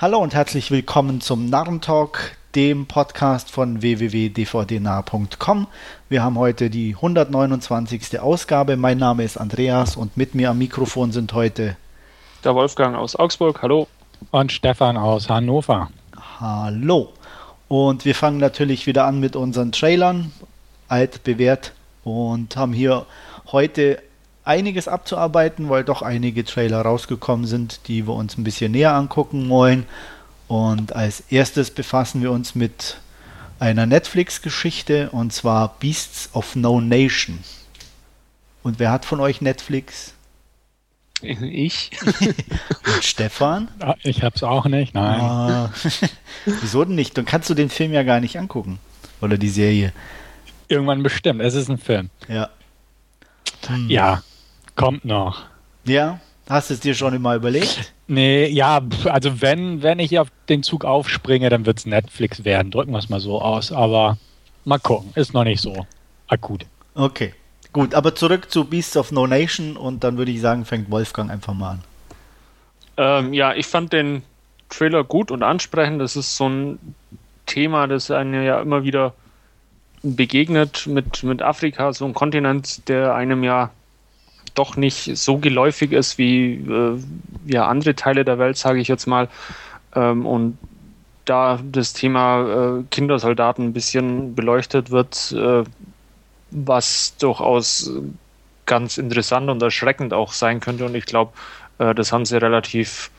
Hallo und herzlich willkommen zum Narrentalk, dem Podcast von www.dvdnah.com. Wir haben heute die 129. Ausgabe. Mein Name ist Andreas und mit mir am Mikrofon sind heute der Wolfgang aus Augsburg. Hallo. Und Stefan aus Hannover. Hallo. Und wir fangen natürlich wieder an mit unseren Trailern, alt bewährt, und haben hier heute einiges abzuarbeiten, weil doch einige Trailer rausgekommen sind, die wir uns ein bisschen näher angucken wollen. Und als erstes befassen wir uns mit einer Netflix-Geschichte und zwar Beasts of No Nation. Und wer hat von euch Netflix? Ich. und Stefan? Ich hab's auch nicht, nein. Ah, wieso denn nicht? Dann kannst du den Film ja gar nicht angucken. Oder die Serie. Irgendwann bestimmt. Es ist ein Film. Ja. Hm. Ja, kommt noch. Ja, hast du es dir schon mal überlegt? Nee, ja, also wenn, wenn ich auf den Zug aufspringe, dann wird es Netflix werden. Drücken wir es mal so aus. Aber mal gucken, ist noch nicht so akut. Okay, gut, aber zurück zu Beasts of No Nation und dann würde ich sagen, fängt Wolfgang einfach mal an. Ähm, ja, ich fand den Trailer gut und ansprechend. Das ist so ein Thema, das einem ja immer wieder begegnet mit, mit Afrika, so ein Kontinent, der einem ja doch nicht so geläufig ist wie äh, ja, andere Teile der Welt, sage ich jetzt mal. Ähm, und da das Thema äh, Kindersoldaten ein bisschen beleuchtet wird, äh, was durchaus ganz interessant und erschreckend auch sein könnte. Und ich glaube, äh, das haben sie relativ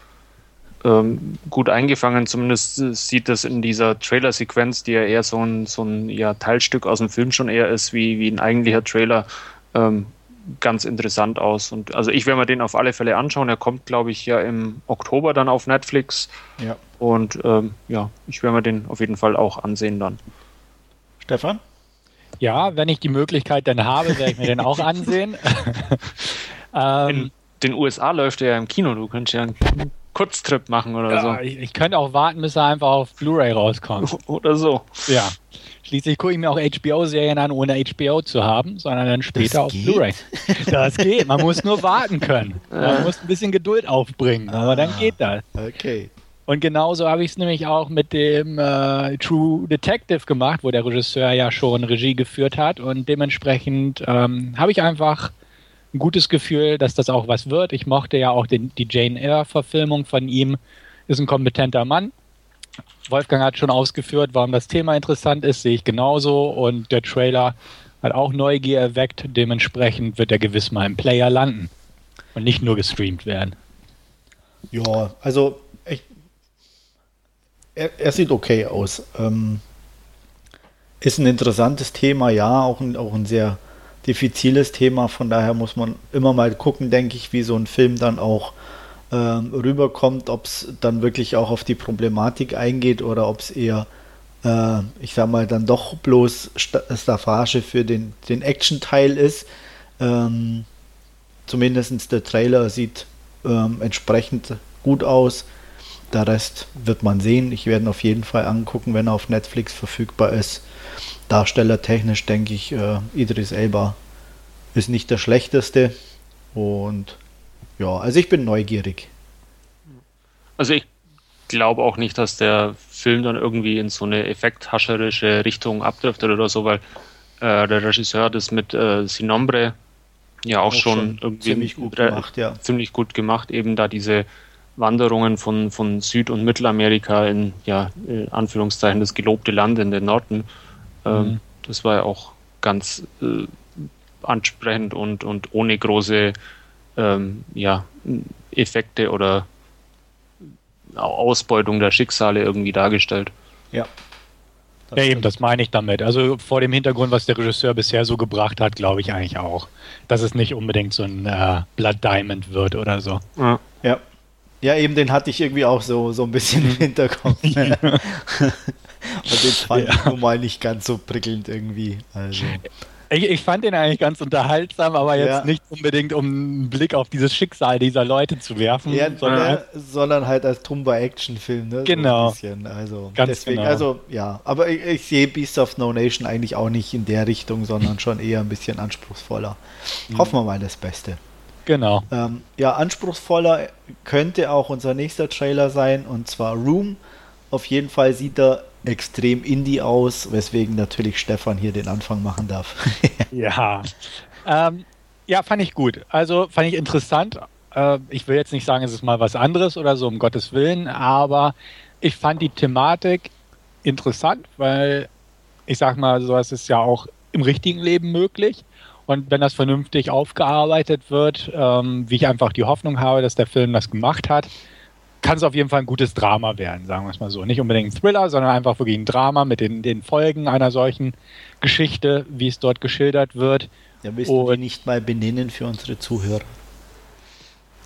ähm, gut eingefangen. Zumindest sieht das in dieser Trailer-Sequenz, die ja eher so ein, so ein ja, Teilstück aus dem Film schon eher ist, wie, wie ein eigentlicher Trailer, ähm, ganz interessant aus. Und also ich werde mir den auf alle Fälle anschauen. Er kommt, glaube ich, ja im Oktober dann auf Netflix. Ja. Und ähm, ja, ich werde mir den auf jeden Fall auch ansehen dann. Stefan? Ja, wenn ich die Möglichkeit dann habe, werde ich mir den auch ansehen. ähm, in den USA läuft er ja im Kino. Du könntest ja einen Kurztrip machen oder ja, so. Ich, ich, könnte auch warten, bis er einfach auf Blu-ray rauskommt. Oder so. Ja. Schließlich gucke ich mir auch HBO-Serien an, ohne HBO zu haben, sondern dann später das auf Blu-ray. Das geht. Man muss nur warten können. Man muss ein bisschen Geduld aufbringen, aber dann geht das. Okay. Und genauso habe ich es nämlich auch mit dem äh, True Detective gemacht, wo der Regisseur ja schon Regie geführt hat. Und dementsprechend ähm, habe ich einfach ein gutes Gefühl, dass das auch was wird. Ich mochte ja auch den, die Jane Eyre-Verfilmung von ihm. Ist ein kompetenter Mann. Wolfgang hat schon ausgeführt, warum das Thema interessant ist, sehe ich genauso. Und der Trailer hat auch Neugier erweckt. Dementsprechend wird er gewiss mal im Player landen und nicht nur gestreamt werden. Ja, also ich, er, er, sieht okay aus. Ähm, ist ein interessantes Thema, ja, auch ein, auch ein sehr diffiziles Thema. Von daher muss man immer mal gucken, denke ich, wie so ein Film dann auch ähm, rüberkommt, ob es dann wirklich auch auf die Problematik eingeht oder ob es eher, äh, ich sag mal, dann doch bloß Staffage für den, den Action-Teil ist. Ähm, Zumindest der Trailer sieht ähm, entsprechend gut aus. Der Rest wird man sehen. Ich werde ihn auf jeden Fall angucken, wenn er auf Netflix verfügbar ist. Darstellertechnisch denke ich, äh, Idris Elba ist nicht der schlechteste. Und ja, also ich bin neugierig. Also ich glaube auch nicht, dass der Film dann irgendwie in so eine effekthascherische Richtung abdriftet oder so, weil äh, der Regisseur es mit äh, Sinombre ja auch, auch schon, schon, irgendwie ziemlich gut gemacht, ja. Ziemlich gut gemacht, eben da diese Wanderungen von, von Süd- und Mittelamerika in, ja, in Anführungszeichen, das gelobte Land in den Norden. Ähm, mhm. Das war ja auch ganz äh, ansprechend und, und ohne große ähm, ja, Effekte oder Ausbeutung der Schicksale irgendwie dargestellt. Ja. Ja, eben, das meine ich damit. Also vor dem Hintergrund, was der Regisseur bisher so gebracht hat, glaube ich eigentlich auch, dass es nicht unbedingt so ein äh, Blood Diamond wird oder so. Ja. ja. Ja, eben den hatte ich irgendwie auch so, so ein bisschen im Hinterkopf. Und den fand ja. ich nun mal nicht ganz so prickelnd irgendwie. Also. Ich, ich, fand den eigentlich ganz unterhaltsam, aber jetzt ja. nicht unbedingt, um einen Blick auf dieses Schicksal dieser Leute zu werfen. Ja, sondern, halt, sondern halt als Tumba-Action-Film. Ne? Genau. So also, ganz deswegen, genau. also ja. Aber ich, ich, sehe Beast of No Nation eigentlich auch nicht in der Richtung, sondern schon eher ein bisschen anspruchsvoller. Mhm. Hoffen wir mal das Beste. Genau. Ähm, ja, anspruchsvoller könnte auch unser nächster Trailer sein, und zwar Room. Auf jeden Fall sieht er extrem indie aus, weswegen natürlich Stefan hier den Anfang machen darf. ja. Ähm, ja, fand ich gut. Also fand ich interessant. Äh, ich will jetzt nicht sagen, es ist mal was anderes oder so, um Gottes Willen, aber ich fand die Thematik interessant, weil ich sag mal, sowas ist ja auch im richtigen Leben möglich. Und wenn das vernünftig aufgearbeitet wird, ähm, wie ich einfach die Hoffnung habe, dass der Film das gemacht hat, kann es auf jeden Fall ein gutes Drama werden, sagen wir es mal so. Nicht unbedingt ein Thriller, sondern einfach wirklich ein Drama mit den, den Folgen einer solchen Geschichte, wie es dort geschildert wird. Ja, willst du die nicht mal benennen für unsere Zuhörer?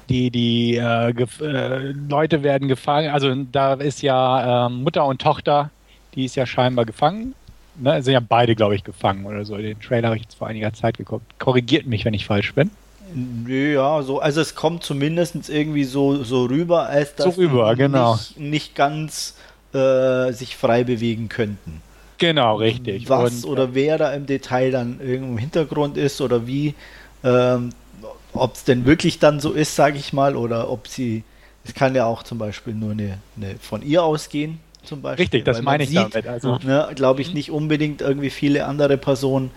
Die, die äh, äh, Leute werden gefangen, also da ist ja äh, Mutter und Tochter, die ist ja scheinbar gefangen. Ne, sind ja beide, glaube ich, gefangen oder so. Den Trailer habe ich jetzt vor einiger Zeit geguckt. Korrigiert mich, wenn ich falsch bin. Nö, ja, so, also es kommt zumindest irgendwie so, so rüber, als dass so rüber, genau. nicht, nicht ganz äh, sich frei bewegen könnten. Genau, richtig. Was Und, oder äh, wer da im Detail dann im Hintergrund ist oder wie, ähm, ob es denn wirklich dann so ist, sage ich mal, oder ob sie, es kann ja auch zum Beispiel nur eine, eine von ihr ausgehen, zum Beispiel. Richtig, das meine ich sieht, damit. Also. Ne, Glaube ich nicht unbedingt irgendwie viele andere Personen.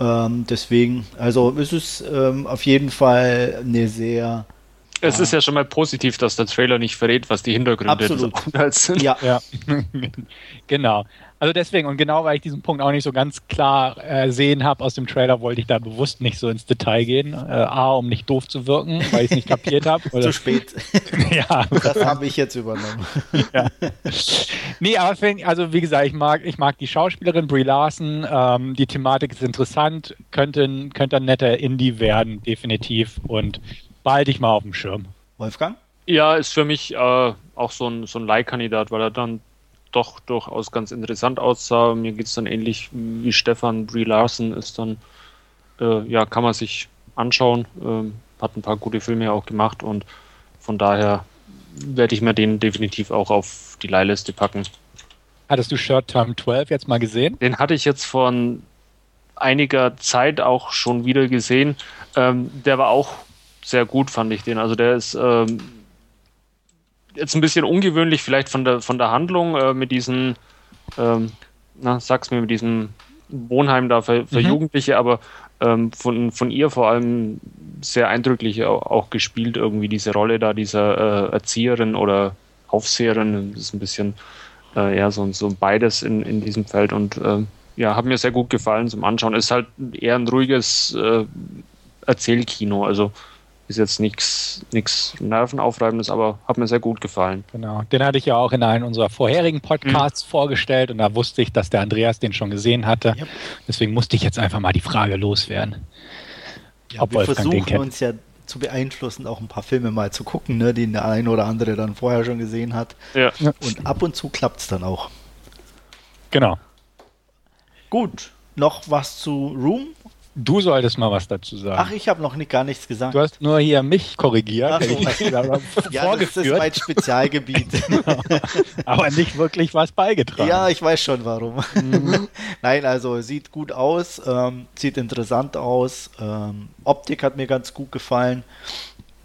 Ähm, deswegen, also es ist ähm, auf jeden Fall eine sehr. Es ist ja schon mal positiv, dass der Trailer nicht verrät, was die Hintergründe Absolut. des sind. Ja, ja. genau. Also deswegen, und genau weil ich diesen Punkt auch nicht so ganz klar äh, sehen habe aus dem Trailer, wollte ich da bewusst nicht so ins Detail gehen. Äh, A, um nicht doof zu wirken, weil ich es nicht kapiert habe. Zu spät. ja. Das habe ich jetzt übernommen. ja. Nee, aber find, also wie gesagt, ich mag, ich mag die Schauspielerin Brie Larson. Ähm, die Thematik ist interessant, könnte, könnte ein netter Indie werden, definitiv. Und behalte ich mal auf dem Schirm. Wolfgang? Ja, ist für mich äh, auch so ein, so ein Leihkandidat, weil er dann doch durchaus ganz interessant aussah. Mir geht es dann ähnlich wie Stefan. Brie Larson ist dann, äh, ja, kann man sich anschauen. Ähm, hat ein paar gute Filme auch gemacht und von daher werde ich mir den definitiv auch auf die Leihliste packen. Hattest du Short Term 12 jetzt mal gesehen? Den hatte ich jetzt von einiger Zeit auch schon wieder gesehen. Ähm, der war auch sehr gut, fand ich den. Also der ist ähm, jetzt ein bisschen ungewöhnlich, vielleicht von der, von der Handlung äh, mit diesen, ähm, na, sag's mir, mit diesem Wohnheim da für, für mhm. Jugendliche, aber ähm, von, von ihr vor allem sehr eindrücklich auch, auch gespielt, irgendwie diese Rolle da dieser äh, Erzieherin oder Aufseherin, das ist ein bisschen äh, ja, so, so beides in, in diesem Feld und äh, ja, hat mir sehr gut gefallen zum Anschauen. Ist halt eher ein ruhiges äh, Erzählkino, also ist jetzt nichts nichts Nervenaufreibendes, aber hat mir sehr gut gefallen. Genau, den hatte ich ja auch in einem unserer vorherigen Podcasts mhm. vorgestellt und da wusste ich, dass der Andreas den schon gesehen hatte. Yep. Deswegen musste ich jetzt einfach mal die Frage loswerden. Ja, ob wir Wolfgang versuchen uns ja zu beeinflussen, auch ein paar Filme mal zu gucken, ne, die der ein oder andere dann vorher schon gesehen hat. Ja. Und ab und zu klappt es dann auch. Genau. Gut, noch was zu Room Du solltest mal was dazu sagen. Ach, ich habe noch nicht, gar nichts gesagt. Du hast nur hier mich korrigiert. Ach, so. ja, das ist mein Spezialgebiet. genau. Aber nicht wirklich was beigetragen. Ja, ich weiß schon warum. Mhm. Nein, also sieht gut aus, ähm, sieht interessant aus. Ähm, Optik hat mir ganz gut gefallen.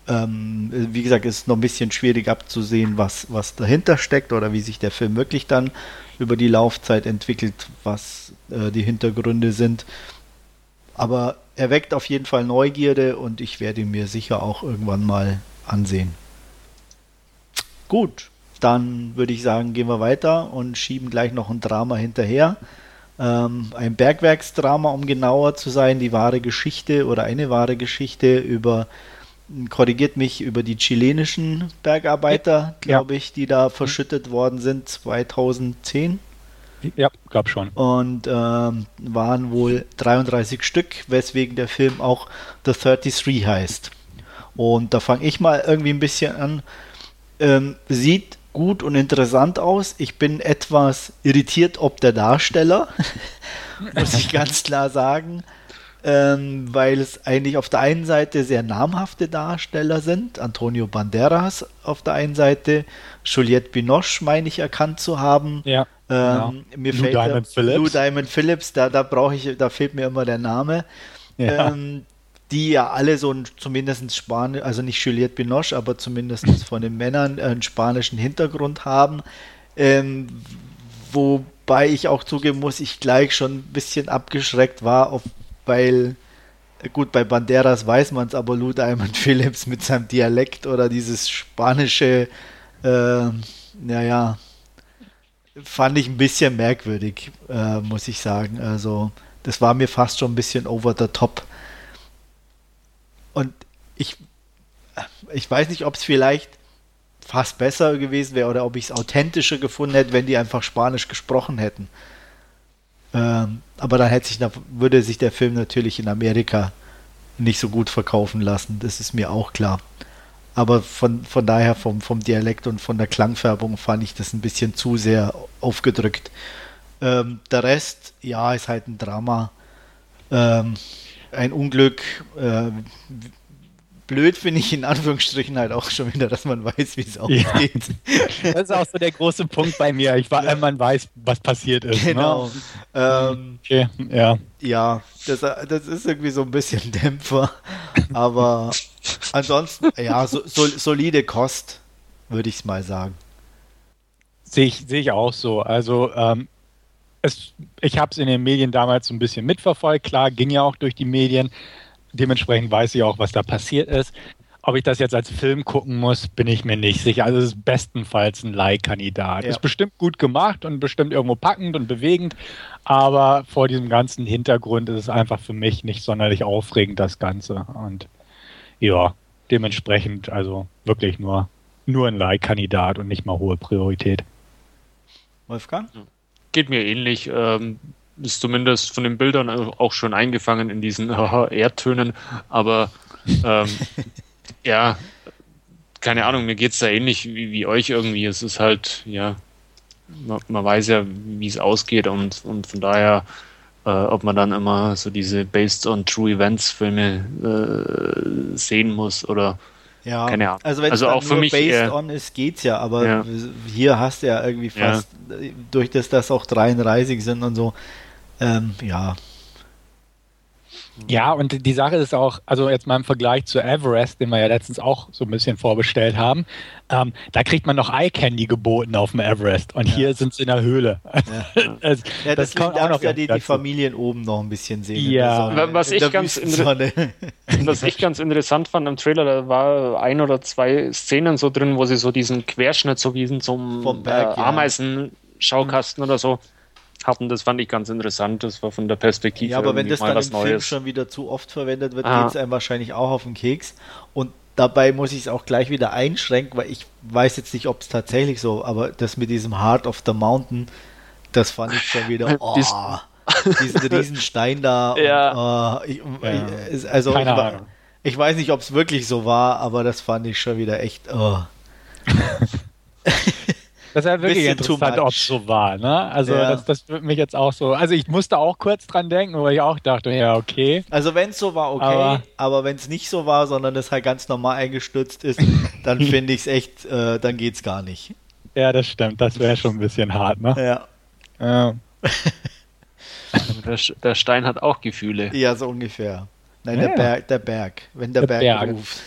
Ähm, wie gesagt, ist noch ein bisschen schwierig abzusehen, was, was dahinter steckt oder wie sich der Film wirklich dann über die Laufzeit entwickelt, was äh, die Hintergründe sind. Aber er weckt auf jeden Fall Neugierde und ich werde ihn mir sicher auch irgendwann mal ansehen. Gut, dann würde ich sagen, gehen wir weiter und schieben gleich noch ein Drama hinterher. Ähm, ein Bergwerksdrama, um genauer zu sein, die wahre Geschichte oder eine wahre Geschichte über, korrigiert mich, über die chilenischen Bergarbeiter, glaube ja. ich, die da verschüttet worden sind 2010. Ja, gab schon. Und ähm, waren wohl 33 Stück, weswegen der Film auch The 33 heißt. Und da fange ich mal irgendwie ein bisschen an. Ähm, sieht gut und interessant aus. Ich bin etwas irritiert ob der Darsteller, muss ich ganz klar sagen, ähm, weil es eigentlich auf der einen Seite sehr namhafte Darsteller sind. Antonio Banderas auf der einen Seite, Juliette Binoche meine ich erkannt zu haben. Ja. Ähm, ja. Mir Lou Diamond Phillips. Lou Diamond Phillips, da, da brauche ich, da fehlt mir immer der Name. Ja. Ähm, die ja alle so ein zumindest Spanisch, also nicht Juliette Binoche, aber zumindest von den Männern einen spanischen Hintergrund haben. Ähm, wobei ich auch zugeben muss, ich gleich schon ein bisschen abgeschreckt war, auf, weil gut, bei Banderas weiß man es, aber Lou Diamond Phillips mit seinem Dialekt oder dieses spanische, äh, naja, fand ich ein bisschen merkwürdig, äh, muss ich sagen. Also, das war mir fast schon ein bisschen over the top. Und ich, ich weiß nicht, ob es vielleicht fast besser gewesen wäre oder ob ich es authentischer gefunden hätte, wenn die einfach Spanisch gesprochen hätten. Ähm, aber dann hätte sich, würde sich der Film natürlich in Amerika nicht so gut verkaufen lassen. Das ist mir auch klar. Aber von, von daher, vom, vom Dialekt und von der Klangfärbung fand ich das ein bisschen zu sehr aufgedrückt. Ähm, der Rest, ja, ist halt ein Drama. Ähm, ein Unglück. Äh, blöd finde ich in Anführungsstrichen halt auch schon wieder, dass man weiß, wie es ausgeht. Ja. Das ist auch so der große Punkt bei mir. Ich war, ja. man weiß, was passiert ist. Ne? Genau. Ne? Ähm, okay, ja. Ja, das, das ist irgendwie so ein bisschen Dämpfer. Aber ansonsten, ja, so, so, solide Kost, würde ich es mal sagen. Sehe ich, seh ich auch so. Also, ähm, es, ich habe es in den Medien damals so ein bisschen mitverfolgt. Klar, ging ja auch durch die Medien. Dementsprechend weiß ich auch, was da passiert ist. Ob ich das jetzt als Film gucken muss, bin ich mir nicht sicher. Also es ist bestenfalls ein Leihkandidat. Ja. Ist bestimmt gut gemacht und bestimmt irgendwo packend und bewegend, aber vor diesem ganzen Hintergrund ist es einfach für mich nicht sonderlich aufregend, das Ganze. Und ja, dementsprechend also wirklich nur, nur ein Leihkandidat und nicht mal hohe Priorität. Wolfgang? Geht mir ähnlich. Ähm, ist zumindest von den Bildern auch schon eingefangen in diesen Erdtönen, aber ähm, ja, keine Ahnung, mir geht es da ähnlich wie, wie, euch irgendwie. Es ist halt, ja, man, man weiß ja, wie es ausgeht und, und von daher, äh, ob man dann immer so diese Based on True Events Filme äh, sehen muss oder ja, keine Ahnung. Also wenn also es auch für mich based äh, on ist, geht's ja, aber ja. hier hast du ja irgendwie fast, ja. durch das, dass auch 33 sind und so, ähm, ja. Ja, und die Sache ist auch, also jetzt mal im Vergleich zu Everest, den wir ja letztens auch so ein bisschen vorbestellt haben, ähm, da kriegt man noch Eye Candy geboten auf dem Everest und ja. hier sind sie in der Höhle. Ja, das, ja, das kommt auch noch ja die, die Familien oben noch ein bisschen sehen. Ja, was ich, ganz was ich ganz interessant fand im Trailer, da war ein oder zwei Szenen so drin, wo sie so diesen Querschnitt, so wie in so einem Berg, äh, Ameisenschaukasten mhm. oder so, hatten, das fand ich ganz interessant. Das war von der Perspektive. Ja, aber wenn das dann im Neues. Film schon wieder zu oft verwendet wird, geht es einem wahrscheinlich auch auf den Keks. Und dabei muss ich es auch gleich wieder einschränken, weil ich weiß jetzt nicht, ob es tatsächlich so, aber das mit diesem Heart of the Mountain, das fand ich schon wieder. Oh, diesen riesen Stein da. Ja. Und, oh, ich, ja. Also Keine ich, Ahnung. ich weiß nicht, ob es wirklich so war, aber das fand ich schon wieder echt. Oh. Das ist ja wirklich interessant, ob es so war. Ne? Also ja. das, das würde mich jetzt auch so. Also ich musste auch kurz dran denken, weil ich auch dachte, ja, okay. Also wenn es so war, okay, aber, aber wenn es nicht so war, sondern es halt ganz normal eingestürzt ist, dann finde ich es echt, äh, dann es gar nicht. Ja, das stimmt. Das wäre schon ein bisschen hart, ne? Ja. ja. der, der, Stein hat auch Gefühle. Ja, so ungefähr. Nein, ja. der, Berg, der Berg. Wenn der, der Berg, Berg, ruft.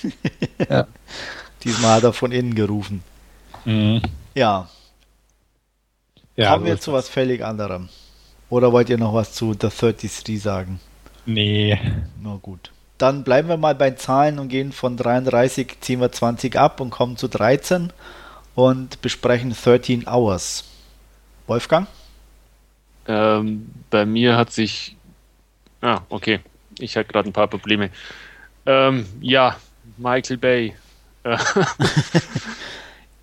ja. Diesmal hat er von innen gerufen. Mhm. Ja. Ja, Kommen wir zu was völlig anderem. Oder wollt ihr noch was zu The 33 sagen? Nee. Na gut. Dann bleiben wir mal bei Zahlen und gehen von 33, ziehen wir 20 ab und kommen zu 13 und besprechen 13 Hours. Wolfgang? Ähm, bei mir hat sich. Ah, okay. Ich hatte gerade ein paar Probleme. Ähm, ja, Michael Bay.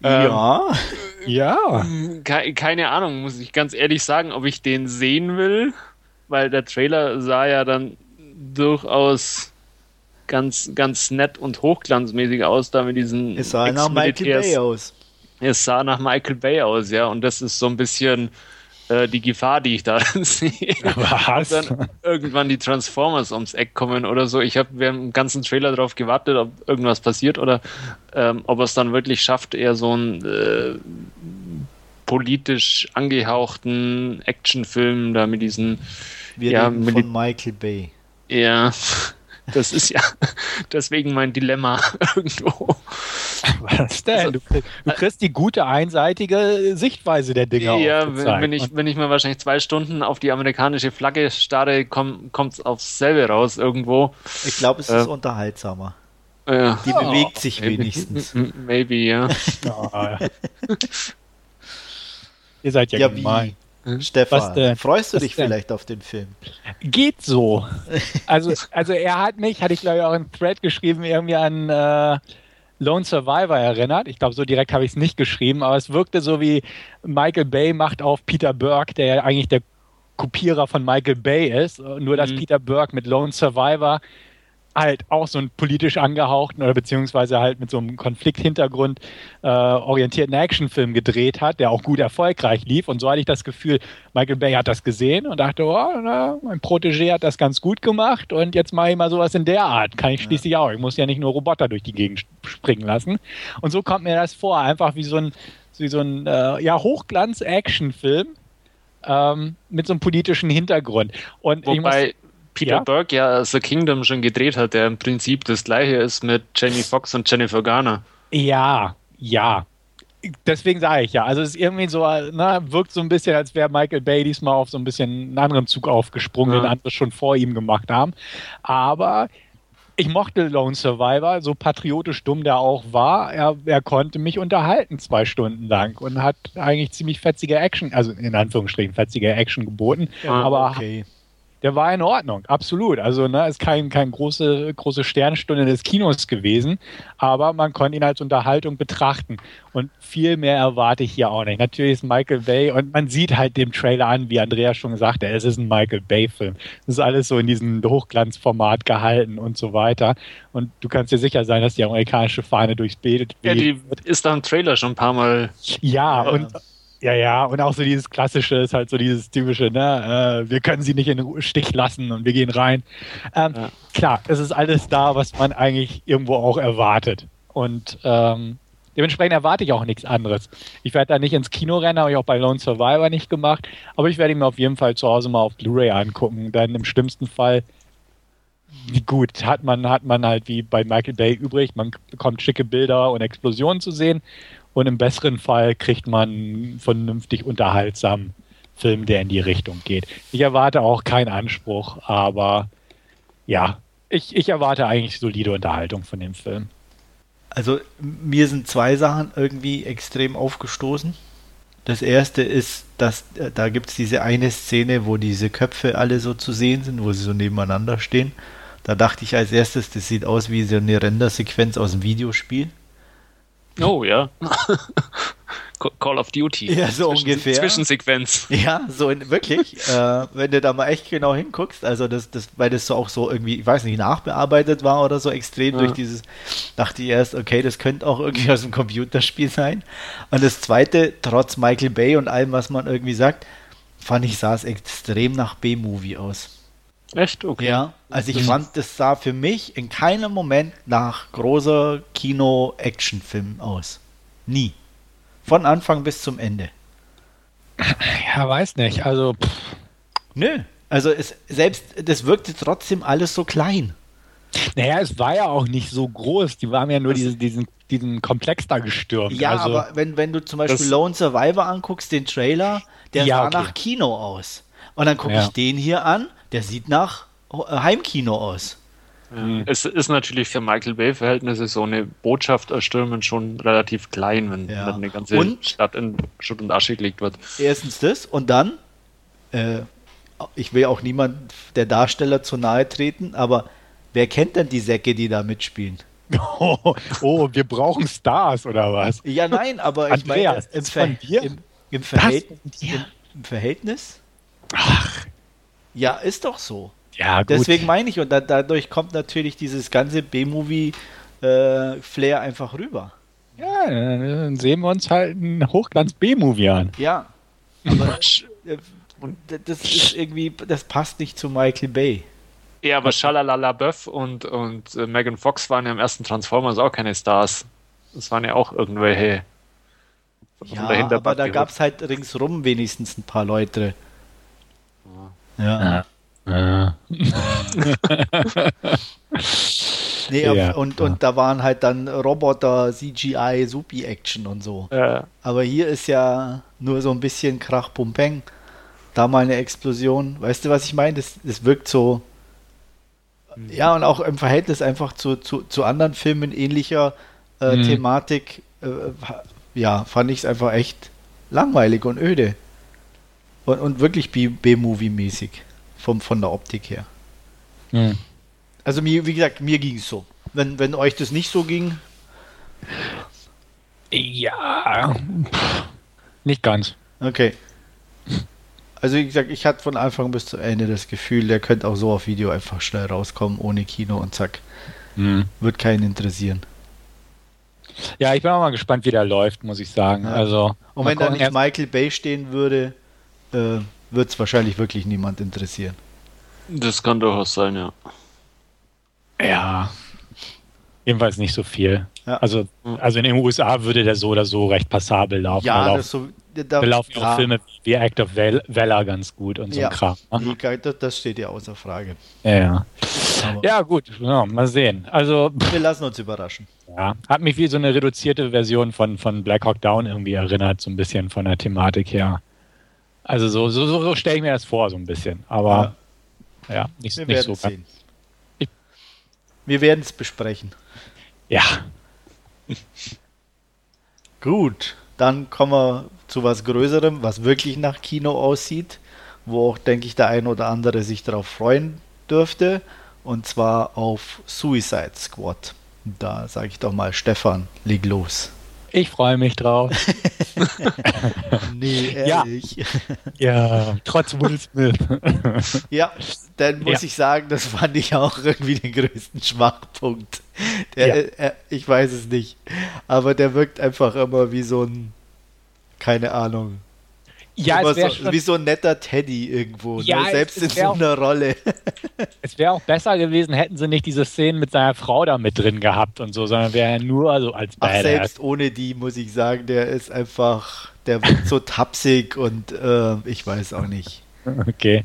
ja. Ähm, ja. Keine Ahnung, muss ich ganz ehrlich sagen, ob ich den sehen will, weil der Trailer sah ja dann durchaus ganz, ganz nett und hochglanzmäßig aus, da mit diesen. Es sah nach Michael Bay aus. Es sah nach Michael Bay aus, ja, und das ist so ein bisschen äh, die Gefahr, die ich da sehe. Was? dann irgendwann die Transformers ums Eck kommen oder so. Ich habe während dem ganzen Trailer darauf gewartet, ob irgendwas passiert oder ähm, ob er es dann wirklich schafft, eher so ein äh, politisch angehauchten Actionfilm da mit diesen Wir ja, mit von Michael Bay. Ja, Das ist ja deswegen mein Dilemma irgendwo. Was denn? Also, du, kriegst, du, kriegst die gute einseitige Sichtweise der Dinge. Ja, wenn ich, wenn ich mal wahrscheinlich zwei Stunden auf die amerikanische Flagge starre, kommt es aufs selbe raus irgendwo. Ich glaube, es ist äh, unterhaltsamer. Ja. Die bewegt sich maybe, wenigstens. Maybe, ja. oh, ja. Ihr seid ja, ja gemein. Hm? Stefan, freust du Was dich denn? vielleicht auf den Film? Geht so. Also, also er hat mich, hatte ich glaube ich auch im Thread geschrieben, irgendwie an äh, Lone Survivor erinnert. Ich glaube, so direkt habe ich es nicht geschrieben, aber es wirkte so wie Michael Bay macht auf Peter Burke, der ja eigentlich der Kopierer von Michael Bay ist. Nur, dass mhm. Peter Burke mit Lone Survivor halt auch so einen politisch angehauchten oder beziehungsweise halt mit so einem Konflikthintergrund äh, orientierten Actionfilm gedreht hat, der auch gut erfolgreich lief. Und so hatte ich das Gefühl, Michael Bay hat das gesehen und dachte, oh, na, mein Protégé hat das ganz gut gemacht und jetzt mache ich mal sowas in der Art. Kann ich schließlich ja. auch. Ich muss ja nicht nur Roboter durch die Gegend springen lassen. Und so kommt mir das vor, einfach wie so ein, wie so ein äh, ja, Hochglanz-Actionfilm. Ähm, mit so einem politischen Hintergrund. Und Wobei, Peter ja? Burke ja The Kingdom schon gedreht hat, der im Prinzip das gleiche ist mit Jamie Foxx und Jennifer Garner. Ja, ja. Deswegen sage ich ja, also es ist irgendwie so, ne, wirkt so ein bisschen, als wäre Michael Bay diesmal auf so ein bisschen einen anderen Zug aufgesprungen, ja. den andere schon vor ihm gemacht haben. Aber ich mochte Lone Survivor, so patriotisch dumm der auch war. Er, er, konnte mich unterhalten zwei Stunden lang und hat eigentlich ziemlich fetzige Action, also in Anführungsstrichen fetzige Action geboten. Ja, aber okay der war in Ordnung, absolut. Also ne, ist kein, kein große, große Sternstunde des Kinos gewesen, aber man konnte ihn als Unterhaltung betrachten. Und viel mehr erwarte ich hier auch nicht. Natürlich ist Michael Bay und man sieht halt dem Trailer an, wie Andreas schon gesagt hat, es ist ein Michael Bay-Film. Das ist alles so in diesem Hochglanzformat gehalten und so weiter. Und du kannst dir sicher sein, dass die amerikanische Fahne durchs Bild Ja, die ist da im Trailer schon ein paar Mal. Ja. und ja, ja, und auch so dieses klassische ist halt so dieses typische, ne, äh, wir können sie nicht in den Stich lassen und wir gehen rein. Ähm, ja. Klar, es ist alles da, was man eigentlich irgendwo auch erwartet. Und ähm, dementsprechend erwarte ich auch nichts anderes. Ich werde da nicht ins Kino rennen, habe ich auch bei Lone Survivor nicht gemacht, aber ich werde ihn mir auf jeden Fall zu Hause mal auf Blu-ray angucken. Dann im schlimmsten Fall wie gut hat man, hat man halt wie bei Michael Bay übrig. Man bekommt schicke Bilder und Explosionen zu sehen und im besseren Fall kriegt man einen vernünftig unterhaltsamen Film, der in die Richtung geht. Ich erwarte auch keinen Anspruch, aber ja, ich, ich erwarte eigentlich solide Unterhaltung von dem Film. Also mir sind zwei Sachen irgendwie extrem aufgestoßen. Das erste ist, dass äh, da gibt es diese eine Szene, wo diese Köpfe alle so zu sehen sind, wo sie so nebeneinander stehen. Da dachte ich als erstes, das sieht aus wie so eine Rendersequenz aus dem Videospiel. Oh ja. Call of Duty. Ja, so Zwischen, ungefähr. Zwischensequenz. Ja, so in, wirklich. äh, wenn du da mal echt genau hinguckst, also das, das, weil das so auch so irgendwie, ich weiß nicht, nachbearbeitet war oder so extrem ja. durch dieses, dachte ich erst, okay, das könnte auch irgendwie aus dem Computerspiel sein. Und das zweite, trotz Michael Bay und allem, was man irgendwie sagt, fand ich, sah es extrem nach B-Movie aus. Echt? Okay. Ja, also ich fand, das sah für mich in keinem Moment nach großer Kino-Action-Film aus. Nie. Von Anfang bis zum Ende. Ja, weiß nicht. Also. Pff. Nö. Also es, selbst das wirkte trotzdem alles so klein. Naja, es war ja auch nicht so groß. Die waren ja nur diese, diesen, diesen Komplex da gestürmt. Ja, also, aber wenn, wenn du zum Beispiel Lone Survivor anguckst, den Trailer, der ja, sah okay. nach Kino aus. Und dann gucke ja. ich den hier an der sieht nach äh, Heimkino aus. Ja. Es ist natürlich für Michael Bay-Verhältnisse so eine Botschaft erstürmen schon relativ klein, wenn ja. dann eine ganze und, Stadt in Schutt und Asche gelegt wird. Erstens das und dann, äh, ich will auch niemand der Darsteller zu nahe treten, aber wer kennt denn die Säcke, die da mitspielen? Oh, oh wir brauchen Stars oder was? Ja, nein, aber ich meine, im, Ver im, im, Verhält im, im Verhältnis Ach, ja, ist doch so. Ja, gut. Deswegen meine ich, und da, dadurch kommt natürlich dieses ganze B-Movie-Flair äh, einfach rüber. Ja, dann sehen wir uns halt einen Hochglanz-B-Movie an. Ja. Aber äh, das ist irgendwie, das passt nicht zu Michael Bay. Ja, aber Shalalala Böff und, und äh, Megan Fox waren ja im ersten Transformers auch keine Stars. Das waren ja auch irgendwelche. Ja, aber da gab es halt ringsrum wenigstens ein paar Leute. Ja. ja. Ja. Nee, Ja. und, und da waren halt dann Roboter, CGI, Supi-Action und so. Äh, Aber hier ist ja nur so ein bisschen Krach, Pum, Peng. Da mal eine Explosion. Weißt du, was ich meine? Das, das wirkt so. Ja, und auch im Verhältnis einfach zu, zu, zu anderen Filmen ähnlicher äh, Mhm. Thematik. Äh, ja, fand ich es einfach echt langweilig und öde. Und, und wirklich B-Movie-mäßig. Vom, von der Optik her. Hm. Also mir, wie gesagt, mir ging es so. Wenn, wenn euch das nicht so ging, Ja, nicht ganz. okay. Also wie gesagt, ich hatte von Anfang bis zu Ende das Gefühl, der könnte auch so auf Video einfach schnell rauskommen, ohne Kino und zack. Hm. Wird keinen interessieren. Ja, ich bin auch mal gespannt, wie der läuft, muss ich sagen. Ja. Also, Und wenn da nicht Michael Bay stehen würde, äh, wird es wahrscheinlich wirklich niemand interessieren. das kann durchaus sein, ja. Ja. Jedenfalls nicht so viel. Ja. Also, also in den USA würde der so oder so recht passabel laufen. da Ja, laufen, das so. Da, da laufen ja auch Filme wie Act of Val Valor ganz gut und so Ja. ein Kram. ne? Das, steht ja außer Frage. Ja, ja. Aber ja gut, ja, mal sehen. Also, wir lassen uns überraschen. ja, hat mich wie so eine reduzierte Version von, von Black Hawk Down irgendwie erinnert, so ein bisschen von der Thematik her. Also so, so, so, so stelle ich mir das vor, so ein bisschen. Aber ja, nicht, Wir nicht so. sehen. Ich- Wir werden es besprechen. Ja, Gut, dann kommen wir zu was Größerem, was wirklich nach Kino aussieht, wo auch, denke ich, der ein oder andere sich darauf freuen dürfte. Und zwar auf Suicide Squad. Da sage ich doch mal, Stefan, leg los. Ich freue mich drauf. Nee, Ja. ehrlich. ja, trotz Will Smith. Ja, dann muss Ja. ich sagen, das fand ich auch irgendwie den größten Schwachpunkt. Der, Ja. äh, ich weiß es nicht. Aber der wirkt einfach immer wie so ein, keine Ahnung, ja, es so, schon wie so ein netter Teddy irgendwo, Ja, ne? es- selbst es in wär so auch- einer Rolle. Es wäre auch besser gewesen, hätten sie nicht diese Szenen mit seiner Frau da mit drin gehabt und so, sondern wäre er nur so als Ach, Badass. selbst ohne die muss ich sagen, der ist einfach, der wirkt so tapsig und äh, ich weiß auch nicht. Okay.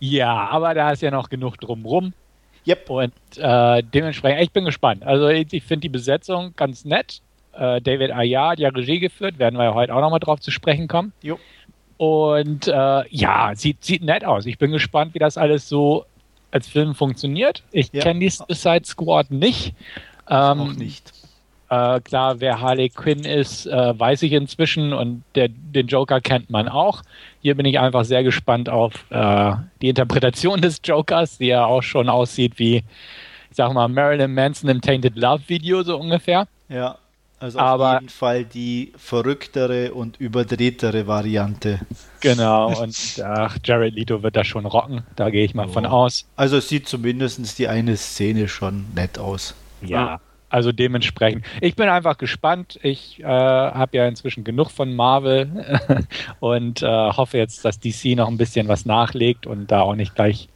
Ja, aber da ist ja noch genug drumrum. Yep. Und äh, dementsprechend, ich bin gespannt. Also ich, ich finde die Besetzung ganz nett. Äh, David hat ja Regie geführt, werden wir ja heute auch nochmal drauf zu sprechen kommen. Jo. Und äh, ja, sieht, sieht nett aus. Ich bin gespannt, wie das alles so als Film funktioniert. Ich Ja. kenne die Suicide Squad nicht. Ähm, auch nicht. Äh, klar, wer Harley Quinn ist, äh, weiß ich inzwischen und der, den Joker kennt man auch. Hier bin ich einfach sehr gespannt auf äh, die Interpretation des Jokers, die ja auch schon aussieht wie, ich sag mal, Marilyn Manson im Tainted Love Video so ungefähr. Ja, also Aber- auf jeden Fall die verrücktere und überdrehtere Variante. Genau, und ach, Jared Leto wird das schon rocken, da gehe ich mal von aus. Also es sieht zumindest die eine Szene schon nett aus. Ja. Also dementsprechend. Ich bin einfach gespannt. Ich äh, habe ja inzwischen genug von Marvel und äh, hoffe jetzt, dass DC noch ein bisschen was nachlegt und da auch nicht gleich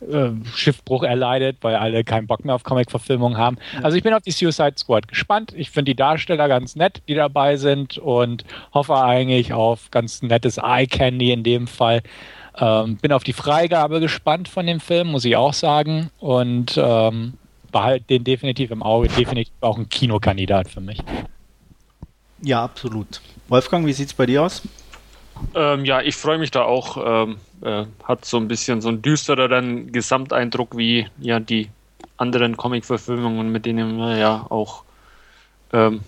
äh, Schiffbruch erleidet, weil alle keinen Bock mehr auf Comic-Verfilmungen haben. Also ich bin auf die Suicide Squad gespannt. Ich finde die Darsteller ganz nett, die dabei sind und hoffe eigentlich auf ganz nettes Eye-Candy in dem Fall. Ähm, bin auf die Freigabe gespannt von dem Film, muss ich auch sagen. Und ähm, behalte den definitiv im Auge. Definitiv auch ein Kinokandidat für mich. Ja, absolut. Wolfgang, wie sieht's bei dir aus? Ähm, ja, ich freue mich da auch. Ähm, äh, hat so ein bisschen so einen düstereren Gesamteindruck wie ja die anderen Comic-Verfilmungen, mit denen wir ja auch ähm,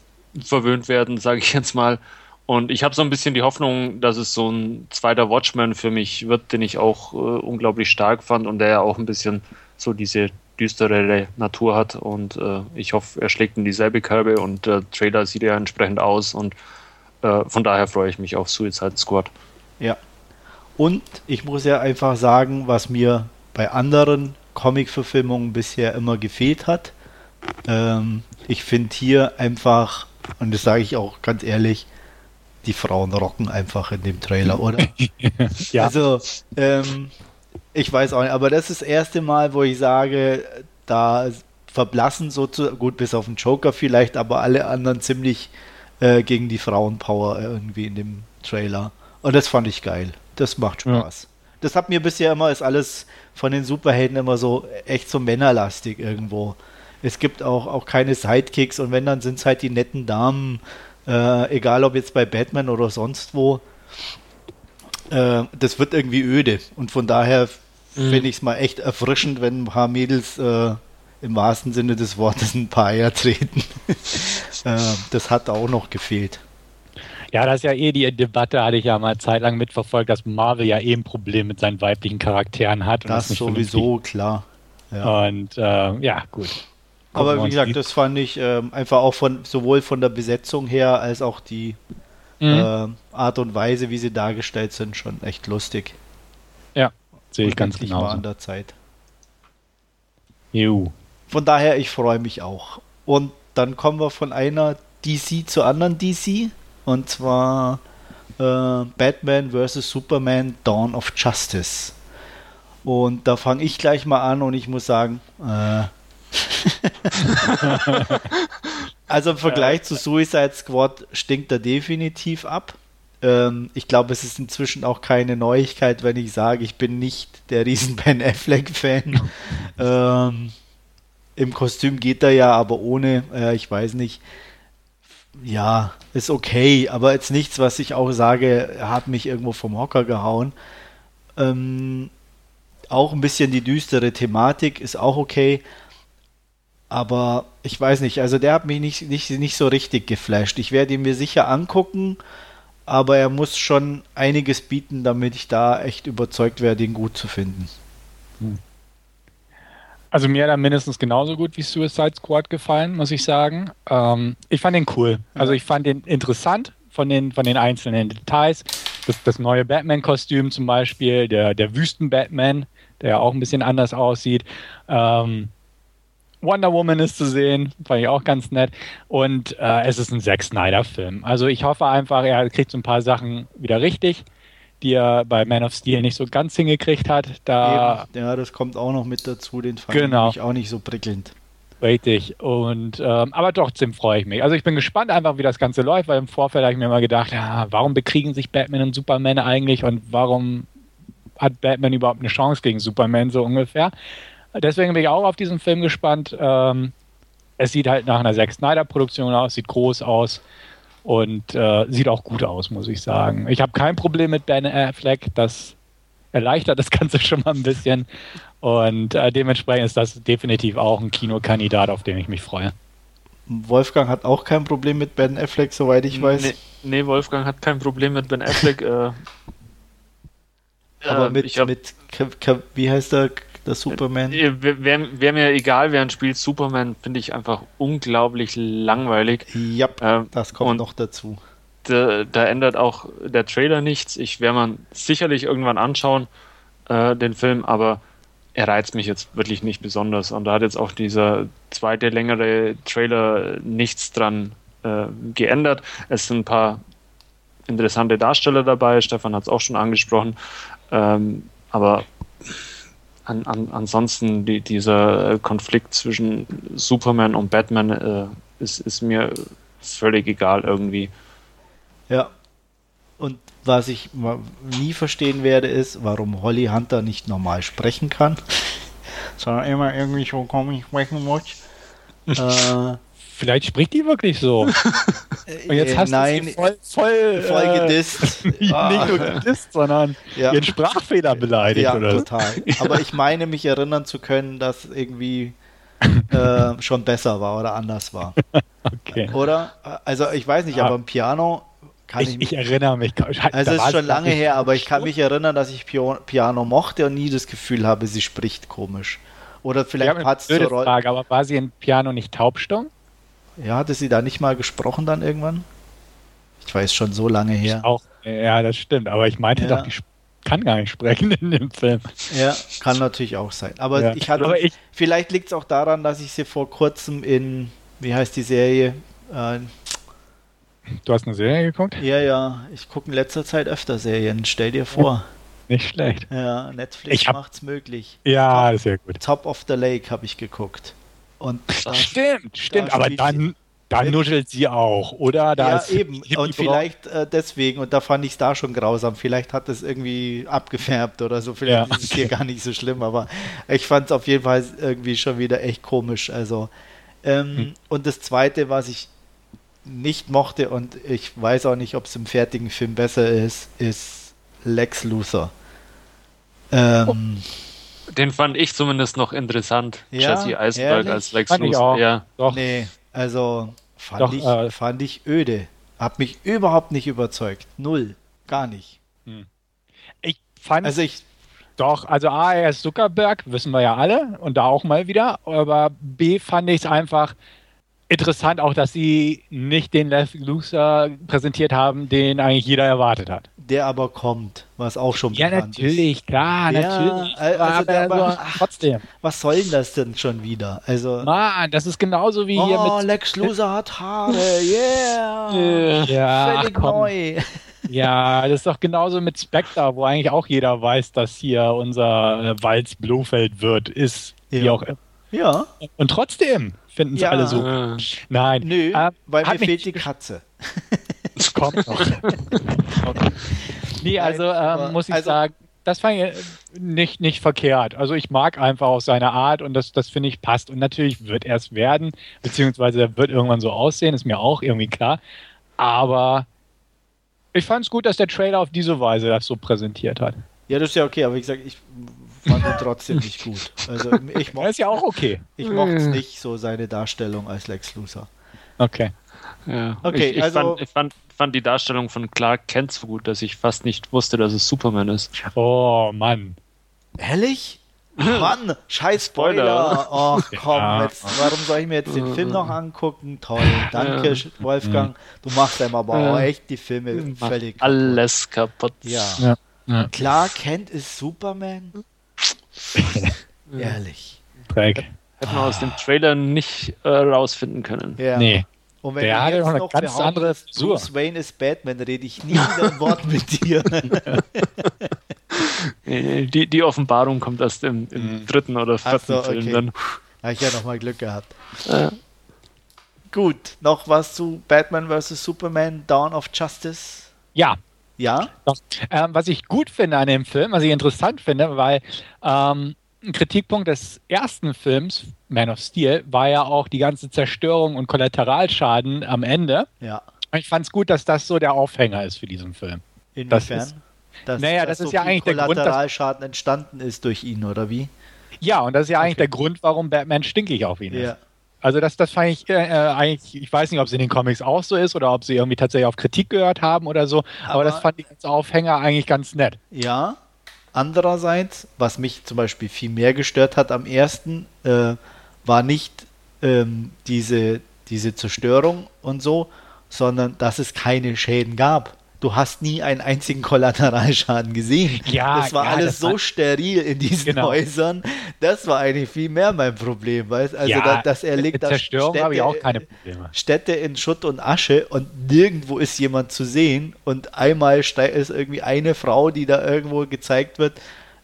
verwöhnt werden, sage ich jetzt mal. Und ich habe so ein bisschen die Hoffnung, dass es so ein zweiter Watchman für mich wird, den ich auch äh, unglaublich stark fand und der ja auch ein bisschen so diese düstere Natur hat. Und äh, ich hoffe, er schlägt in dieselbe Kerbe und der Trailer sieht ja entsprechend aus und äh, von daher freue ich mich auf Suicide Squad. Ja. Und ich muss ja einfach sagen, was mir bei anderen Comic-Verfilmungen bisher immer gefehlt hat. Ähm, ich finde hier einfach, und das sage ich auch ganz ehrlich, die Frauen rocken einfach in dem Trailer, oder? Ja. Also, ähm, ich weiß auch nicht, aber das ist das erste Mal, wo ich sage, da verblassen sozusagen, gut, bis auf den Joker vielleicht, aber alle anderen ziemlich äh, gegen die Frauenpower irgendwie in dem Trailer. Und das fand ich geil. Das macht Ja. Spaß. Das hat mir bisher immer, ist alles von den Superhelden immer so echt so männerlastig irgendwo. Es gibt auch, auch keine Sidekicks und wenn, dann sind es halt die netten Damen, äh, egal ob jetzt bei Batman oder sonst wo. Äh, das wird irgendwie öde und von daher mhm. finde ich es mal echt erfrischend, wenn ein paar Mädels äh, im wahrsten Sinne des Wortes ein paar Eier treten. äh, das hat auch noch gefehlt. Ja, das ist ja eh die Debatte, hatte ich ja mal zeitlang mitverfolgt, dass Marvel ja eh ein Problem mit seinen weiblichen Charakteren hat. das, ist sowieso klar. Ja. Und äh, ja, gut. Gucken Aber wie gesagt, das fand ich äh, einfach auch von sowohl von der Besetzung her als auch die mhm. äh, Art und Weise, wie sie dargestellt sind, schon echt lustig. Ja, sehe ich ganz genau. an der Zeit. Juhu. Von daher, ich freue mich auch. Und dann kommen wir von einer DC zur anderen DC. Und zwar äh, Batman vs. Superman Dawn of Justice. Und da fange ich gleich mal an und ich muss sagen, äh, also im Vergleich zu Suicide Squad stinkt er definitiv ab. Ähm, ich glaube, es ist inzwischen auch keine Neuigkeit, wenn ich sage, ich bin nicht der riesen Ben Affleck-Fan. ähm, Im Kostüm geht er ja, aber ohne, äh, ich weiß nicht ja, ist okay, aber jetzt nichts, was ich auch sage, hat mich irgendwo vom Hocker gehauen. Ähm, auch ein bisschen die düstere Thematik ist auch okay, aber ich weiß nicht, also der hat mich nicht, nicht, nicht so richtig geflasht. Ich werde ihn mir sicher angucken, aber er muss schon einiges bieten, damit ich da echt überzeugt werde, ihn gut zu finden. Hm. Also mir hat er mindestens genauso gut wie Suicide Squad gefallen, muss ich sagen. Ähm, ich fand den cool. Also ich fand den interessant von den, von den einzelnen Details. Das, das neue Batman-Kostüm zum Beispiel, der, der Wüsten-Batman, der ja auch ein bisschen anders aussieht. Ähm, Wonder Woman ist zu sehen, fand ich auch ganz nett. Und äh, es ist ein Zack Snyder-Film. Also ich hoffe einfach, er kriegt so ein paar Sachen wieder richtig die er bei Man of Steel nicht so ganz hingekriegt hat. Da ja, das kommt auch noch mit dazu, den fand genau. ich auch nicht so prickelnd. Richtig. Und ähm, aber trotzdem freue ich mich. Also ich bin gespannt einfach, wie das Ganze läuft, weil im Vorfeld habe ich mir immer gedacht, ja, warum bekriegen sich Batman und Superman eigentlich und warum hat Batman überhaupt eine Chance gegen Superman so ungefähr? Deswegen bin ich auch auf diesen Film gespannt. Ähm, es sieht halt nach einer Zack Snyder-Produktion aus, sieht groß aus und äh, sieht auch gut aus, muss ich sagen. Ich habe kein Problem mit Ben Affleck, das erleichtert das Ganze schon mal ein bisschen und äh, dementsprechend ist das definitiv auch ein Kinokandidat, auf den ich mich freue. Wolfgang hat auch kein Problem mit Ben Affleck, soweit ich weiß. Nee, nee Wolfgang hat kein Problem mit Ben Affleck. äh, Aber mit, mit wie heißt der der Superman. Äh, Wäre wär mir egal, wer ein spielt. Superman finde ich einfach unglaublich langweilig. Ja, ähm, das kommt noch dazu. Da, da, ändert auch der Trailer nichts. Ich werde man sicherlich irgendwann anschauen, äh, den Film, aber er reizt mich jetzt wirklich nicht besonders. Und da hat jetzt auch dieser zweite längere Trailer nichts dran äh, geändert. Es sind ein paar interessante Darsteller dabei. Stefan hat es auch schon angesprochen. Ähm, aber an, an, ansonsten die, dieser Konflikt zwischen Superman und Batman äh, ist, ist mir völlig egal irgendwie. Ja. Und was ich nie verstehen werde, ist, warum Holly Hunter nicht normal sprechen kann, sondern immer irgendwie so komisch sprechen muss. äh, Vielleicht spricht die wirklich so. Und jetzt hast Nein, du sie voll, voll, voll äh, gedisst. nicht ah. nur gedisst, sondern ja. ihren Sprachfehler beleidigt. Ja, oder? total. Aber ich meine, mich erinnern zu können, dass irgendwie äh, schon besser war oder anders war. okay. Oder? Also ich weiß nicht, aber im Piano kann ich, ich, ich erinnere mich. Also es ist schon lange her, aber ich kann mich erinnern, dass ich Piano mochte und nie das Gefühl habe, sie spricht komisch. Oder vielleicht hat es zur Rolle. Frage, aber war sie in Piano nicht taubstumm? Ja, hatte sie da nicht mal gesprochen dann irgendwann? Ich weiß schon so lange her. Auch, ja, das stimmt. Aber ich meinte ja. doch, die kann gar nicht sprechen in dem Film. Ja, kann natürlich auch sein. Aber ja. ich hatte, Aber ich, vielleicht liegt es auch daran, dass ich sie vor kurzem in, wie heißt die Serie? Äh, du hast eine Serie geguckt? Ja, ja. Ich gucke in letzter Zeit öfter Serien. Stell dir vor. Nicht schlecht. Ja, Netflix macht es möglich. Ja, Top, sehr gut. Top of the Lake habe ich geguckt. Und das, stimmt, stimmt, aber dann dann nuschelt sie auch, oder? Da ja, eben. Und vielleicht äh, deswegen, und da fand ich es da schon grausam. Vielleicht hat es irgendwie abgefärbt oder so. Vielleicht Ja, ist es hier gar nicht so schlimm, aber ich fand es auf jeden Fall irgendwie schon wieder echt komisch. Also, ähm, Hm. und das zweite, was ich nicht mochte, und ich weiß auch nicht, ob es im fertigen Film besser ist, ist Lex Luthor. Ähm, Den fand ich zumindest noch interessant. Ja, Jesse Eisenberg ehrlich? als Lex Fand Luthor. Ja. Doch, Nee, also fand, Doch, ich, äh, fand ich öde. Hab mich überhaupt nicht überzeugt. Null. Gar nicht. ich fand Also ich, Doch, also A, er ist Zuckerberg, wissen wir ja alle, und da auch mal wieder. Aber B fand ich es einfach interessant, auch dass sie nicht den Lex Luthor präsentiert haben, den eigentlich jeder erwartet hat. der aber kommt, was auch schon Ja, bekannt natürlich, klar, Ja, natürlich. also aber der- aber- so, trotzdem. ist. Was soll denn das denn schon wieder? Also, Mann, das ist genauso wie hier oh, mit. Lex Luthor hat Haare, yeah! Ja, ach, Völlig komm. neu. Ja, das ist doch genauso mit Spectre, wo eigentlich auch jeder weiß, dass hier unser Walz Blofeld wird, ist. Wie Ja. auch immer. Ja, Und trotzdem finden es Ja. alle so. Äh, Nein. nö, äh, weil hat mir mich fehlt die Katze. Es kommt noch. Nee, also ähm, muss ich also- sagen, das fand ich nicht, nicht verkehrt. Also ich mag einfach auch seine Art und das, das finde ich passt. Und natürlich wird er es werden, beziehungsweise er wird irgendwann so aussehen, ist mir auch irgendwie klar. Aber ich fand es gut, dass der Trailer auf diese Weise das so präsentiert hat. Ja, das ist ja okay, aber wie gesagt, ich fand ihn trotzdem nicht gut. Also ich Das mochte ist ja auch okay. ich mochte es nicht, so seine Darstellung als Lex Luthor. Okay. ja. Okay, ich, ich, also- fand, ich fand, fand die Darstellung von Clark Kent so gut, dass ich fast nicht wusste, dass es Superman ist. Oh Mann. Ehrlich? Mann, scheiß Spoiler. Spoiler. Oh, komm, Ja. jetzt, warum soll ich mir jetzt den Film noch angucken? Toll, danke, Wolfgang. Du machst einem aber Ja. auch echt die Filme völlig kaputt. Alles kaputt. Ja. Ja. Ja. Klar, Kent ist Superman. Ehrlich. Dreck. Hätten wir aus dem Trailer nicht äh, rausfinden können. Ja. Nee. Und wenn Der du hatte doch eine noch ganz andere Frisur. Bruce Wayne ist Batman, rede ich nie wieder ein Wort mit dir. Die, die Offenbarung kommt erst im, im dritten oder vierten so, Film okay. dann. Habe ich ja nochmal Glück gehabt. Äh, Gut, noch was zu Batman vs. Superman, Dawn of Justice? Ja, Ja? Ähm, was ich gut finde an dem Film, was ich interessant finde, weil ähm, ein Kritikpunkt des ersten Films, Man of Steel, war ja auch die ganze Zerstörung und Kollateralschaden am Ende. Ja. Und ich fand es gut, dass das so der Aufhänger ist für diesen Film. Inwiefern? Das ist- dass, Naja, dass das ist so ja eigentlich der Grund, dass- Kollateralschaden entstanden ist durch ihn, oder wie? Ja, und das ist ja eigentlich Okay. der Grund, warum Batman stinkig auf ihn ist. Ja. Also das, das fand ich äh, äh, eigentlich, ich weiß nicht, ob es in den Comics auch so ist oder ob sie irgendwie tatsächlich auf Kritik gehört haben oder so, aber, Aber- das fand ich als Aufhänger eigentlich ganz nett. Ja. Andererseits, was mich zum Beispiel viel mehr gestört hat am ersten, äh, war nicht ähm, diese, diese Zerstörung und so, sondern dass es keine Schäden gab. Du hast nie einen einzigen Kollateralschaden gesehen. Ja, das war ja, alles das so war- steril in diesen Genau. Häusern. Das war eigentlich viel mehr mein Problem. Weißt? Also, ja, da, dass er mit legt da Zerstörung habe ich auch keine Probleme. Städte in Schutt und Asche und nirgendwo ist jemand zu sehen und einmal ist irgendwie eine Frau, die da irgendwo gezeigt wird.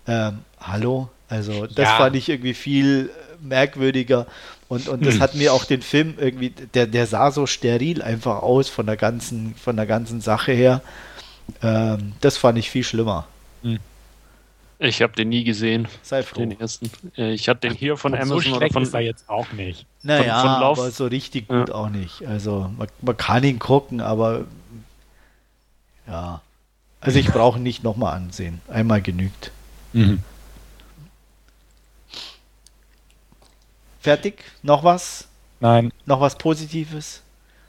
Ähm, hallo? Also das Ja. fand ich irgendwie viel merkwürdiger und, und das hat mir auch den Film irgendwie, der, der sah so steril einfach aus von der ganzen, von der ganzen Sache her. Ähm, das fand ich viel schlimmer. ich habe den nie gesehen, Sei froh. den ersten. Äh, Ich hatte den hier von so Amazon oder schlecht von. ist er jetzt auch nicht. Naja, von Lauf- aber so richtig Ja. gut auch nicht. Also man, man kann ihn gucken, aber ja. Also ich brauche ihn nicht nochmal ansehen. Einmal genügt. Fertig? Noch was? Nein. Noch was Positives?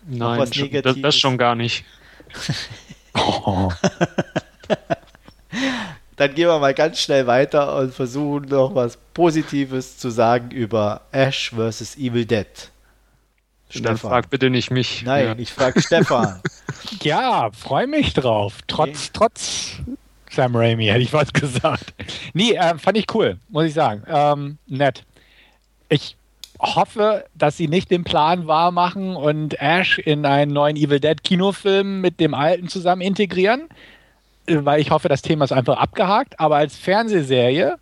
Nein, was schon, das, Negatives? das schon gar nicht. Oh. Dann gehen wir mal ganz schnell weiter und versuchen noch was Positives zu sagen über Ash vs. Evil Dead. Dann frag bitte nicht mich. Nein, Ja. ich frage Stefan. Ja, freue mich drauf. Trotz, trotz Sam Raimi, hätte ich was gesagt. Nee, äh, fand ich cool, muss ich sagen. Ähm, nett. Ich hoffe, dass sie nicht den Plan wahr machen und Ash in einen neuen Evil Dead Kinofilm mit dem alten zusammen integrieren, äh, weil ich hoffe, das Thema ist einfach abgehakt. Aber als Fernsehserie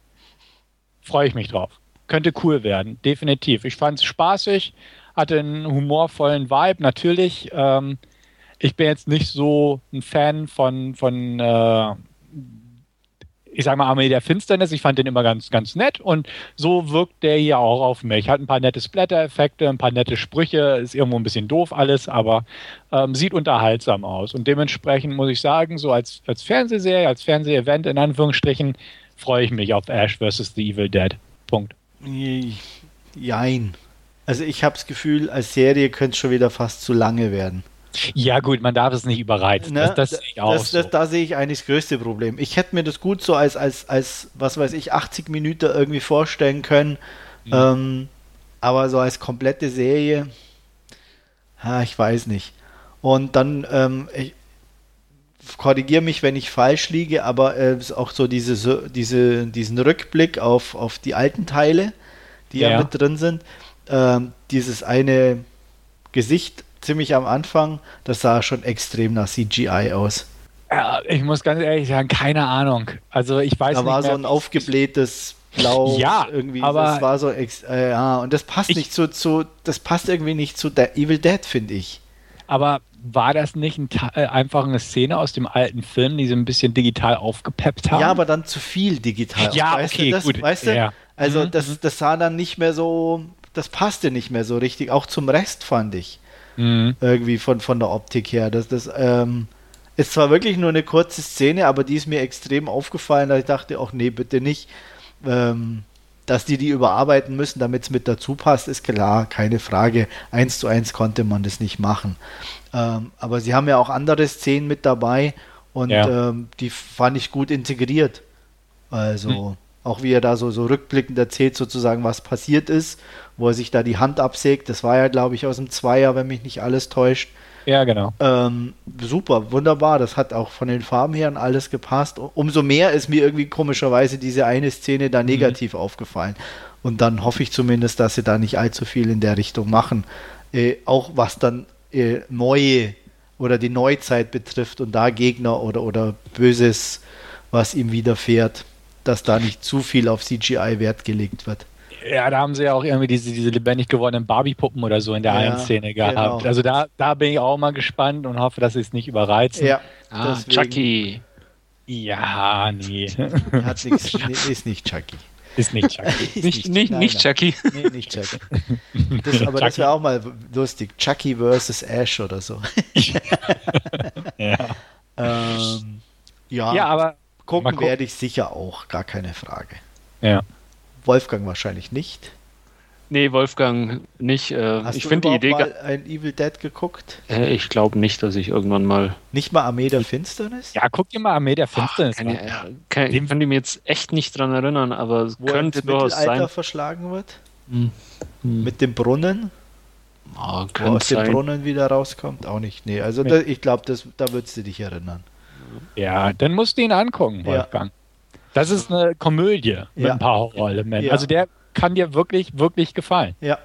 freue ich mich drauf. Könnte cool werden, definitiv. Ich fand es spaßig, hatte einen humorvollen Vibe, natürlich. Ähm, ich bin jetzt nicht so ein Fan von, von äh, ich sag mal, Armee der Finsternis. Ich fand den immer ganz, ganz nett und so wirkt der hier auch auf mich. Hat ein paar nette Splatter-Effekte, ein paar nette Sprüche, ist irgendwo ein bisschen doof alles, aber ähm, sieht unterhaltsam aus. Und dementsprechend muss ich sagen, so als, als Fernsehserie, als Fernsehevent in Anführungsstrichen, freue ich mich auf Ash vs. The Evil Dead. Punkt. Jein. Also ich habe das Gefühl, als Serie könnte es schon wieder fast zu lange werden. Ja, gut, man darf es nicht überreizen. Ne? Das, das, sehe ich auch das, so. das, da sehe ich eigentlich das größte Problem. Ich hätte mir das gut so als, als, als was weiß ich, 80 Minuten irgendwie vorstellen können. Mhm. Ähm, aber so als komplette Serie, ha, ich weiß nicht. Und dann, ähm, ich korrigiere mich, wenn ich falsch liege, aber äh, ist auch so diese, so diese, diesen Rückblick auf, auf die alten Teile, die ja, Ja. mit drin sind. Ähm, dieses eine Gesicht ziemlich am Anfang, das sah schon extrem nach CGI aus. Ja, ich muss ganz ehrlich sagen, keine Ahnung. Also ich weiß Da nicht war mehr, so ein aufgeblähtes Blau Ja, irgendwie. aber- das war so ex äh, ja, und das passt Ich- nicht zu, zu, das passt irgendwie nicht zu der Evil Dead, finde ich. Aber war das nicht ein, äh, einfach eine Szene aus dem alten Film, die sie ein bisschen digital aufgepeppt haben? Ja, aber dann zu viel digital. Ja, weißt okay, du, das, gut. Weißt du? Ja. Also Mhm. das, das sah dann nicht mehr so, das passte nicht mehr so richtig, auch zum Rest fand ich. Mhm. Irgendwie von, von der Optik her. Das, das ähm, ist zwar wirklich nur eine kurze Szene, aber die ist mir extrem aufgefallen, da ich dachte, ach nee, bitte nicht. Ähm, dass die die überarbeiten müssen, damit es mit dazu passt, ist klar, keine Frage. Eins zu eins konnte man das nicht machen. Ähm, aber sie haben ja auch andere Szenen mit dabei und Ja. ähm, die fand ich gut integriert. Also Hm. Auch wie er da so, so rückblickend erzählt, sozusagen, was passiert ist, wo er sich da die Hand absägt. Das war ja, glaube ich, aus dem Zweier, wenn mich nicht alles täuscht. Ja, genau. Ähm, super, wunderbar. Das hat auch von den Farben her und alles gepasst. Umso mehr ist mir irgendwie komischerweise diese eine Szene da negativ aufgefallen. Und dann hoffe ich zumindest, dass sie da nicht allzu viel in der Richtung machen. Äh, auch was dann äh, neue oder die Neuzeit betrifft und da Gegner oder, oder Böses, was ihm widerfährt, dass da nicht zu viel auf CGI Wert gelegt wird. Ja, da haben sie ja auch irgendwie diese, diese lebendig gewordenen Barbie-Puppen oder so in der Ja, einen Szene gehabt. genau. Also da, da bin ich auch mal gespannt und hoffe, dass sie es nicht überreizen. Ja, Ah, Chucky. Ja, nee. Hat nix, nee, ist nicht Chucky. Ist nicht Chucky. Ist Nicht, nicht, nein, nicht nein. Chucky. Nee, nicht Chucky. Das, aber das Chucky. wäre auch mal lustig. Chucky versus Ash oder so. ja. ähm, ja, ja, aber gucken gucken. werde ich sicher auch, gar keine Frage. ja. Wolfgang wahrscheinlich nicht. Nee, Wolfgang nicht. Äh, Hast ich du finde die Idee. mal ein Evil Dead geguckt? Äh, ich glaube nicht, dass ich irgendwann mal. Nicht mal Armee der Finsternis? ja, guck dir mal Armee der Finsternis an. äh, kann, ich kann die mir jetzt echt nicht dran erinnern, aber es Wo könnte ins durchaus Mittelalter sein. verschlagen wird? Hm. Hm. Mit dem Brunnen? Oh, Wo aus dem. Brunnen wieder rauskommt? Auch nicht. Nee, also Nee. Da, ich glaube, da würdest du dich erinnern. Ja, dann musst du ihn angucken, Ja. Wolfgang. Das ist eine Komödie mit Ja. ein paar Horrorelementen. Ja. Also der kann dir wirklich, wirklich gefallen. Ja,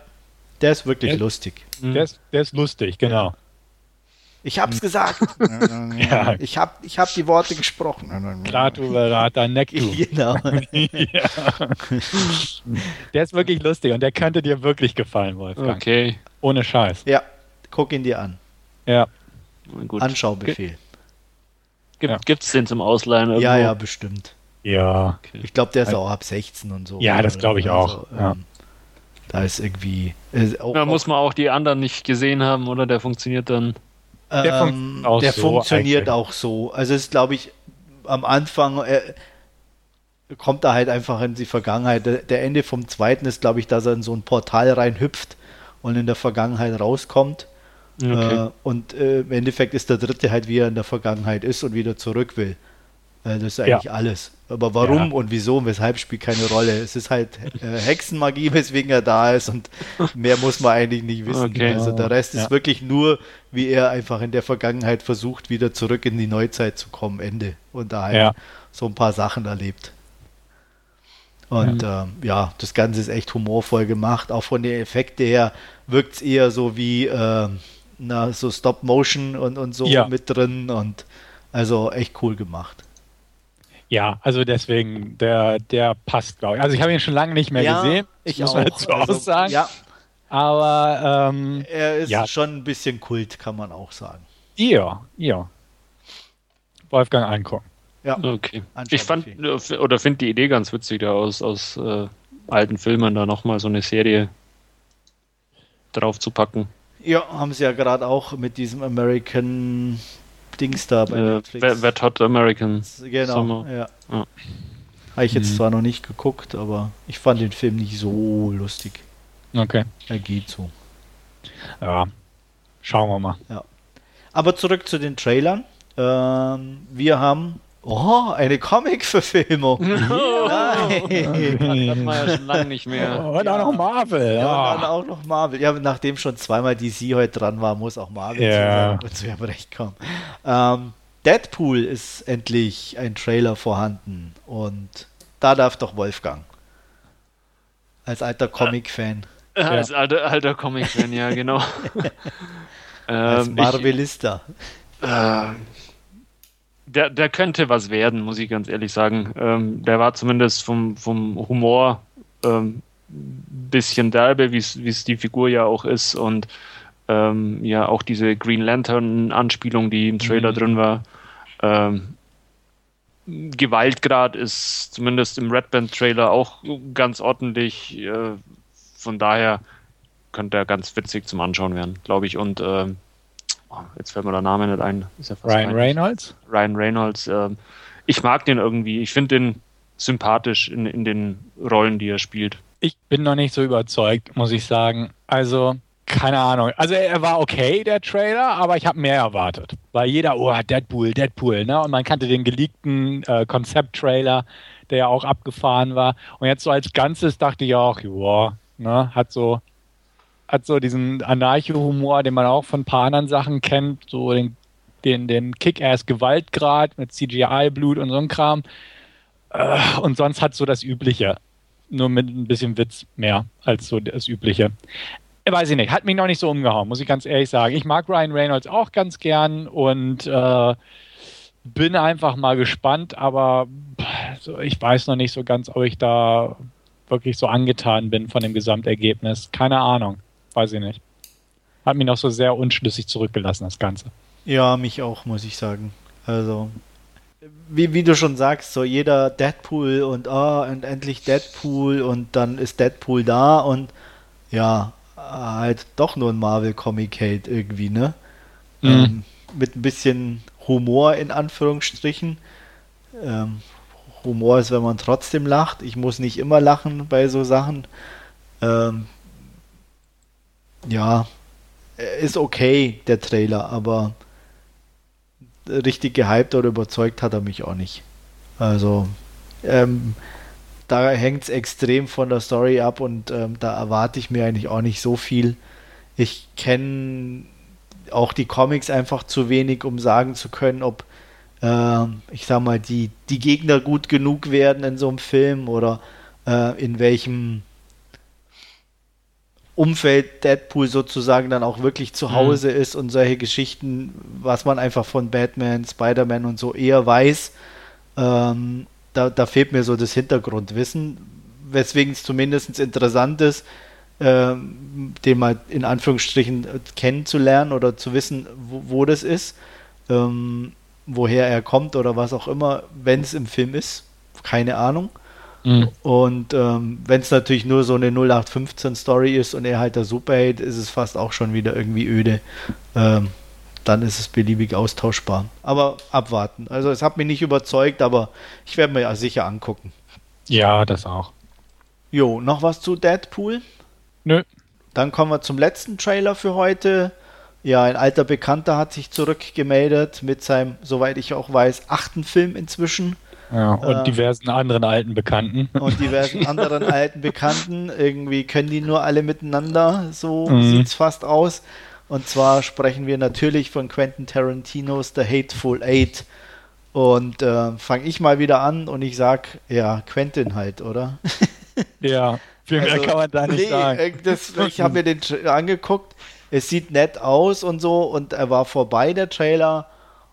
der ist wirklich Ja. lustig. Hm. Der ist, der ist lustig, genau. Ich hab's gesagt. Ja. Ich hab, ich hab die Worte gesprochen. Klar, du Berater, neck du. Genau. ja. Der ist wirklich lustig und der könnte dir wirklich gefallen, Wolfgang. Okay, Ohne Scheiß. Ja, guck ihn dir an. Ja. gut. Anschaubefehl. Gibt, Ja. Gibt's den zum Ausleihen irgendwo? Ja, ja, bestimmt. Ja. Okay. Ich glaube, der ist auch ab 16 und so. Ja, das glaube ich auch, ja. ähm, Da ist irgendwie. Äh, auch, Da muss man auch die anderen nicht gesehen haben, oder? Der funktioniert dann. der ähm, funktioniert auch der so funktioniert eigentlich. auch so. Also es ist, glaube ich, am Anfang äh, kommt er halt einfach in die Vergangenheit. Der, der Ende vom zweiten ist, glaube ich, dass er in so ein Portal reinhüpft und in der Vergangenheit rauskommt. Okay. Äh, und äh, im Endeffekt ist der dritte halt, wie er in der Vergangenheit ist und wieder zurück will. Äh, das ist eigentlich alles. Aber warum Ja. und wieso und weshalb spielt keine Rolle. Es ist halt äh, Hexenmagie, weswegen er da ist und mehr muss man eigentlich nicht wissen. Okay. Also der Rest ist Ja. wirklich nur, wie er einfach in der Vergangenheit versucht, wieder zurück in die Neuzeit zu kommen. Ende. Und da halt Ja. so ein paar Sachen erlebt. Und ähm, ja, das Ganze ist echt humorvoll gemacht. Auch von den Effekten her wirkt es eher so wie ähm, na, so Stop Motion und, und so Ja. mit drin. Und also echt cool gemacht. Ja, also deswegen, der, der passt, glaube ich. Also ich habe ihn schon lange nicht mehr gesehen. ich muss auch. man dazu Also, auch sagen. Ja, Aber ähm, Er ist Ja. schon ein bisschen Kult, kann man auch sagen. ja, ja. Wolfgang angucken. Ja, Okay. Ich fand äh, oder finde die Idee ganz witzig, da aus, aus äh, alten Filmen da nochmal so eine Serie drauf zu packen. Ja haben sie ja gerade auch mit diesem American Dings da bei Äh, Netflix. Wer- Wet Hot American. genau, ja. Ja. Habe ich jetzt Mhm. zwar noch nicht geguckt, aber ich fand den Film nicht so lustig. Okay. Er geht so. Ja. Schauen wir mal. Aber zurück zu den Trailern. Ähm, wir haben oh, eine Comic-Verfilmung. Nein. Hat man ja schon lange nicht mehr. Und auch noch Marvel. Ja, und dann Ja. auch noch Marvel. Ja, nachdem schon zweimal DC heute dran war, muss auch Marvel Ja. zu haben recht kommen. Ähm, Deadpool ist endlich ein Trailer vorhanden und da darf doch Wolfgang. Als alter Comic-Fan. Als alter, alter Comic-Fan, ja, genau. Als ähm, ich, Marvelista. äh, der, der könnte was werden, muss ich ganz ehrlich sagen. Ähm, der war zumindest vom, vom Humor ähm, bisschen derbe, wie es die Figur ja auch ist und ähm, ja auch diese Green Lantern-Anspielung, die im Trailer Mhm. drin war. Ähm, Gewaltgrad ist zumindest im Red Band-Trailer auch ganz ordentlich. Äh, von daher könnte er ganz witzig zum Anschauen werden, glaube ich. Und ähm, oh, jetzt fällt mir der Name nicht ein. Ist ja fast Ryan. Reynolds? Ryan Reynolds. ähm, ich mag den irgendwie. Ich finde den sympathisch in, in den Rollen, die er spielt. Ich bin noch nicht so überzeugt, muss ich sagen. Also, keine Ahnung. Also, er war okay, der Trailer, aber ich habe mehr erwartet. Weil jeder, oh, Deadpool, Deadpool, ne? Und man kannte den geleakten äh, Konzept-Trailer, der ja auch abgefahren war. Und jetzt so als Ganzes dachte ich auch, ja, ne? Hat so, hat so diesen Anarcho-Humor, den man auch von ein paar anderen Sachen kennt, so den, den, den Kick-Ass-Gewaltgrad mit CGI-Blut und so ein Kram. Äh, und sonst hat so das Übliche nur mit ein bisschen Witz mehr als so das Übliche. Äh, Weiß ich nicht, hat mich noch nicht so umgehauen, muss ich ganz ehrlich sagen. Ich mag Ryan Reynolds auch ganz gern und äh, bin einfach mal gespannt, aber so, ich weiß noch nicht so ganz, ob ich da wirklich so angetan bin von dem Gesamtergebnis. Keine Ahnung, weiß ich nicht. Hat mich noch so sehr unschlüssig zurückgelassen, das Ganze. Ja, mich auch, muss ich sagen. Also, wie, wie du schon sagst, so jeder Deadpool und ah, und endlich Deadpool und dann ist Deadpool da und ja, halt doch nur ein Marvel-Comic halt irgendwie, ne? Mhm. Ähm, mit ein bisschen Humor in Anführungsstrichen. Ähm, Humor ist, wenn man trotzdem lacht. Ich muss nicht immer lachen bei so Sachen. Ähm, ja, äh, ist okay, der Trailer, aber richtig gehypt oder überzeugt hat er mich auch nicht. Also, ähm, da hängt es extrem von der Story ab und ähm, da erwarte ich mir eigentlich auch nicht so viel. Ich kenne auch die Comics einfach zu wenig, um sagen zu können, ob ähm, ich sag mal, die, die Gegner gut genug werden in so einem Film oder äh, in welchem Umfeld Deadpool sozusagen dann auch wirklich zu Hause ist und solche Geschichten, was man einfach von Batman, Spider-Man und so eher weiß. Ähm, da, da fehlt mir so das Hintergrundwissen, weswegen es zumindest interessant ist, ähm, den mal in Anführungsstrichen äh, kennenzulernen oder zu wissen, wo, wo das ist, ähm, woher er kommt oder was auch immer, wenn es im Film ist. Keine Ahnung. Mhm. Und ähm, wenn es natürlich nur so eine 0815-Story ist und er halt der Superheld, ist es fast auch schon wieder irgendwie öde. Ähm, dann ist es beliebig austauschbar. Aber abwarten. Also es hat mich nicht überzeugt, aber ich werde mir ja sicher angucken. Ja, das auch. Jo, noch was zu Deadpool? Nö. Dann kommen wir zum letzten Trailer für heute. Ja, ein alter Bekannter hat sich zurückgemeldet mit seinem, soweit ich auch weiß, achten Film inzwischen. Ja, und Äh. diversen anderen alten Bekannten. und diversen anderen alten Bekannten. Irgendwie können die nur alle miteinander, so Mhm. sieht's fast aus. Und zwar sprechen wir natürlich von Quentin Tarantinos The Hateful Eight. Und äh, fange ich mal wieder an und ich sag, ja, Quentin halt, oder? Ja, viel mehr Also, kann man da nicht nee, sagen. äh, Das, ich habe mir den angeguckt, es sieht nett aus und so und er war vorbei, der Trailer.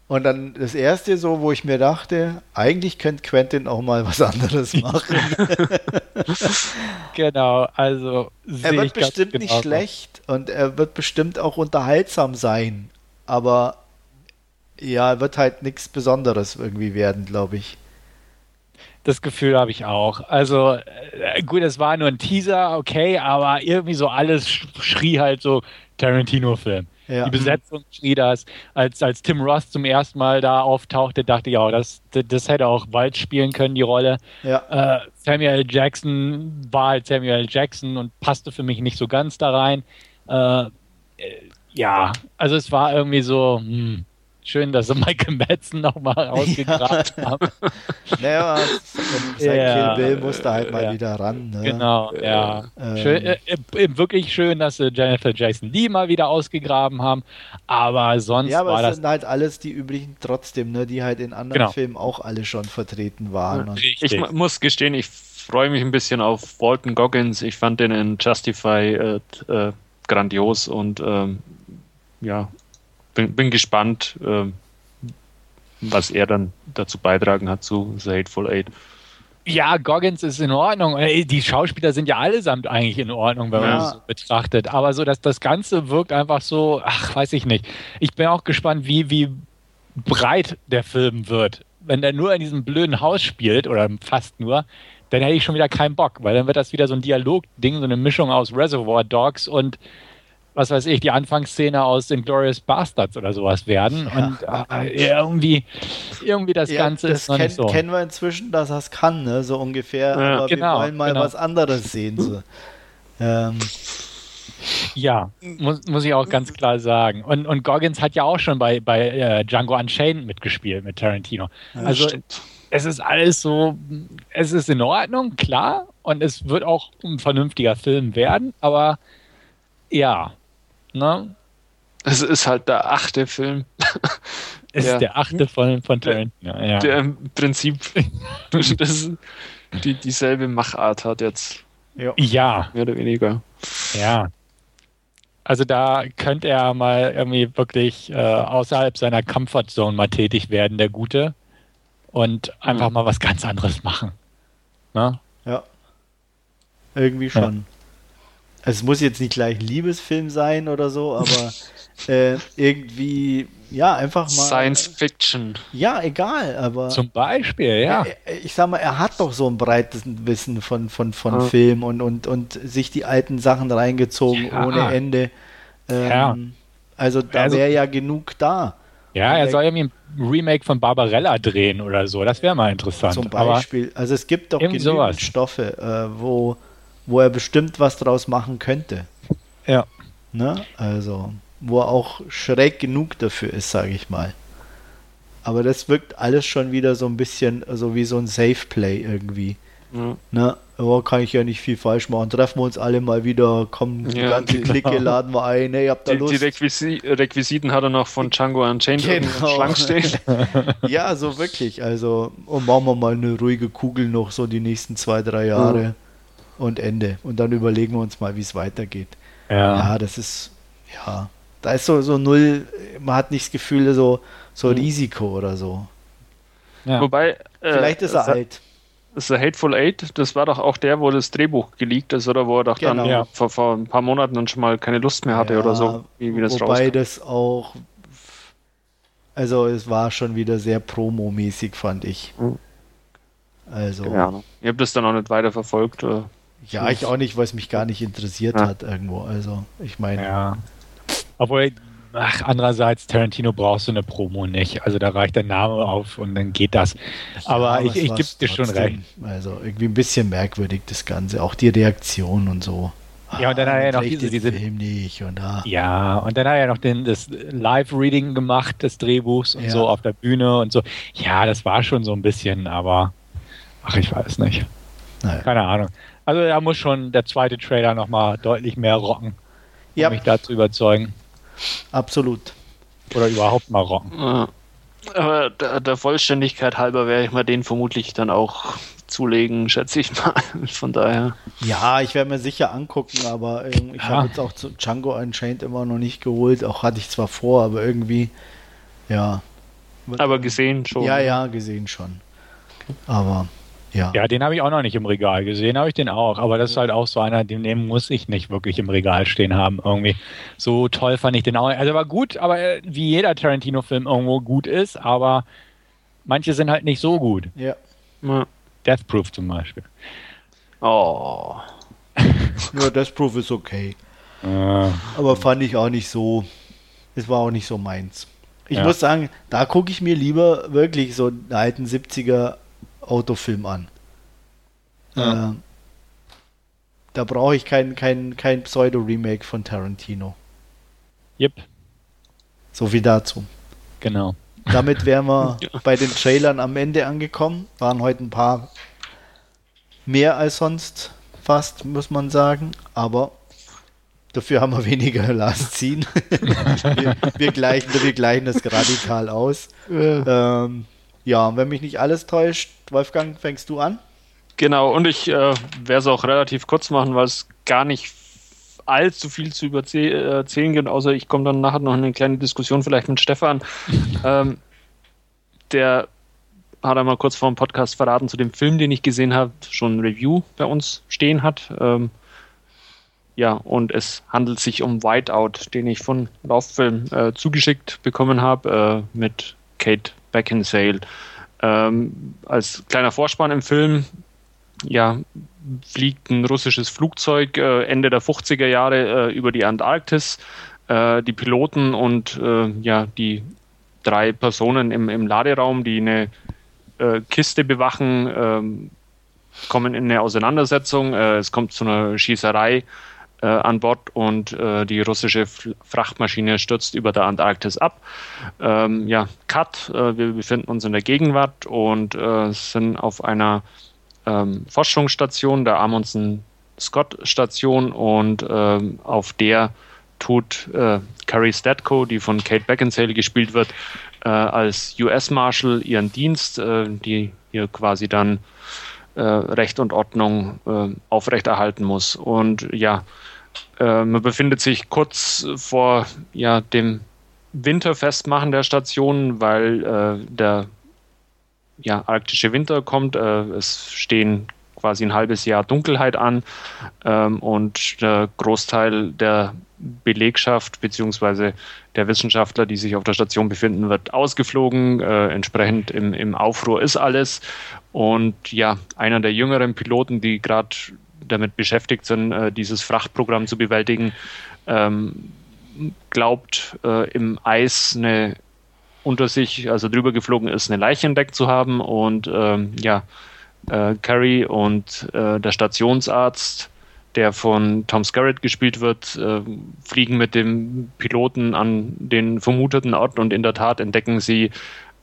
Und dann das erste so, wo ich mir dachte, eigentlich könnte Quentin auch mal was anderes machen. genau, also er wird bestimmt nicht genau schlecht und er wird bestimmt auch unterhaltsam sein, aber ja, wird halt nichts Besonderes irgendwie werden, glaube ich. Das Gefühl habe ich auch. Also äh, gut, es war nur ein Teaser, okay, aber irgendwie so alles schrie halt so Tarantino-Film. Ja. Die Besetzung schrie das. Als, als Tim Ross zum ersten Mal da auftauchte, dachte ich auch, das, das hätte auch bald spielen können, die Rolle. Ja. Äh, Samuel Jackson war halt Samuel Jackson und passte für mich nicht so ganz da rein. Äh, äh ja, also es war irgendwie so, hm, Schön, dass sie Michael Madsen nochmal rausgegraben ja. haben. Naja, sein ja, Kill Bill musste halt mal ja. wieder ran. Ne? Genau, ja. Ähm. Schön, äh, äh, wirklich schön, dass sie Jennifer Jason Lee mal wieder ausgegraben haben. Aber sonst ja, aber war es das sind halt alles die üblichen trotzdem, ne, die halt in anderen genau. Filmen auch alle schon vertreten waren. Ich muss gestehen, ich freue mich ein bisschen auf Walton Goggins. Ich fand den in Justify äh, äh, grandios und ähm, ja, bin, bin gespannt, äh, was er dann dazu beitragen hat zu The Hateful Eight. Ja, Goggins ist in Ordnung. Die Schauspieler sind ja allesamt eigentlich in Ordnung, wenn ja. man das so betrachtet. Aber so, dass das Ganze wirkt einfach so, ach, weiß ich nicht. Ich bin auch gespannt, wie, wie breit der Film wird. Wenn der nur in diesem blöden Haus spielt, oder fast nur, dann hätte ich schon wieder keinen Bock, weil dann wird das wieder so ein Dialog-Ding, so eine Mischung aus Reservoir Dogs und was weiß ich, die Anfangsszene aus Glorious Bastards oder sowas werden. Ja. Und äh, irgendwie, irgendwie das ja, Ganze das ist noch kenn, nicht so. kennen wir inzwischen, dass das kann, ne? so ungefähr. Ja, aber genau, wir wollen mal genau. was anderes sehen. So. Ähm. Ja, muss, muss ich auch ganz klar sagen. Und, und Goggins hat ja auch schon bei, bei äh, Django Unchained mitgespielt mit Tarantino. also stimmt. es ist alles so, es ist in Ordnung, klar. Und es wird auch ein vernünftiger Film werden, aber ja, Ne? Es ist halt der achte Film. Es ist der achte von, von Tarantino. Der, ja. der im Prinzip das, die, dieselbe Machart hat jetzt. Ja. Mehr oder weniger. Ja. Also da könnte er mal irgendwie wirklich äh, außerhalb seiner Comfortzone mal tätig werden, der Gute. Und einfach mhm. mal was ganz anderes machen. Ne? Ja. Irgendwie schon. Also es muss jetzt nicht gleich ein Liebesfilm sein oder so, aber äh, irgendwie, ja, einfach mal. Science Fiction. Ja, egal, aber. Zum Beispiel, ja. Ich sag mal, er hat doch so ein breites Wissen von, von, von ja. Film und, und, und sich die alten Sachen reingezogen ja. ohne Ende. Ähm, ja. Also da also, wäre ja genug da. Ja, er soll irgendwie ein Remake von Barbarella drehen oder so. Das wäre mal interessant. Zum Beispiel. Aber also es gibt doch genügend sowas. Stoffe, äh, wo wo er bestimmt was draus machen könnte. Ja. Ne? Also, wo er auch schräg genug dafür ist, sage ich mal. Aber das wirkt alles schon wieder so ein bisschen so wie so ein Safe Play irgendwie. Ja. Ne? Oh, kann ich ja nicht viel falsch machen. Treffen wir uns alle mal wieder, kommen die ja, ganze genau. Clique, laden wir ein, hey, habt da die, Lust? Die Requisi Requisiten hat er noch von Django Unchained genau. Schlank stehen. ja, so wirklich. Also, und machen wir mal eine ruhige Kugel noch so die nächsten zwei, drei Jahre. Mhm und Ende. Und dann überlegen wir uns mal, wie es weitergeht. Ja. ja, das ist, ja, da ist so, so null, man hat nicht das Gefühl, so, so mhm. Risiko oder so. Ja. Wobei, äh, vielleicht ist er alt. Das ist der Hateful Eight, das war doch auch der, wo das Drehbuch geleakt ist, oder wo er doch genau. dann ja. vor, vor ein paar Monaten dann schon mal keine Lust mehr hatte ja, oder so, wie, wie das Wobei rauskam. das auch, also es war schon wieder sehr promomäßig, fand ich. Mhm. Also. Ja, ihr habt das dann auch nicht weiter verfolgt. Oder? Ja, ich auch nicht, weil es mich gar nicht interessiert ja. hat irgendwo. Also, ich meine. Ja. Obwohl, ach, andererseits, Tarantino brauchst du eine Promo nicht. Also da reicht der Name auf und dann geht das. Aber ja, ich, ich gebe dir schon recht. Also irgendwie ein bisschen merkwürdig das Ganze. Auch die Reaktion und so. Ja, und dann hat er noch diese, diese Film nicht und ah. Ja, und dann hat er noch den, das Live-Reading gemacht des Drehbuchs und ja. so auf der Bühne und so. Ja, das war schon so ein bisschen, aber ach, ich weiß nicht. Naja. Keine Ahnung. Also da muss schon der zweite Trailer nochmal deutlich mehr rocken, um ja. mich da zu überzeugen. Absolut. Oder überhaupt mal rocken. Ja. Aber der, der, Vollständigkeit halber werde ich mir den vermutlich dann auch zulegen, schätze ich mal. Von daher. Ja, ich werde mir sicher angucken, aber ich ja. habe jetzt auch zu Django Unchained immer noch nicht geholt. Auch hatte ich zwar vor, aber irgendwie, ja, Aber gesehen schon. Ja, ja, gesehen schon. Aber ja. Ja, den habe ich auch noch nicht im Regal gesehen, habe ich den auch. Aber das ist halt auch so einer, den muss ich nicht wirklich im Regal stehen haben. Irgendwie so toll fand ich den auch. Also war gut, aber äh, wie jeder Tarantino-Film irgendwo gut ist, aber manche sind halt nicht so gut. Ja. Death Proof zum Beispiel. Oh. ja, Death Proof ist okay. Äh, Aber fand ich auch nicht so. Es war auch nicht so meins. Ich Ja. muss sagen, da gucke ich mir lieber wirklich so einen alten 70er Autofilm an. Ja. Äh, da brauche ich kein, kein, kein Pseudo-Remake von Tarantino. yep, So viel dazu. genau. Damit wären wir bei den Trailern am Ende angekommen. Waren heute ein paar mehr als sonst fast, muss man sagen. Aber dafür haben wir weniger Last ziehen. wir, wir, gleichen, wir gleichen das radikal aus. Ähm, ja, wenn mich nicht alles täuscht, Wolfgang, fängst du an? Genau, und ich äh, werde es auch relativ kurz machen, weil es gar nicht allzu viel zu überzäh- äh, erzählen gibt, außer ich komme dann nachher noch in eine kleine Diskussion vielleicht mit Stefan. ähm, der hat einmal kurz vor dem Podcast verraten zu dem Film, den ich gesehen habe, schon ein Review bei uns stehen hat. Ähm, ja, und es handelt sich um Whiteout, den ich von Lauffilm äh, zugeschickt bekommen habe äh, mit Kate Beckinsale. Ähm, als kleiner Vorspann im Film ja, fliegt ein russisches Flugzeug äh, Ende der 50er Jahre äh, über die Antarktis. Äh, die Piloten und äh, ja, die drei Personen im, im Laderaum, die eine äh, Kiste bewachen, ähm, kommen in eine Auseinandersetzung. Äh, es kommt zu einer Schießerei äh, an Bord und äh, die russische Frachtmaschine stürzt über der Antarktis ab. Ähm, ja, Cut. Äh, wir befinden uns in der Gegenwart und äh, sind auf einer ähm, Forschungsstation, der Amundsen Scott Station und ähm, auf der tut äh, Carrie Statko, die von Kate Beckinsale gespielt wird, äh, als US Marshal ihren Dienst, die hier quasi dann äh, Recht und Ordnung äh, aufrechterhalten muss. Und ja, äh, man befindet sich kurz vor ja, dem Winterfestmachen der Station, weil äh, der ja, arktische Winter kommt. Äh, es stehen quasi ein halbes Jahr Dunkelheit an ähm, und der Großteil der Belegschaft bzw. der Wissenschaftler, die sich auf der Station befinden, wird ausgeflogen. Äh, entsprechend im, im Aufruhr ist alles. Und ja, einer der jüngeren Piloten, die gerade damit beschäftigt sind, äh, dieses Frachtprogramm zu bewältigen, ähm, glaubt, äh, im Eis eine unter sich, also drüber geflogen ist, eine Leiche entdeckt zu haben. Und ähm, ja, äh, Carrie und äh, der Stationsarzt, der von Tom Skerritt gespielt wird, äh, fliegen mit dem Piloten an den vermuteten Ort und in der Tat entdecken sie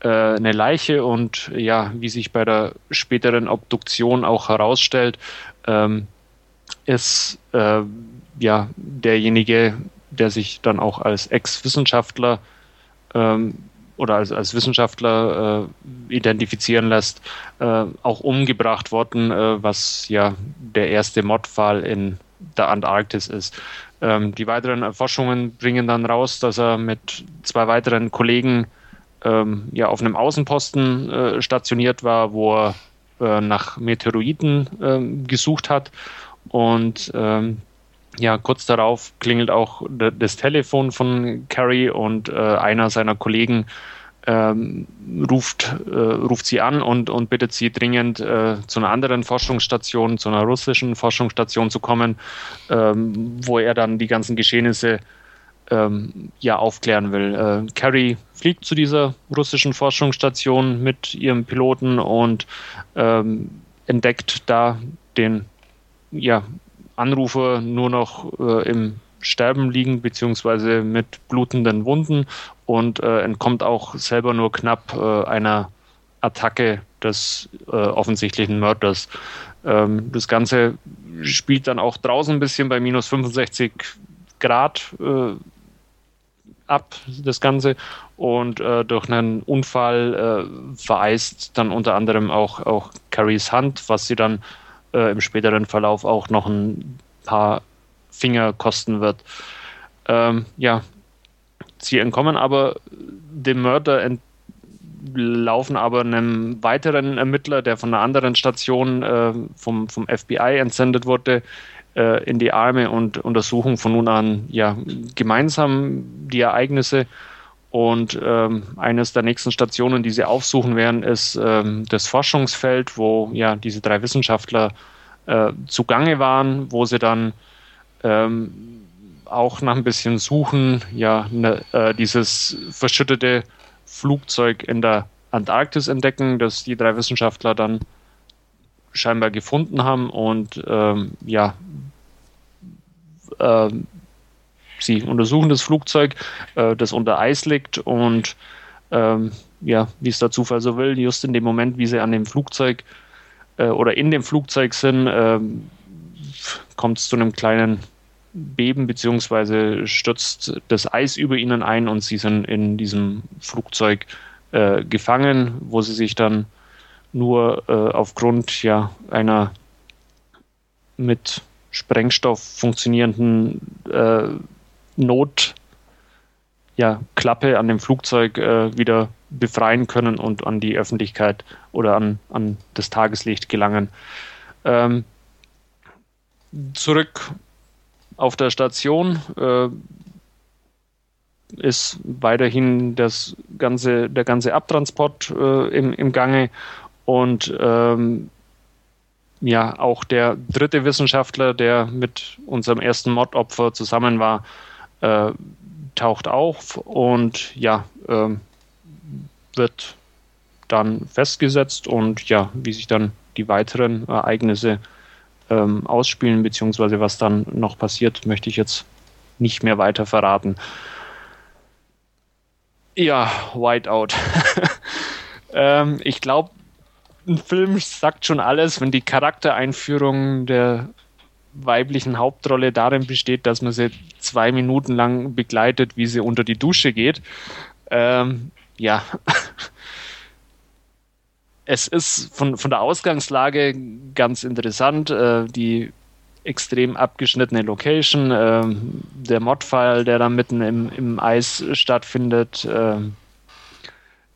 eine Leiche und ja, wie sich bei der späteren Obduktion auch herausstellt, ähm, ist äh, ja derjenige, der sich dann auch als Ex-Wissenschaftler ähm, oder als, als Wissenschaftler äh, identifizieren lässt, äh, auch umgebracht worden, äh, was ja der erste Mordfall in der Antarktis ist. Ähm, die weiteren Erforschungen bringen dann raus, dass er mit zwei weiteren Kollegen ähm, ja auf einem Außenposten äh, stationiert war, wo er äh, nach Meteoriten ähm, gesucht hat und ähm, ja, kurz darauf klingelt auch das Telefon von Carrie und äh, einer seiner Kollegen ähm, ruft, äh, ruft sie an und, und bittet sie dringend äh, zu einer anderen Forschungsstation, zu einer russischen Forschungsstation zu kommen, ähm, wo er dann die ganzen Geschehnisse ähm, ja aufklären will. Äh, Carrie fliegt zu dieser russischen Forschungsstation mit ihrem Piloten und ähm, entdeckt da den ja, Anrufer nur noch äh, im Sterben liegen, beziehungsweise mit blutenden Wunden und äh, entkommt auch selber nur knapp äh, einer Attacke des äh, offensichtlichen Mörders. Ähm, das Ganze spielt dann auch draußen ein bisschen bei minus 65 Grad äh, ab, das Ganze. Und äh, durch einen Unfall äh, vereist dann unter anderem auch, auch Carries Hand, was sie dann äh, im späteren Verlauf auch noch ein paar Finger kosten wird. Ähm, ja, sie entkommen aber dem Mörder ent laufen aber einem weiteren Ermittler, der von einer anderen Station äh, vom, vom FBI entsendet wurde, äh, in die Arme und untersuchen von nun an ja gemeinsam die Ereignisse. Und ähm, eines der nächsten Stationen, die sie aufsuchen werden, ist ähm, das Forschungsfeld, wo ja diese drei Wissenschaftler äh, zugange waren, wo sie dann ähm, auch nach ein bisschen Suchen ja ne, äh, dieses verschüttete Flugzeug in der Antarktis entdecken, das die drei Wissenschaftler dann scheinbar gefunden haben und ähm, ja, äh, sie untersuchen das Flugzeug, äh, das unter Eis liegt und ähm, ja, wie es der Zufall so will, just in dem Moment, wie sie an dem Flugzeug äh, oder in dem Flugzeug sind, ähm, kommt es zu einem kleinen Beben beziehungsweise stürzt das Eis über ihnen ein und sie sind in diesem Flugzeug äh, gefangen, wo sie sich dann nur äh, aufgrund ja, einer mit Sprengstoff funktionierenden äh, Not ja, an dem Flugzeug äh, wieder befreien können und an die Öffentlichkeit oder an, an das Tageslicht gelangen. Ähm, zurück auf der Station äh, ist weiterhin das ganze, der ganze Abtransport äh, im, im Gange und ähm, ja, auch der dritte Wissenschaftler, der mit unserem ersten Mordopfer zusammen war, äh, taucht auf und ja, äh, wird dann festgesetzt und ja, wie sich dann die weiteren Ereignisse ähm, ausspielen, beziehungsweise was dann noch passiert, möchte ich jetzt nicht mehr weiter verraten. Ja, Whiteout. ähm, ich glaube, ein Film sagt schon alles, wenn die Charaktereinführung der weiblichen Hauptrolle darin besteht, dass man sie zwei Minuten lang begleitet, wie sie unter die Dusche geht. Ähm, ja, es ist von, von der Ausgangslage ganz interessant. Äh, die extrem abgeschnittene Location, äh, der Modfile, der da mitten im, im Eis stattfindet, äh,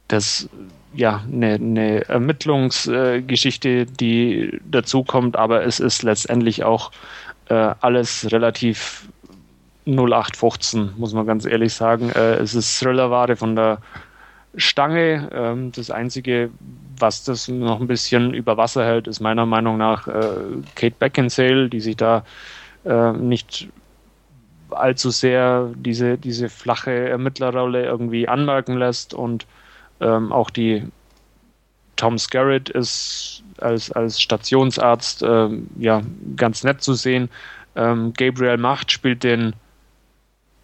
das ja eine, eine Ermittlungsgeschichte, die dazu kommt, aber es ist letztendlich auch äh, alles relativ 0815, muss man ganz ehrlich sagen. Äh, es ist Thrillerware von der Stange. Ähm, das Einzige, was das noch ein bisschen über Wasser hält, ist meiner Meinung nach äh, Kate Beckinsale, die sich da äh, nicht allzu sehr diese, diese flache Ermittlerrolle irgendwie anmerken lässt und ähm, auch die Tom Skerritt ist als, als Stationsarzt ähm, ja ganz nett zu sehen. Ähm, Gabriel Macht spielt den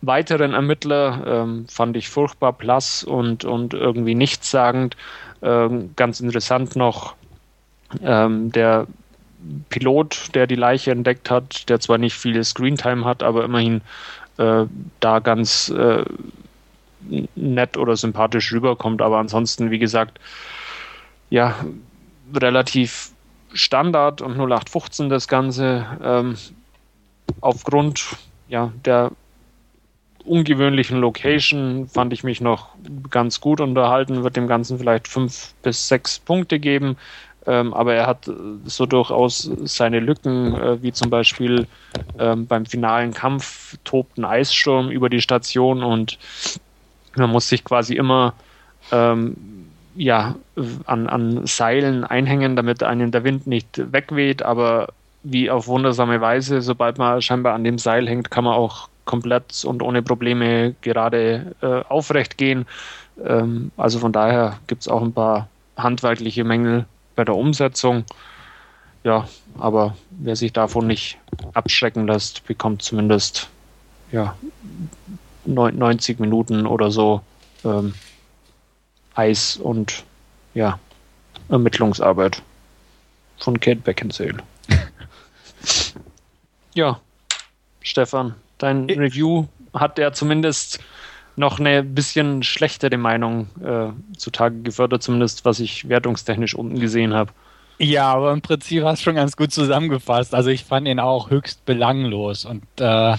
weiteren Ermittler, ähm, fand ich furchtbar blass und, und irgendwie nichtssagend. Ähm, ganz interessant noch ähm, der Pilot, der die Leiche entdeckt hat, der zwar nicht viel Screentime hat, aber immerhin äh, da ganz äh, nett oder sympathisch rüberkommt. Aber ansonsten, wie gesagt, ja, relativ Standard und 0815 das Ganze. Ähm, aufgrund ja, der ungewöhnlichen Location fand ich mich noch ganz gut unterhalten, wird dem Ganzen vielleicht fünf bis sechs Punkte geben. Ähm, aber er hat so durchaus seine Lücken, äh, wie zum Beispiel ähm, beim finalen Kampf tobt ein Eissturm über die Station und man muss sich quasi immer ähm, ja, an, an Seilen einhängen, damit einen der Wind nicht wegweht, aber wie auf wundersame Weise, sobald man scheinbar an dem Seil hängt, kann man auch komplett und ohne Probleme gerade äh, aufrecht gehen. Ähm, also von daher gibt es auch ein paar handwerkliche Mängel bei der Umsetzung. Ja, aber wer sich davon nicht abschrecken lässt, bekommt zumindest ja, 90 Minuten oder so ähm, Eis und ja, Ermittlungsarbeit von Kate Beckinsale. ja, Stefan, dein ich Review hat er zumindest noch eine bisschen schlechtere Meinung äh, zutage gefördert, zumindest was ich wertungstechnisch unten gesehen habe. Ja, aber im Prinzip hast du schon ganz gut zusammengefasst. Also ich fand ihn auch höchst belanglos und äh,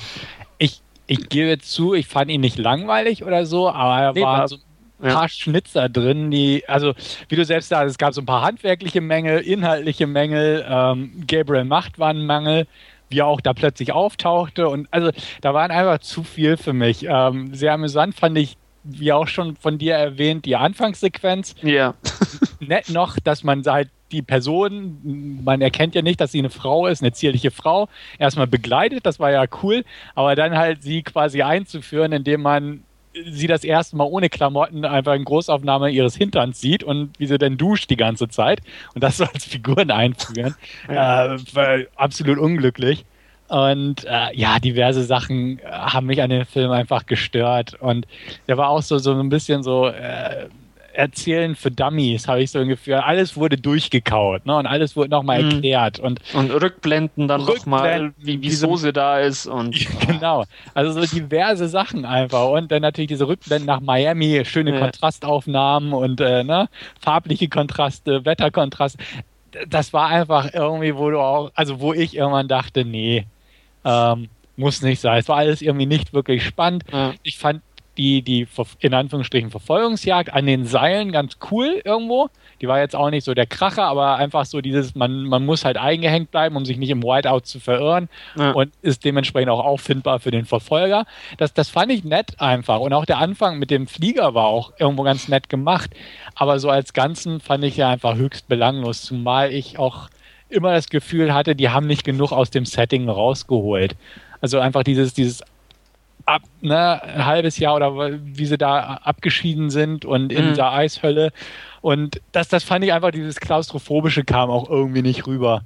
ich, gebe zu, ich fand ihn nicht langweilig oder so, aber er nee, war, so ja. paar Schnitzer drin, die, also wie du selbst sagst, es gab so ein paar handwerkliche Mängel, inhaltliche Mängel, ähm, Gabriel Macht war ein Mangel, wie er auch da plötzlich auftauchte und also da waren einfach zu viel für mich. Ähm, sehr amüsant fand ich wie auch schon von dir erwähnt, die Anfangssequenz. Ja. Nett noch, dass man halt die Person, man erkennt ja nicht, dass sie eine Frau ist, eine zierliche Frau, erstmal begleitet, das war ja cool, aber dann halt sie quasi einzuführen, indem man sie das erste Mal ohne Klamotten einfach in Großaufnahme ihres Hinterns sieht und wie sie denn duscht die ganze Zeit und das so als Figuren einführen. Ja. Äh, absolut unglücklich. Und äh, ja, diverse Sachen äh, haben mich an dem Film einfach gestört. Und der war auch so, so ein bisschen so äh, Erzählen für Dummies, habe ich so ein Gefühl. Alles wurde durchgekaut ne? und alles wurde nochmal mhm. erklärt. Und, und Rückblenden dann nochmal, wie, wie Soße da ist. und Genau, also so diverse Sachen einfach. Und dann natürlich diese Rückblenden nach Miami, schöne ja. Kontrastaufnahmen und äh, ne? farbliche Kontraste, Wetterkontraste. Das war einfach irgendwie, wo du auch, also wo ich irgendwann dachte, nee, ähm, muss nicht sein. Es war alles irgendwie nicht wirklich spannend. Ja. Ich fand die, die in Anführungsstrichen Verfolgungsjagd an den Seilen ganz cool irgendwo. Die war jetzt auch nicht so der Kracher, aber einfach so dieses, man, man muss halt eingehängt bleiben, um sich nicht im Whiteout zu verirren ja. und ist dementsprechend auch auffindbar für den Verfolger. Das, das fand ich nett einfach. Und auch der Anfang mit dem Flieger war auch irgendwo ganz nett gemacht. Aber so als Ganzen fand ich ja einfach höchst belanglos, zumal ich auch immer das Gefühl hatte, die haben nicht genug aus dem Setting rausgeholt. Also einfach dieses, dieses ab, ne, ein halbes Jahr oder wie sie da abgeschieden sind und in mhm. dieser Eishölle. Und das, das fand ich einfach, dieses Klaustrophobische kam auch irgendwie nicht rüber.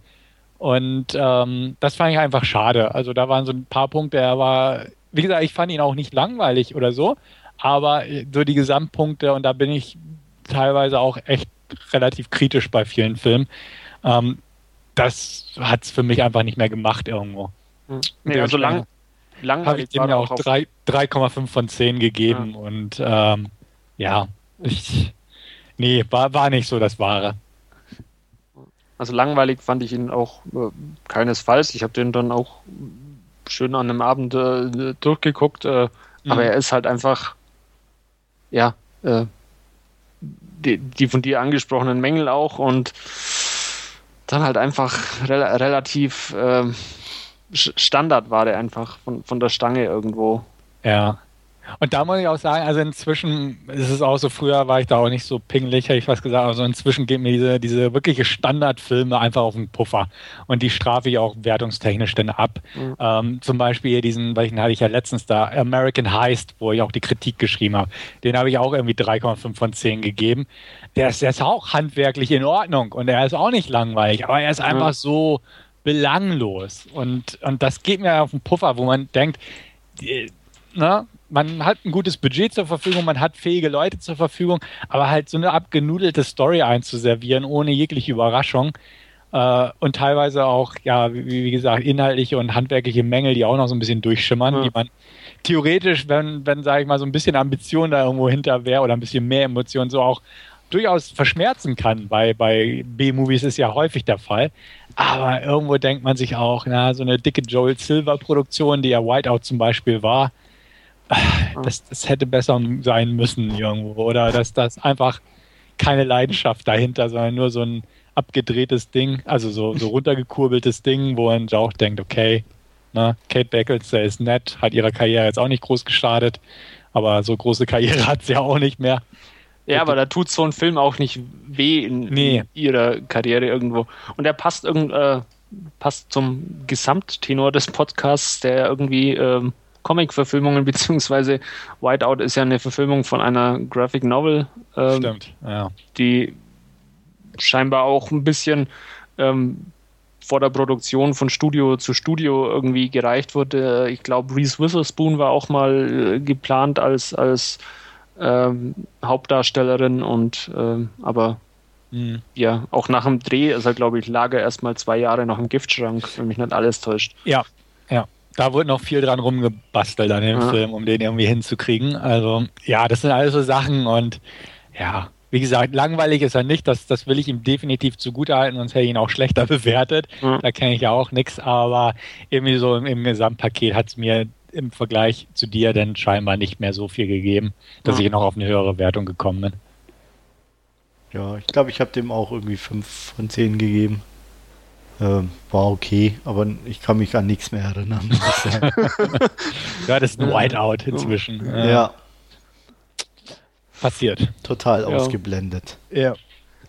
Und ähm, das fand ich einfach schade. Also da waren so ein paar Punkte, er war, wie gesagt, ich fand ihn auch nicht langweilig oder so, aber so die Gesamtpunkte, und da bin ich teilweise auch echt relativ kritisch bei vielen Filmen, ähm, das hat es für mich einfach nicht mehr gemacht irgendwo. Mhm. Nee, also lang, langweilig. Habe ich dem ja auch 3,5 von 10 gegeben ja. und ähm, ja, ich, nee, war, war nicht so das Wahre. Also langweilig fand ich ihn auch äh, keinesfalls. Ich habe den dann auch schön an einem Abend äh, durchgeguckt, äh, mhm. aber er ist halt einfach, ja, äh, die, die, von dir angesprochenen Mängel auch und dann halt einfach re relativ ähm, Standard war der einfach von, von der Stange irgendwo. Ja. Und da muss ich auch sagen, also inzwischen ist es auch so, früher war ich da auch nicht so pingelig, hätte ich fast gesagt, also inzwischen gehen mir diese, diese wirkliche Standardfilme einfach auf den Puffer. Und die strafe ich auch wertungstechnisch dann ab. Mhm. Ähm, zum Beispiel hier diesen, welchen hatte ich ja letztens da, American Heist, wo ich auch die Kritik geschrieben habe. Den habe ich auch irgendwie 3,5 von 10 gegeben. Der ist, der ist auch handwerklich in Ordnung und er ist auch nicht langweilig, aber er ist einfach mhm. so belanglos. Und, und das geht mir auf den Puffer, wo man denkt, ne, man hat ein gutes Budget zur Verfügung, man hat fähige Leute zur Verfügung, aber halt so eine abgenudelte Story einzuservieren, ohne jegliche Überraschung. Äh, und teilweise auch, ja, wie, wie, gesagt, inhaltliche und handwerkliche Mängel, die auch noch so ein bisschen durchschimmern, ja. die man theoretisch, wenn, wenn, sage ich mal, so ein bisschen Ambition da irgendwo hinter wäre oder ein bisschen mehr Emotion, so auch durchaus verschmerzen kann. Bei, bei B-Movies ist ja häufig der Fall. Aber irgendwo denkt man sich auch, na, so eine dicke Joel Silver-Produktion, die ja Whiteout zum Beispiel war, das, das hätte besser sein müssen irgendwo. Oder dass das einfach keine Leidenschaft dahinter, sondern nur so ein abgedrehtes Ding, also so, so runtergekurbeltes Ding, wo man auch denkt, okay, na, Kate Beckinsale ist nett, hat ihrer Karriere jetzt auch nicht groß geschadet, aber so große Karriere hat sie ja auch nicht mehr. Ja, aber da tut so ein Film auch nicht weh in, nee. in ihrer Karriere irgendwo. Und er passt irgend, äh, passt zum Gesamttenor des Podcasts, der irgendwie ähm, Comic-Verfilmungen, beziehungsweise Whiteout ist ja eine Verfilmung von einer Graphic Novel. Ähm, Stimmt, ja. Die scheinbar auch ein bisschen ähm, vor der Produktion von Studio zu Studio irgendwie gereicht wurde. Ich glaube, Reese Witherspoon war auch mal äh, geplant als, als ähm, Hauptdarstellerin und ähm, aber mhm. ja, auch nach dem Dreh ist er, glaube ich, lag er erstmal zwei Jahre noch im Giftschrank, wenn mich nicht alles täuscht. Ja, ja. Da wurde noch viel dran rumgebastelt an dem ja. Film, um den irgendwie hinzukriegen. Also, ja, das sind alles so Sachen und ja, wie gesagt, langweilig ist er nicht, das, das will ich ihm definitiv zugutehalten, sonst hätte ich ihn auch schlechter bewertet. Mhm. Da kenne ich ja auch nichts, aber irgendwie so im, im Gesamtpaket hat es mir im Vergleich zu dir dann scheinbar nicht mehr so viel gegeben, dass Ja. ich noch auf eine höhere Wertung gekommen bin. Ja, ich glaube, ich habe dem auch irgendwie 5 von 10 gegeben. Ähm, war okay, aber ich kann mich an nichts mehr erinnern. Ja, das ist ein Whiteout inzwischen. ja, Passiert. total Ja. ausgeblendet. Ja.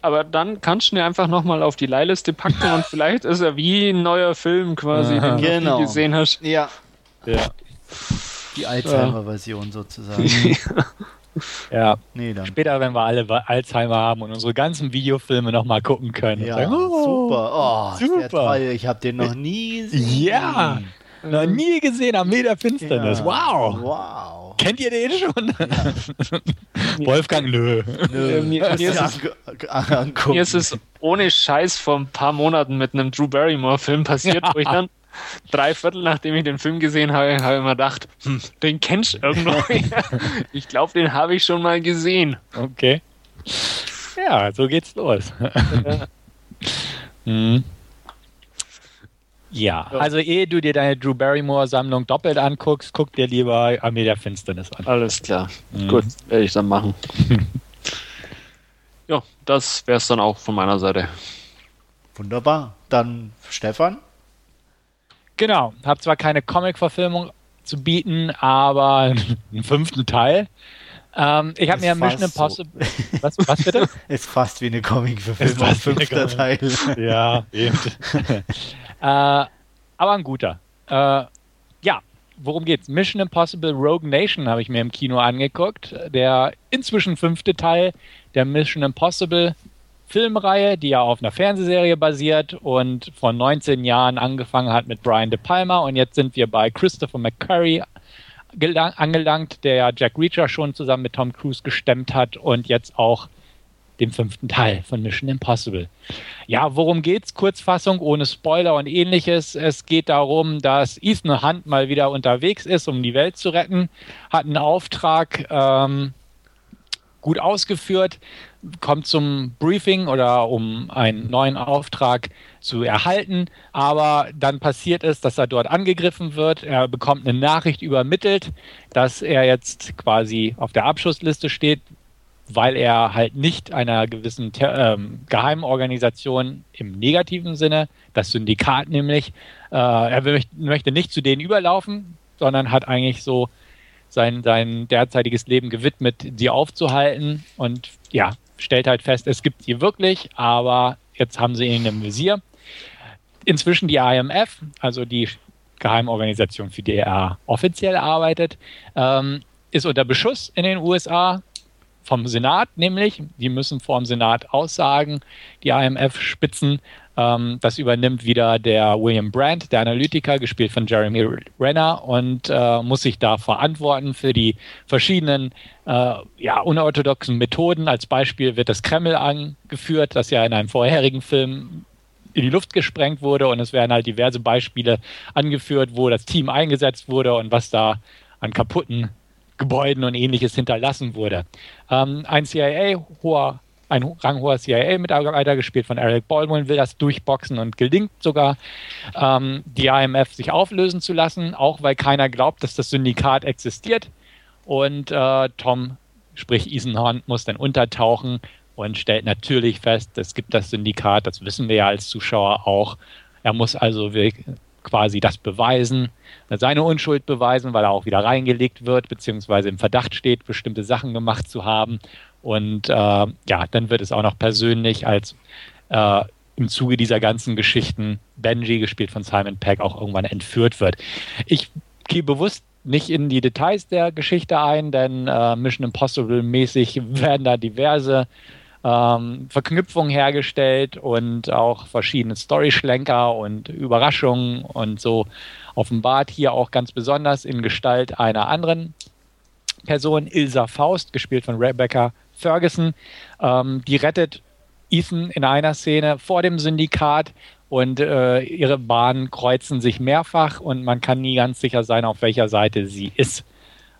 Aber dann kannst du ihn einfach nochmal auf die Leihliste packen und vielleicht ist er wie ein neuer Film quasi, den du Genau. nie gesehen hast. Ja, Ja. Die Alzheimer-Version sozusagen. ja. nee, dann. Später, wenn wir alle Alzheimer haben und unsere ganzen Videofilme nochmal gucken können. Ja, sagen, oh, super. Oh, super. toll. Ich habe den noch nie gesehen. Ja. Noch nie gesehen am Meter Finsternis. Ja. Wow. Wow. Kennt ihr den schon? Wolfgang, nö. Äh, mir, mir, ist es, mir ist es ohne Scheiß vor ein paar Monaten mit einem Drew Barrymore-Film passiert, wo ich dann drei Viertel nachdem ich den Film gesehen habe, habe ich mir gedacht, hm, den kennst du irgendwo. ich glaube, den habe ich schon mal gesehen. Okay. Ja, so geht's los. Hm. Ja, Ja. also ehe du dir deine Drew Barrymore-Sammlung doppelt anguckst, guck dir lieber Armee der Finsternis an. Alles klar. Mhm. Gut, werde ich dann machen. ja, das wäre es dann auch von meiner Seite. Wunderbar. Dann Stefan. Genau, habe zwar keine Comic-Verfilmung zu bieten, aber einen fünften Teil. Ähm, ich habe mir Mission fast so. Impossible. Was, was bitte? Ist fast wie eine Comic-Verfilmung. Fünfter Teil. ja, eben. äh, aber ein guter. Äh, ja, worum geht's? Mission Impossible Rogue Nation habe ich mir im Kino angeguckt. Der inzwischen fünfte Teil der Mission Impossible Filmreihe, die ja auf einer Fernsehserie basiert und vor 19 Jahren angefangen hat mit Brian De Palma. Und jetzt sind wir bei Christopher McCurry gelang- angelangt, der ja Jack Reacher schon zusammen mit Tom Cruise gestemmt hat und jetzt auch dem fünften Teil von Mission Impossible. Ja, worum geht's? Kurzfassung, ohne Spoiler und ähnliches. Es geht darum, dass Ethan Hunt mal wieder unterwegs ist, um die Welt zu retten, hat einen Auftrag ähm, gut ausgeführt, kommt zum Briefing oder um einen neuen Auftrag zu erhalten, aber dann passiert es, dass er dort angegriffen wird. Er bekommt eine Nachricht übermittelt, dass er jetzt quasi auf der Abschussliste steht, weil er halt nicht einer gewissen Ter ähm, geheimen Organisation im negativen Sinne, das Syndikat nämlich, äh, er will, möchte nicht zu denen überlaufen, sondern hat eigentlich so sein, sein derzeitiges Leben gewidmet, sie aufzuhalten und ja, stellt halt fest, es gibt sie wirklich, aber jetzt haben sie ihn im Visier. Inzwischen die IMF, also die Geheimorganisation, für die er offiziell arbeitet, ähm, ist unter Beschuss in den USA vom Senat, nämlich. Die müssen vor dem Senat aussagen, die IMF-Spitzen. Ähm, das übernimmt wieder der William Brandt, der Analytiker, gespielt von Jeremy Renner, und äh, muss sich da verantworten für die verschiedenen äh, ja, unorthodoxen Methoden. Als Beispiel wird das Kreml angeführt, das ja in einem vorherigen Film in die Luft gesprengt wurde und es werden halt diverse Beispiele angeführt, wo das Team eingesetzt wurde und was da an kaputten Gebäuden und ähnliches hinterlassen wurde. Ähm, ein CIA, hoher, ein ranghoher CIA-Mitarbeiter, gespielt von Eric Baldwin, will das durchboxen und gelingt sogar, ähm, die IMF sich auflösen zu lassen, auch weil keiner glaubt, dass das Syndikat existiert. Und äh, Tom, sprich Hunt, muss dann untertauchen und stellt natürlich fest, es gibt das Syndikat, das wissen wir ja als Zuschauer auch. Er muss also quasi das beweisen, seine Unschuld beweisen, weil er auch wieder reingelegt wird, beziehungsweise im Verdacht steht, bestimmte Sachen gemacht zu haben. Und äh, ja, dann wird es auch noch persönlich, als äh, im Zuge dieser ganzen Geschichten Benji, gespielt von Simon Peck, auch irgendwann entführt wird. Ich gehe bewusst nicht in die Details der Geschichte ein, denn äh, Mission Impossible mäßig werden da diverse ähm, Verknüpfungen hergestellt und auch verschiedene Storyschlenker und Überraschungen und so offenbart hier auch ganz besonders in Gestalt einer anderen Person, Ilsa Faust, gespielt von Rebecca Ferguson. Ähm, die rettet Ethan in einer Szene vor dem Syndikat und äh, ihre Bahnen kreuzen sich mehrfach und man kann nie ganz sicher sein, auf welcher Seite sie ist.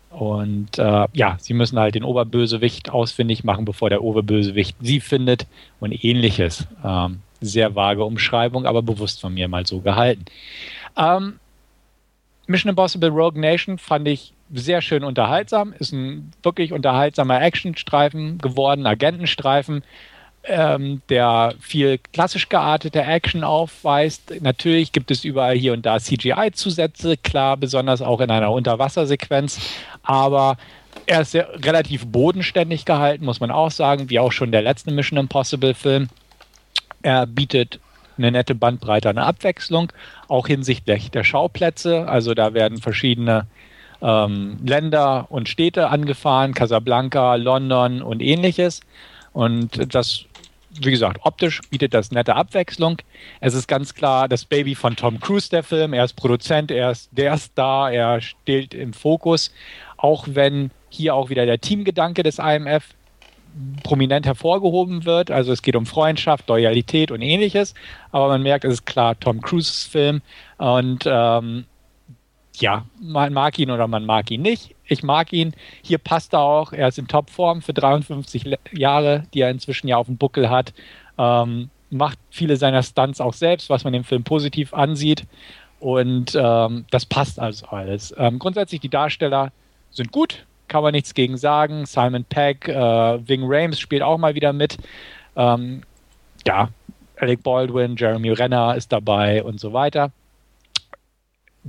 Und äh, ja, sie müssen halt den Oberbösewicht ausfindig machen, bevor der Oberbösewicht sie findet und ähnliches. Ähm, sehr vage Umschreibung, aber bewusst von mir mal so gehalten. Ähm, Mission Impossible Rogue Nation fand ich sehr schön unterhaltsam. Ist ein wirklich unterhaltsamer Actionstreifen geworden, Agentenstreifen, ähm, der viel klassisch geartete Action aufweist. Natürlich gibt es überall hier und da CGI-Zusätze, klar, besonders auch in einer Unterwassersequenz. Aber er ist sehr, relativ bodenständig gehalten, muss man auch sagen, wie auch schon der letzte Mission Impossible-Film. Er bietet eine nette Bandbreite, eine Abwechslung, auch hinsichtlich der Schauplätze. Also da werden verschiedene ähm, Länder und Städte angefahren, Casablanca, London und ähnliches. Und das, wie gesagt, optisch bietet das nette Abwechslung. Es ist ganz klar das Baby von Tom Cruise, der Film. Er ist Produzent, er ist der Star, er steht im Fokus. Auch wenn hier auch wieder der Teamgedanke des IMF prominent hervorgehoben wird. Also es geht um Freundschaft, Loyalität und ähnliches. Aber man merkt, es ist klar Tom Cruises Film. Und ähm, ja, man mag ihn oder man mag ihn nicht. Ich mag ihn. Hier passt er auch. Er ist in Topform für 53 Jahre, die er inzwischen ja auf dem Buckel hat. Ähm, macht viele seiner Stunts auch selbst, was man dem Film positiv ansieht. Und ähm, das passt also alles. Ähm, grundsätzlich die Darsteller sind gut, kann man nichts gegen sagen. Simon Peck, äh, Ving Rames spielt auch mal wieder mit. Ähm, ja, Alec Baldwin, Jeremy Renner ist dabei und so weiter.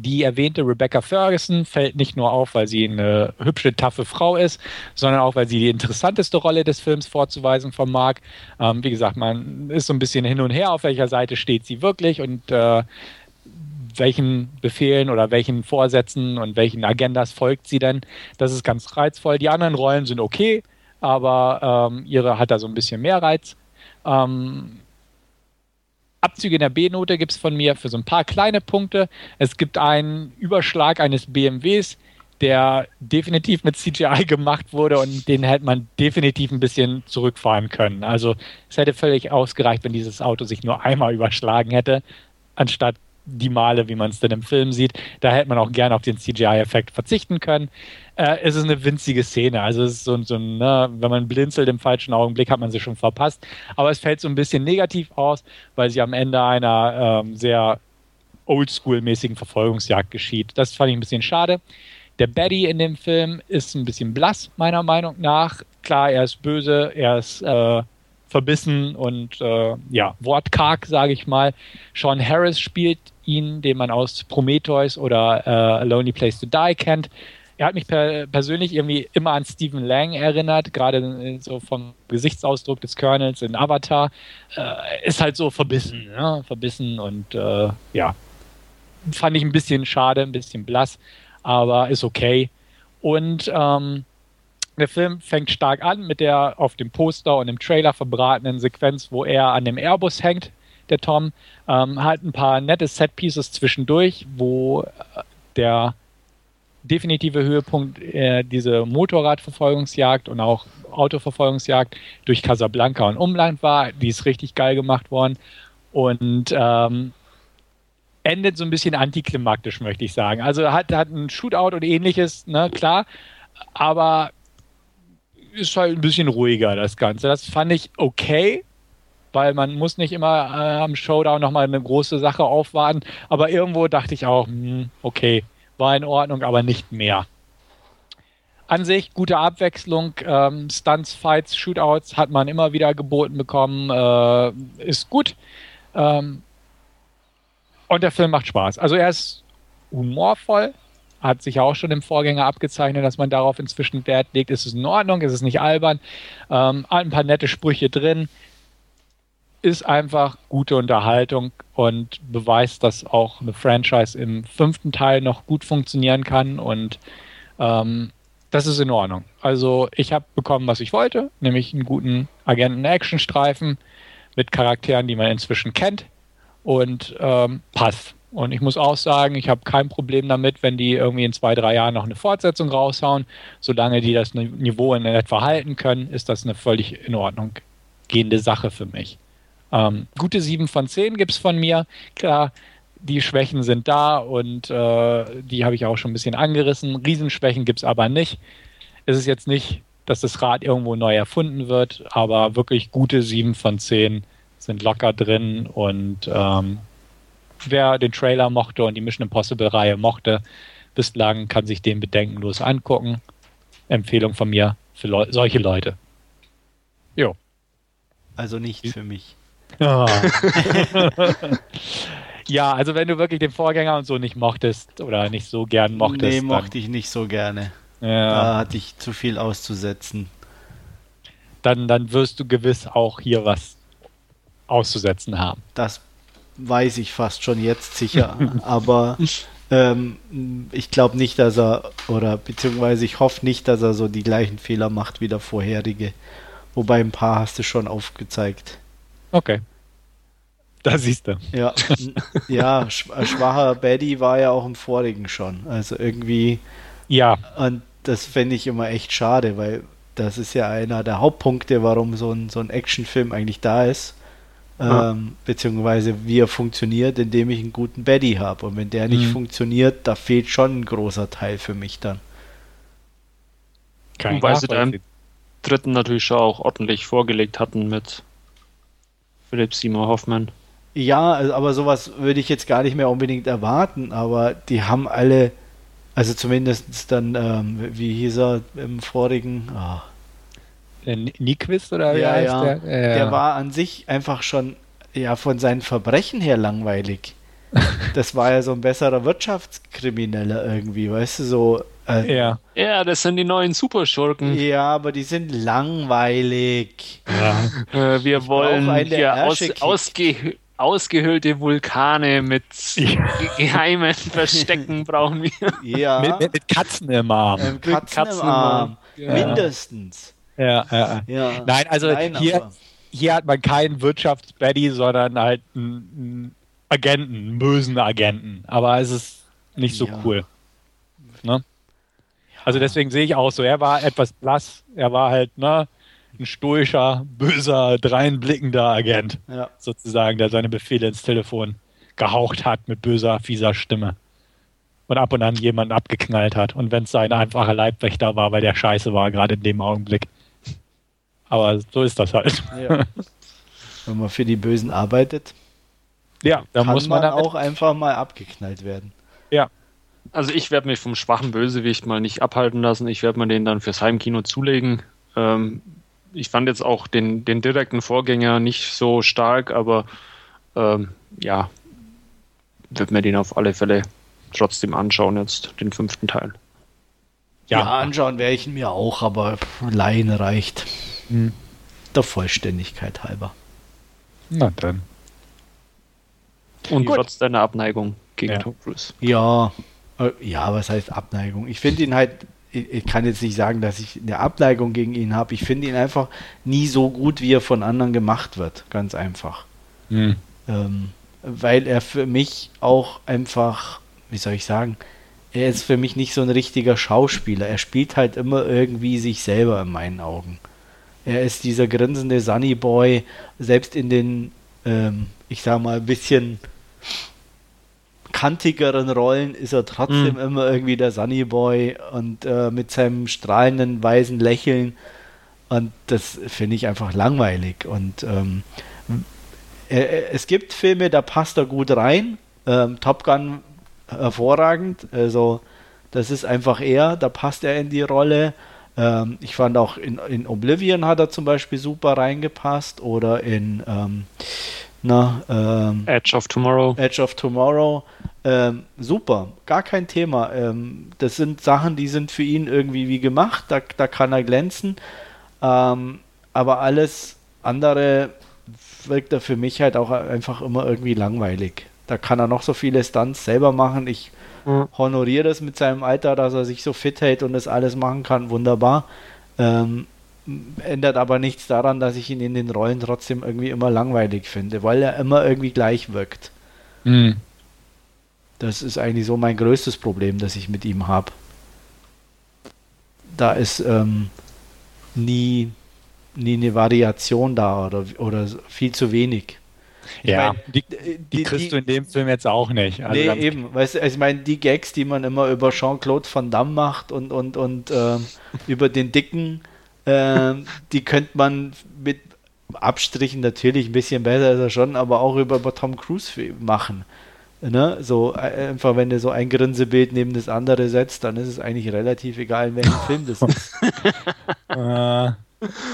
Die erwähnte Rebecca Ferguson fällt nicht nur auf, weil sie eine hübsche, taffe Frau ist, sondern auch, weil sie die interessanteste Rolle des Films vorzuweisen vermag. Ähm, wie gesagt, man ist so ein bisschen hin und her, auf welcher Seite steht sie wirklich und äh, welchen Befehlen oder welchen Vorsätzen und welchen Agendas folgt sie denn. Das ist ganz reizvoll. Die anderen Rollen sind okay, aber ähm, ihre hat da so ein bisschen mehr Reiz. Ähm, Abzüge in der B-Note gibt es von mir für so ein paar kleine Punkte. Es gibt einen Überschlag eines BMWs, der definitiv mit CGI gemacht wurde und den hätte man definitiv ein bisschen zurückfahren können. Also es hätte völlig ausgereicht, wenn dieses Auto sich nur einmal überschlagen hätte, anstatt die Male, wie man es denn im Film sieht. Da hätte man auch gerne auf den CGI-Effekt verzichten können. Äh, es ist eine winzige Szene. Also es ist so, so ne, wenn man blinzelt im falschen Augenblick, hat man sie schon verpasst. Aber es fällt so ein bisschen negativ aus, weil sie am Ende einer ähm, sehr oldschool-mäßigen Verfolgungsjagd geschieht. Das fand ich ein bisschen schade. Der Betty in dem Film ist ein bisschen blass, meiner Meinung nach. Klar, er ist böse, er ist äh, verbissen und äh, ja, wortkarg, sage ich mal. Sean Harris spielt ihn, den man aus Prometheus oder äh, A Lonely Place to Die kennt. Er hat mich per persönlich irgendwie immer an Stephen Lang erinnert, gerade so vom Gesichtsausdruck des Colonels in Avatar. Äh, ist halt so verbissen, ja? verbissen und äh, ja, fand ich ein bisschen schade, ein bisschen blass, aber ist okay. Und ähm, der Film fängt stark an mit der auf dem Poster und im Trailer verbratenen Sequenz, wo er an dem Airbus hängt, der Tom. Ähm, hat ein paar nette Set-Pieces zwischendurch, wo äh, der definitive Höhepunkt äh, diese Motorradverfolgungsjagd und auch Autoverfolgungsjagd durch Casablanca und Umland war. Die ist richtig geil gemacht worden. Und ähm, endet so ein bisschen antiklimaktisch, möchte ich sagen. Also hat, hat ein Shootout und ähnliches, ne, klar. Aber ist halt ein bisschen ruhiger, das Ganze. Das fand ich okay, weil man muss nicht immer äh, am Showdown nochmal eine große Sache aufwarten. Aber irgendwo dachte ich auch, hm, okay, war in Ordnung, aber nicht mehr. An sich gute Abwechslung, ähm, Stunts, Fights, Shootouts hat man immer wieder geboten bekommen, äh, ist gut. Ähm, und der Film macht Spaß. Also er ist humorvoll, hat sich auch schon im Vorgänger abgezeichnet, dass man darauf inzwischen Wert legt. Ist es in Ordnung? Ist es nicht albern? Ähm, ein paar nette Sprüche drin. Ist einfach gute Unterhaltung und beweist, dass auch eine Franchise im fünften Teil noch gut funktionieren kann und ähm, das ist in Ordnung. Also ich habe bekommen, was ich wollte, nämlich einen guten Agenten-Action-Streifen mit Charakteren, die man inzwischen kennt und ähm, passt. Und ich muss auch sagen, ich habe kein Problem damit, wenn die irgendwie in zwei, drei Jahren noch eine Fortsetzung raushauen. Solange die das Niveau in etwa halten können, ist das eine völlig in Ordnung gehende Sache für mich. Ähm, gute 7 von 10 gibt es von mir. Klar, die Schwächen sind da und äh, die habe ich auch schon ein bisschen angerissen. Riesenschwächen gibt es aber nicht. Es ist jetzt nicht, dass das Rad irgendwo neu erfunden wird, aber wirklich gute 7 von 10 sind locker drin und ähm, wer den Trailer mochte und die Mission Impossible-Reihe mochte, bislang kann sich den bedenkenlos angucken. Empfehlung von mir für Leu solche Leute. Jo. Also nicht für mich. Ja. ja, also wenn du wirklich den Vorgänger und so nicht mochtest oder nicht so gern mochtest. Nee, mochte ich nicht so gerne. Ja. Da hatte ich zu viel auszusetzen. Dann, dann wirst du gewiss auch hier was auszusetzen haben. Das weiß ich fast schon jetzt sicher. Aber ähm, ich glaube nicht, dass er, oder beziehungsweise ich hoffe nicht, dass er so die gleichen Fehler macht wie der vorherige. Wobei ein paar hast du schon aufgezeigt. Okay. Da siehst du. Ja, ja, schwacher Baddy war ja auch im vorigen schon. Also irgendwie. Ja. Und das fände ich immer echt schade, weil das ist ja einer der Hauptpunkte, warum so ein, so ein Actionfilm eigentlich da ist. Ja. Ähm, beziehungsweise wie er funktioniert, indem ich einen guten Baddy habe. Und wenn der nicht Mhm. funktioniert, da fehlt schon ein großer Teil für mich dann. Kein Wobei sie Nachvollziehen. dritten natürlich schon auch ordentlich vorgelegt hatten mit Philipp Seymour Hoffman. Ja, also, aber sowas würde ich jetzt gar nicht mehr unbedingt erwarten, aber die haben alle, also zumindest dann, ähm, wie hieß er im vorigen? Ni- Nyquist oder wie Ja, heißt ja. der? Ja. Der war an sich einfach schon ja von seinen Verbrechen her langweilig. Das war ja so ein besserer Wirtschaftskrimineller irgendwie, weißt du, so. Äh, Ja. Ja, das sind die neuen Superschurken. ja, aber die sind langweilig. ja. Äh, wir wollen einen, der hier aus, ausge, ausgehöhlte Vulkane mit ge geheimen Verstecken brauchen wir. Ja. Mit, mit, mit Katzen im Arm. ähm, Katzen, Katzen im Arm. Ja. Mindestens. Ja, ja. Ja. Nein, also Nein, hier, aber- hier hat man keinen Wirtschaftsbaddy, sondern halt einen, einen Agenten, einen bösen Agenten. Aber es ist nicht so Ja. cool. Ne? Also deswegen sehe ich auch so, er war etwas blass, er war halt ne, ein stoischer, böser, dreinblickender Agent, Ja. sozusagen, der seine Befehle ins Telefon gehaucht hat mit böser, fieser Stimme. Und ab und an jemanden abgeknallt hat. Und wenn es sein einfacher Leibwächter war, weil der scheiße war, gerade in dem Augenblick. Aber so ist das halt. ja. Wenn man für die Bösen arbeitet, Ja, da kann muss man, man auch einfach mal abgeknallt werden. Ja, Also ich werde mich vom schwachen Bösewicht mal nicht abhalten lassen. Ich werde mir den dann fürs Heimkino zulegen. Ähm, ich fand jetzt auch den, den direkten Vorgänger nicht so stark, aber ähm, ja, wird mir den auf alle Fälle trotzdem anschauen jetzt, den fünften Teil. Ja, ja. anschauen werde ich ihn mir auch, aber Laien reicht. Hm. Der Vollständigkeit halber. Na dann. Und Gut. trotz deiner Abneigung gegen Ja. Tom Cruise. Ja, äh, ja, was heißt Abneigung? Ich finde ihn halt, ich, kann jetzt nicht sagen, dass ich eine Abneigung gegen ihn habe. Ich finde ihn einfach nie so gut, wie er von anderen gemacht wird. Ganz einfach. Hm. Ähm, weil er für mich auch einfach, wie soll ich sagen, er ist für mich nicht so ein richtiger Schauspieler. Er spielt halt immer irgendwie sich selber in meinen Augen. Er ist dieser grinsende Sunny Boy, selbst in den, ähm, ich sag mal, ein bisschen kantigeren Rollen ist er trotzdem immer irgendwie der Sunny Boy und äh, mit seinem strahlenden weißen Lächeln. Und das finde ich einfach langweilig. Und ähm, äh, es gibt Filme, da passt er gut rein. Ähm, Top Gun hervorragend. Also das ist einfach er, da passt er in die Rolle. Ähm, ich fand auch in, in Oblivion hat er zum Beispiel super reingepasst oder in ähm, na, ähm, Edge of Tomorrow. Edge of Tomorrow. Ähm, super, gar kein Thema. Ähm, das sind Sachen, die sind für ihn irgendwie wie gemacht, da, da kann er glänzen. Ähm, aber alles andere wirkt er für mich halt auch einfach immer irgendwie langweilig. Da kann er noch so viele Stunts selber machen. Ich Mhm. honoriere das mit seinem Alter, dass er sich so fit hält und das alles machen kann. Wunderbar. Ähm, ändert aber nichts daran, dass ich ihn in den Rollen trotzdem irgendwie immer langweilig finde, weil er immer irgendwie gleich wirkt. Hm. Das ist eigentlich so mein größtes Problem, das ich mit ihm habe. Da ist ähm, nie, nie eine Variation da oder, oder viel zu wenig. Ich Ja, mein, die, äh, die kriegst du in dem Film jetzt auch nicht. Also nee, ganz- eben. Weißt also ich meine, die Gags, die man immer über Jean-Claude Van Damme macht und, und, und ähm, über den Dicken, ähm, die könnte man mit Abstrichen natürlich ein bisschen besser ist er schon, aber auch über, über Tom Cruise machen. Ne? So äh, einfach, wenn du so ein Grinsebild neben das andere setzt, dann ist es eigentlich relativ egal, in welchem Film das ist.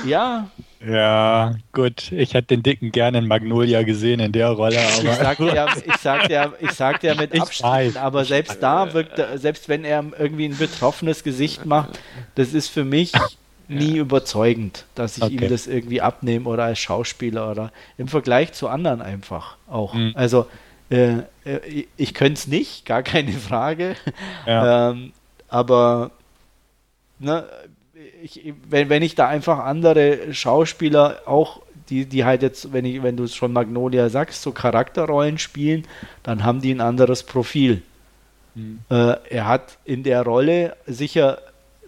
Ja, ja, gut. Ich hätte den Dicken gerne in Magnolia gesehen in der Rolle, ich sagte ja, ich sagte ja, ich sagte ja mit Abstand, aber selbst da wirkt, selbst wenn er irgendwie ein betroffenes Gesicht macht, das ist für mich nie überzeugend, dass ich Okay. ihm das irgendwie abnehme oder als Schauspieler oder im Vergleich zu anderen einfach auch. Mhm. Also äh, äh, ich könnte es nicht, gar keine Frage. Ja. Ähm, aber ne, ich, wenn, wenn ich da einfach andere Schauspieler auch, die, die halt jetzt, wenn ich, wenn du es schon Magnolia sagst, so Charakterrollen spielen, dann haben die ein anderes Profil. Mhm. Äh, er hat in der Rolle sicher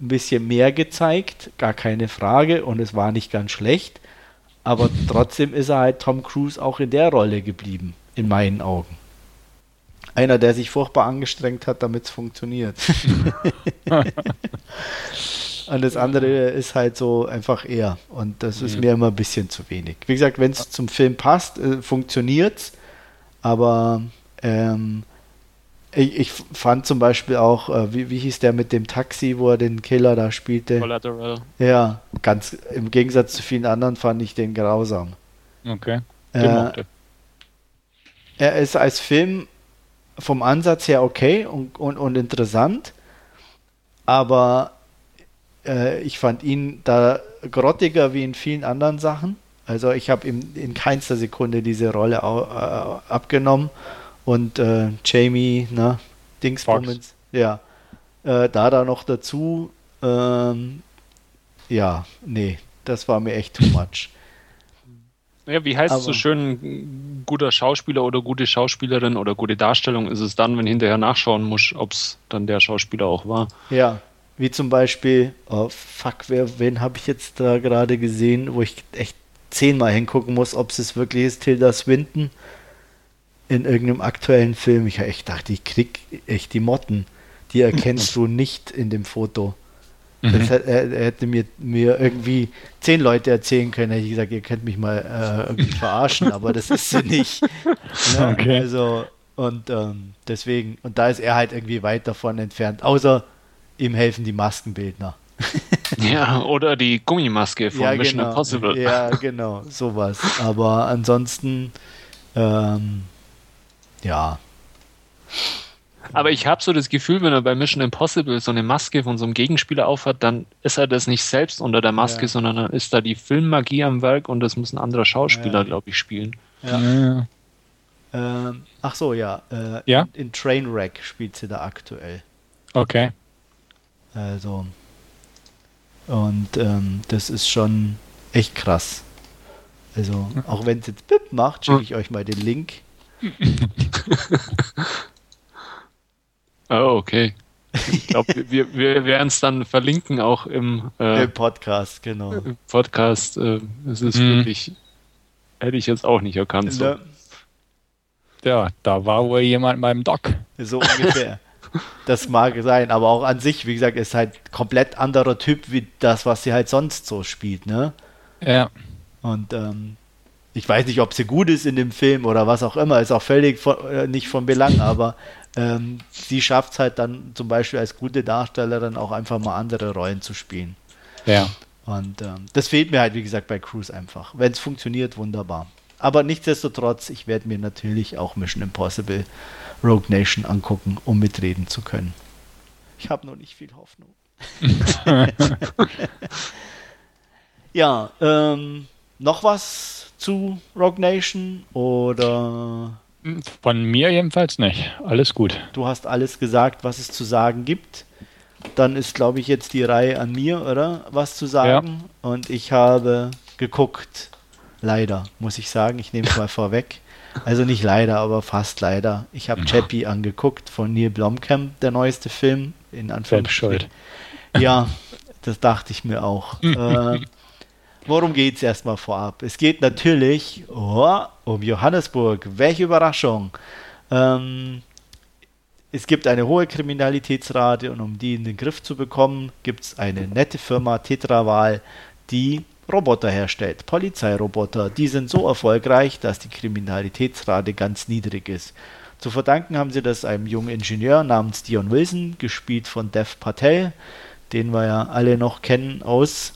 ein bisschen mehr gezeigt, gar keine Frage, und es war nicht ganz schlecht, aber trotzdem ist er halt Tom Cruise auch in der Rolle geblieben, in meinen Augen. Einer, der sich furchtbar angestrengt hat, damit es funktioniert. Und das andere ist halt so einfach er. Und das ist mir immer ein bisschen zu wenig. Wie gesagt, wenn es zum Film passt, äh, funktioniert's. Aber ähm, ich, ich fand zum Beispiel auch, äh, wie, wie hieß der mit dem Taxi, wo er den Killer da spielte? Collateral. Ja, ganz im Gegensatz zu vielen anderen fand ich den grausam. Okay. Äh, er ist als Film vom Ansatz her okay und, und, und interessant, aber äh, ich fand ihn da grottiger wie in vielen anderen Sachen. Also ich habe ihm in keinster Sekunde diese Rolle äh, abgenommen und äh, Jamie, ne, Dingsbummens, ja, äh, da da noch dazu, ähm, ja, nee, das war mir echt too much. Ja, wie heißt es so schön, guter Schauspieler oder gute Schauspielerin oder gute Darstellung ist es dann, wenn hinterher nachschauen muss, ob es dann der Schauspieler auch war. Ja, wie zum Beispiel, oh fuck, wer, wen habe ich jetzt da gerade gesehen, wo ich echt zehnmal hingucken muss, ob es wirklich ist, Tilda Swinton in irgendeinem aktuellen Film. Ich echt dachte, ich krieg echt die Motten. Die erkennst du nicht in dem Foto. Das Mhm. hätte, er, er hätte mir, mir irgendwie zehn Leute erzählen können, hätte ich gesagt, ihr könnt mich mal äh, irgendwie verarschen, aber das ist sie nicht. Ne? Okay. Also, und ähm, deswegen, und da ist er halt irgendwie weit davon entfernt, außer ihm helfen die Maskenbildner. Ja, oder die Gummimaske von Mission genau. Impossible. Ja, genau, sowas. Aber ansonsten, ähm, ja, Aber ich habe so das Gefühl, wenn er bei Mission Impossible so eine Maske von so einem Gegenspieler aufhat, dann ist er das nicht selbst unter der Maske, Ja. sondern dann ist da die Filmmagie am Werk und das muss ein anderer Schauspieler, Ja. glaube ich, spielen. ja. Ja. Ähm, ach so, ja. Äh, Ja? In Trainwreck spielt sie da aktuell. Okay. Also, und ähm, das ist schon echt krass. Also, auch wenn es jetzt Bip macht, schicke ich euch mal den Link. Oh, okay. Ich glaube, wir, wir werden es dann verlinken auch im, äh, Im Podcast, genau. im Podcast. Äh, es ist Mhm. wirklich, hätte ich jetzt auch nicht erkannt. So. Ja, da war wohl jemand beim Doc. So ungefähr. Das mag sein, aber auch an sich, wie gesagt, ist halt komplett anderer Typ wie das, was sie halt sonst so spielt, ne? Ja. Und ähm, ich weiß nicht, ob sie gut ist in dem Film oder was auch immer, ist auch völlig von, äh, nicht von Belang, aber ähm, sie schafft es halt dann zum Beispiel als gute Darstellerin auch einfach mal andere Rollen zu spielen. Ja. Und ähm, das fehlt mir halt, wie gesagt, bei Cruise einfach. Wenn es funktioniert, wunderbar. Aber nichtsdestotrotz, ich werde mir natürlich auch Mission Impossible Rogue Nation angucken, um mitreden zu können. Ich habe noch nicht viel Hoffnung. ja, ähm, noch was zu Rogue Nation oder Von mir jedenfalls nicht. Alles gut. du hast alles gesagt, was es zu sagen gibt? Dann ist, glaube ich, jetzt die Reihe an mir, oder? Was zu sagen. Und ich habe geguckt. Leider, muss ich sagen. Ich nehme es mal vorweg. Also nicht leider, aber fast leider. Ich habe Chappie angeguckt von Neil Blomkamp, der neueste Film. In. Anführungsstrichen. Ja, das dachte ich mir auch. äh, worum geht es erstmal vorab? Es geht natürlich oh, um Johannesburg. Welche Überraschung! Ähm, es gibt eine hohe Kriminalitätsrate und um die in den Griff zu bekommen, gibt es eine nette Firma Tetraval, die Roboter herstellt, Polizeiroboter. Die sind so erfolgreich, dass die Kriminalitätsrate ganz niedrig ist. Zu verdanken haben sie das einem jungen Ingenieur namens Dion Wilson, gespielt von Dev Patel, den wir ja alle noch kennen aus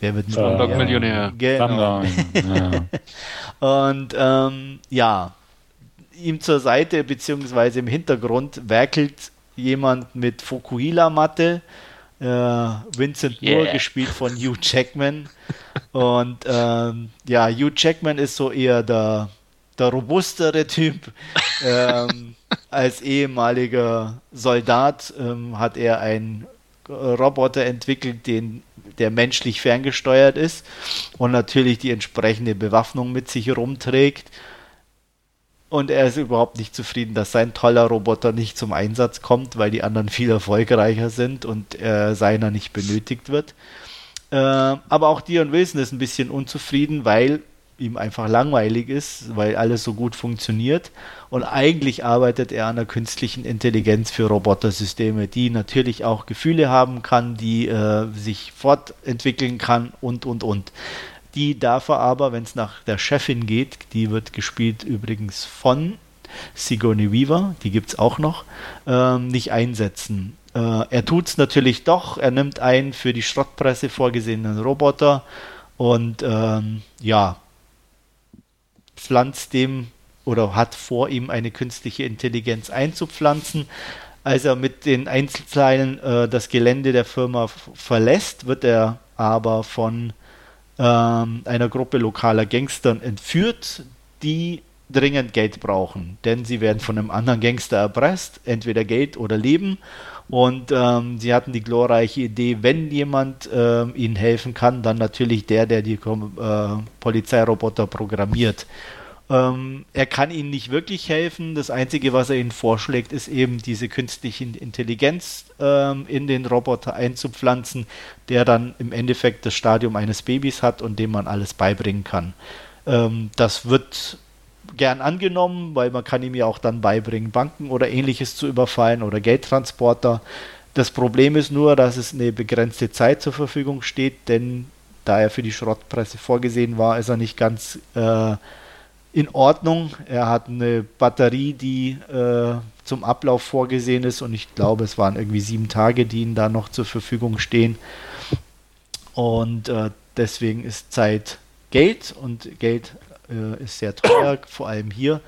Wer wird Slumdog Millionär? Genau. ja. Und ähm, ja, ihm zur Seite beziehungsweise im Hintergrund werkelt jemand mit Fukuhila-Matte, äh, Vincent yeah. Moore, gespielt von Hugh Jackman. Und ähm, ja, Hugh Jackman ist so eher der, der robustere Typ. ähm, als ehemaliger Soldat ähm, hat er einen Roboter entwickelt, den, der menschlich ferngesteuert ist und natürlich die entsprechende Bewaffnung mit sich rumträgt. Und er ist überhaupt nicht zufrieden, dass sein toller Roboter nicht zum Einsatz kommt, weil die anderen viel erfolgreicher sind und äh, seiner nicht benötigt wird. Äh, aber auch Dion Wilson ist ein bisschen unzufrieden, weil ihm einfach langweilig ist, weil alles so gut funktioniert. Und eigentlich arbeitet er an der künstlichen Intelligenz für Robotersysteme, die natürlich auch Gefühle haben kann, die äh, sich fortentwickeln kann und, und, und. Die darf er aber, wenn es nach der Chefin geht, die wird gespielt übrigens von Sigourney Weaver, die gibt es auch noch, ähm, nicht einsetzen. Äh, er tut es natürlich doch, er nimmt einen für die Schrottpresse vorgesehenen Roboter und ähm, ja, pflanzt dem oder hat vor ihm eine künstliche Intelligenz einzupflanzen. Als er mit den Einzelteilen äh, das Gelände der Firma verlässt, wird er aber von ähm, einer Gruppe lokaler Gangstern entführt, die dringend Geld brauchen, denn sie werden von einem anderen Gangster erpresst, entweder Geld oder Leben. Und ähm, sie hatten die glorreiche Idee, wenn jemand äh, ihnen helfen kann, dann natürlich der, der die äh, Polizeiroboter programmiert. Ähm, er kann ihnen nicht wirklich helfen. Das Einzige, was er ihnen vorschlägt, ist eben diese künstliche Intelligenz ähm, in den Roboter einzupflanzen, der dann im Endeffekt das Stadium eines Babys hat und dem man alles beibringen kann. Ähm, das wird gern angenommen, weil man kann ihm ja auch dann beibringen, Banken oder ähnliches zu überfallen oder Geldtransporter. Das Problem ist nur, dass es eine begrenzte Zeit zur Verfügung steht, denn da er für die Schrottpresse vorgesehen war, ist er nicht ganz äh, in Ordnung. Er hat eine Batterie, die äh, zum Ablauf vorgesehen ist und ich glaube, es waren irgendwie sieben Tage, die ihm da noch zur Verfügung stehen. Und äh, deswegen ist Zeit Geld und Geld äh, ist sehr teuer, vor allem hier.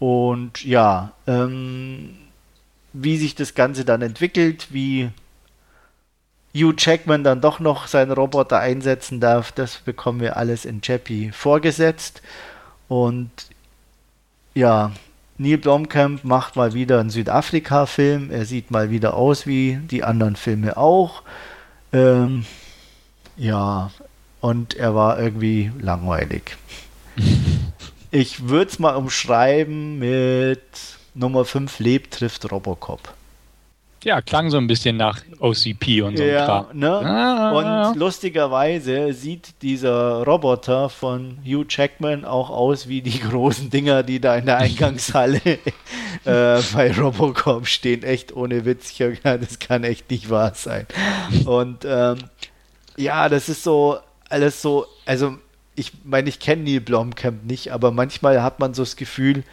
Und ja, ähm, wie sich das Ganze dann entwickelt, wie Hugh Jackman dann doch noch seinen Roboter einsetzen darf, das bekommen wir alles in Chappie vorgesetzt. Und ja, Neil Blomkamp macht mal wieder einen Südafrika-Film. Er sieht mal wieder aus wie die anderen Filme auch. Ähm, ja, und er war irgendwie langweilig. ich würde es mal umschreiben mit Nummer 5 lebt trifft Robocop. Ja, klang so ein bisschen nach OCP und so. Ja, ne? Ah. Und lustigerweise sieht dieser Roboter von Hugh Jackman auch aus wie die großen Dinger, die da in der Eingangshalle äh, bei Robocop stehen. Echt ohne Witz. Ich das kann echt nicht wahr sein. Und ähm, ja, das ist so alles so, also ich meine, ich kenne Neil Blomkamp nicht, aber manchmal hat man so das Gefühl,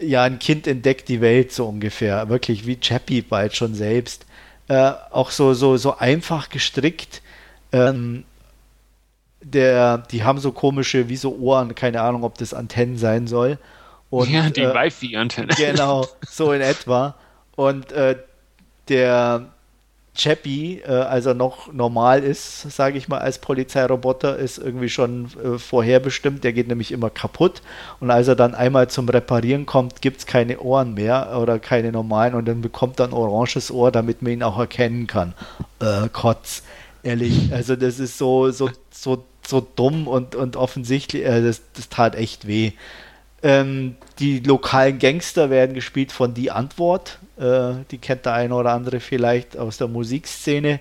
ja, ein Kind entdeckt die Welt so ungefähr. Wirklich wie Chappie bald schon selbst. Äh, auch so, so, so einfach gestrickt. Ähm, der, die haben so komische, wie so Ohren, keine Ahnung, ob das Antennen sein soll. Und, ja, die äh, Wi-Fi-Antenne. Genau, so in etwa. Und äh, der, Chappie, äh, als er noch normal ist, sage ich mal, als Polizeiroboter, ist irgendwie schon äh, vorherbestimmt. Der geht nämlich immer kaputt. Und als er dann einmal zum Reparieren kommt, gibt es keine Ohren mehr oder keine normalen. Und dann bekommt er ein oranges Ohr, damit man ihn auch erkennen kann. Äh, Kotz. Ehrlich, also das ist so, so, so, so dumm und, und offensichtlich, äh, das, das tat echt weh. Ähm, die lokalen Gangster werden gespielt von Die Antwort. Äh, die kennt der eine oder andere vielleicht aus der Musikszene.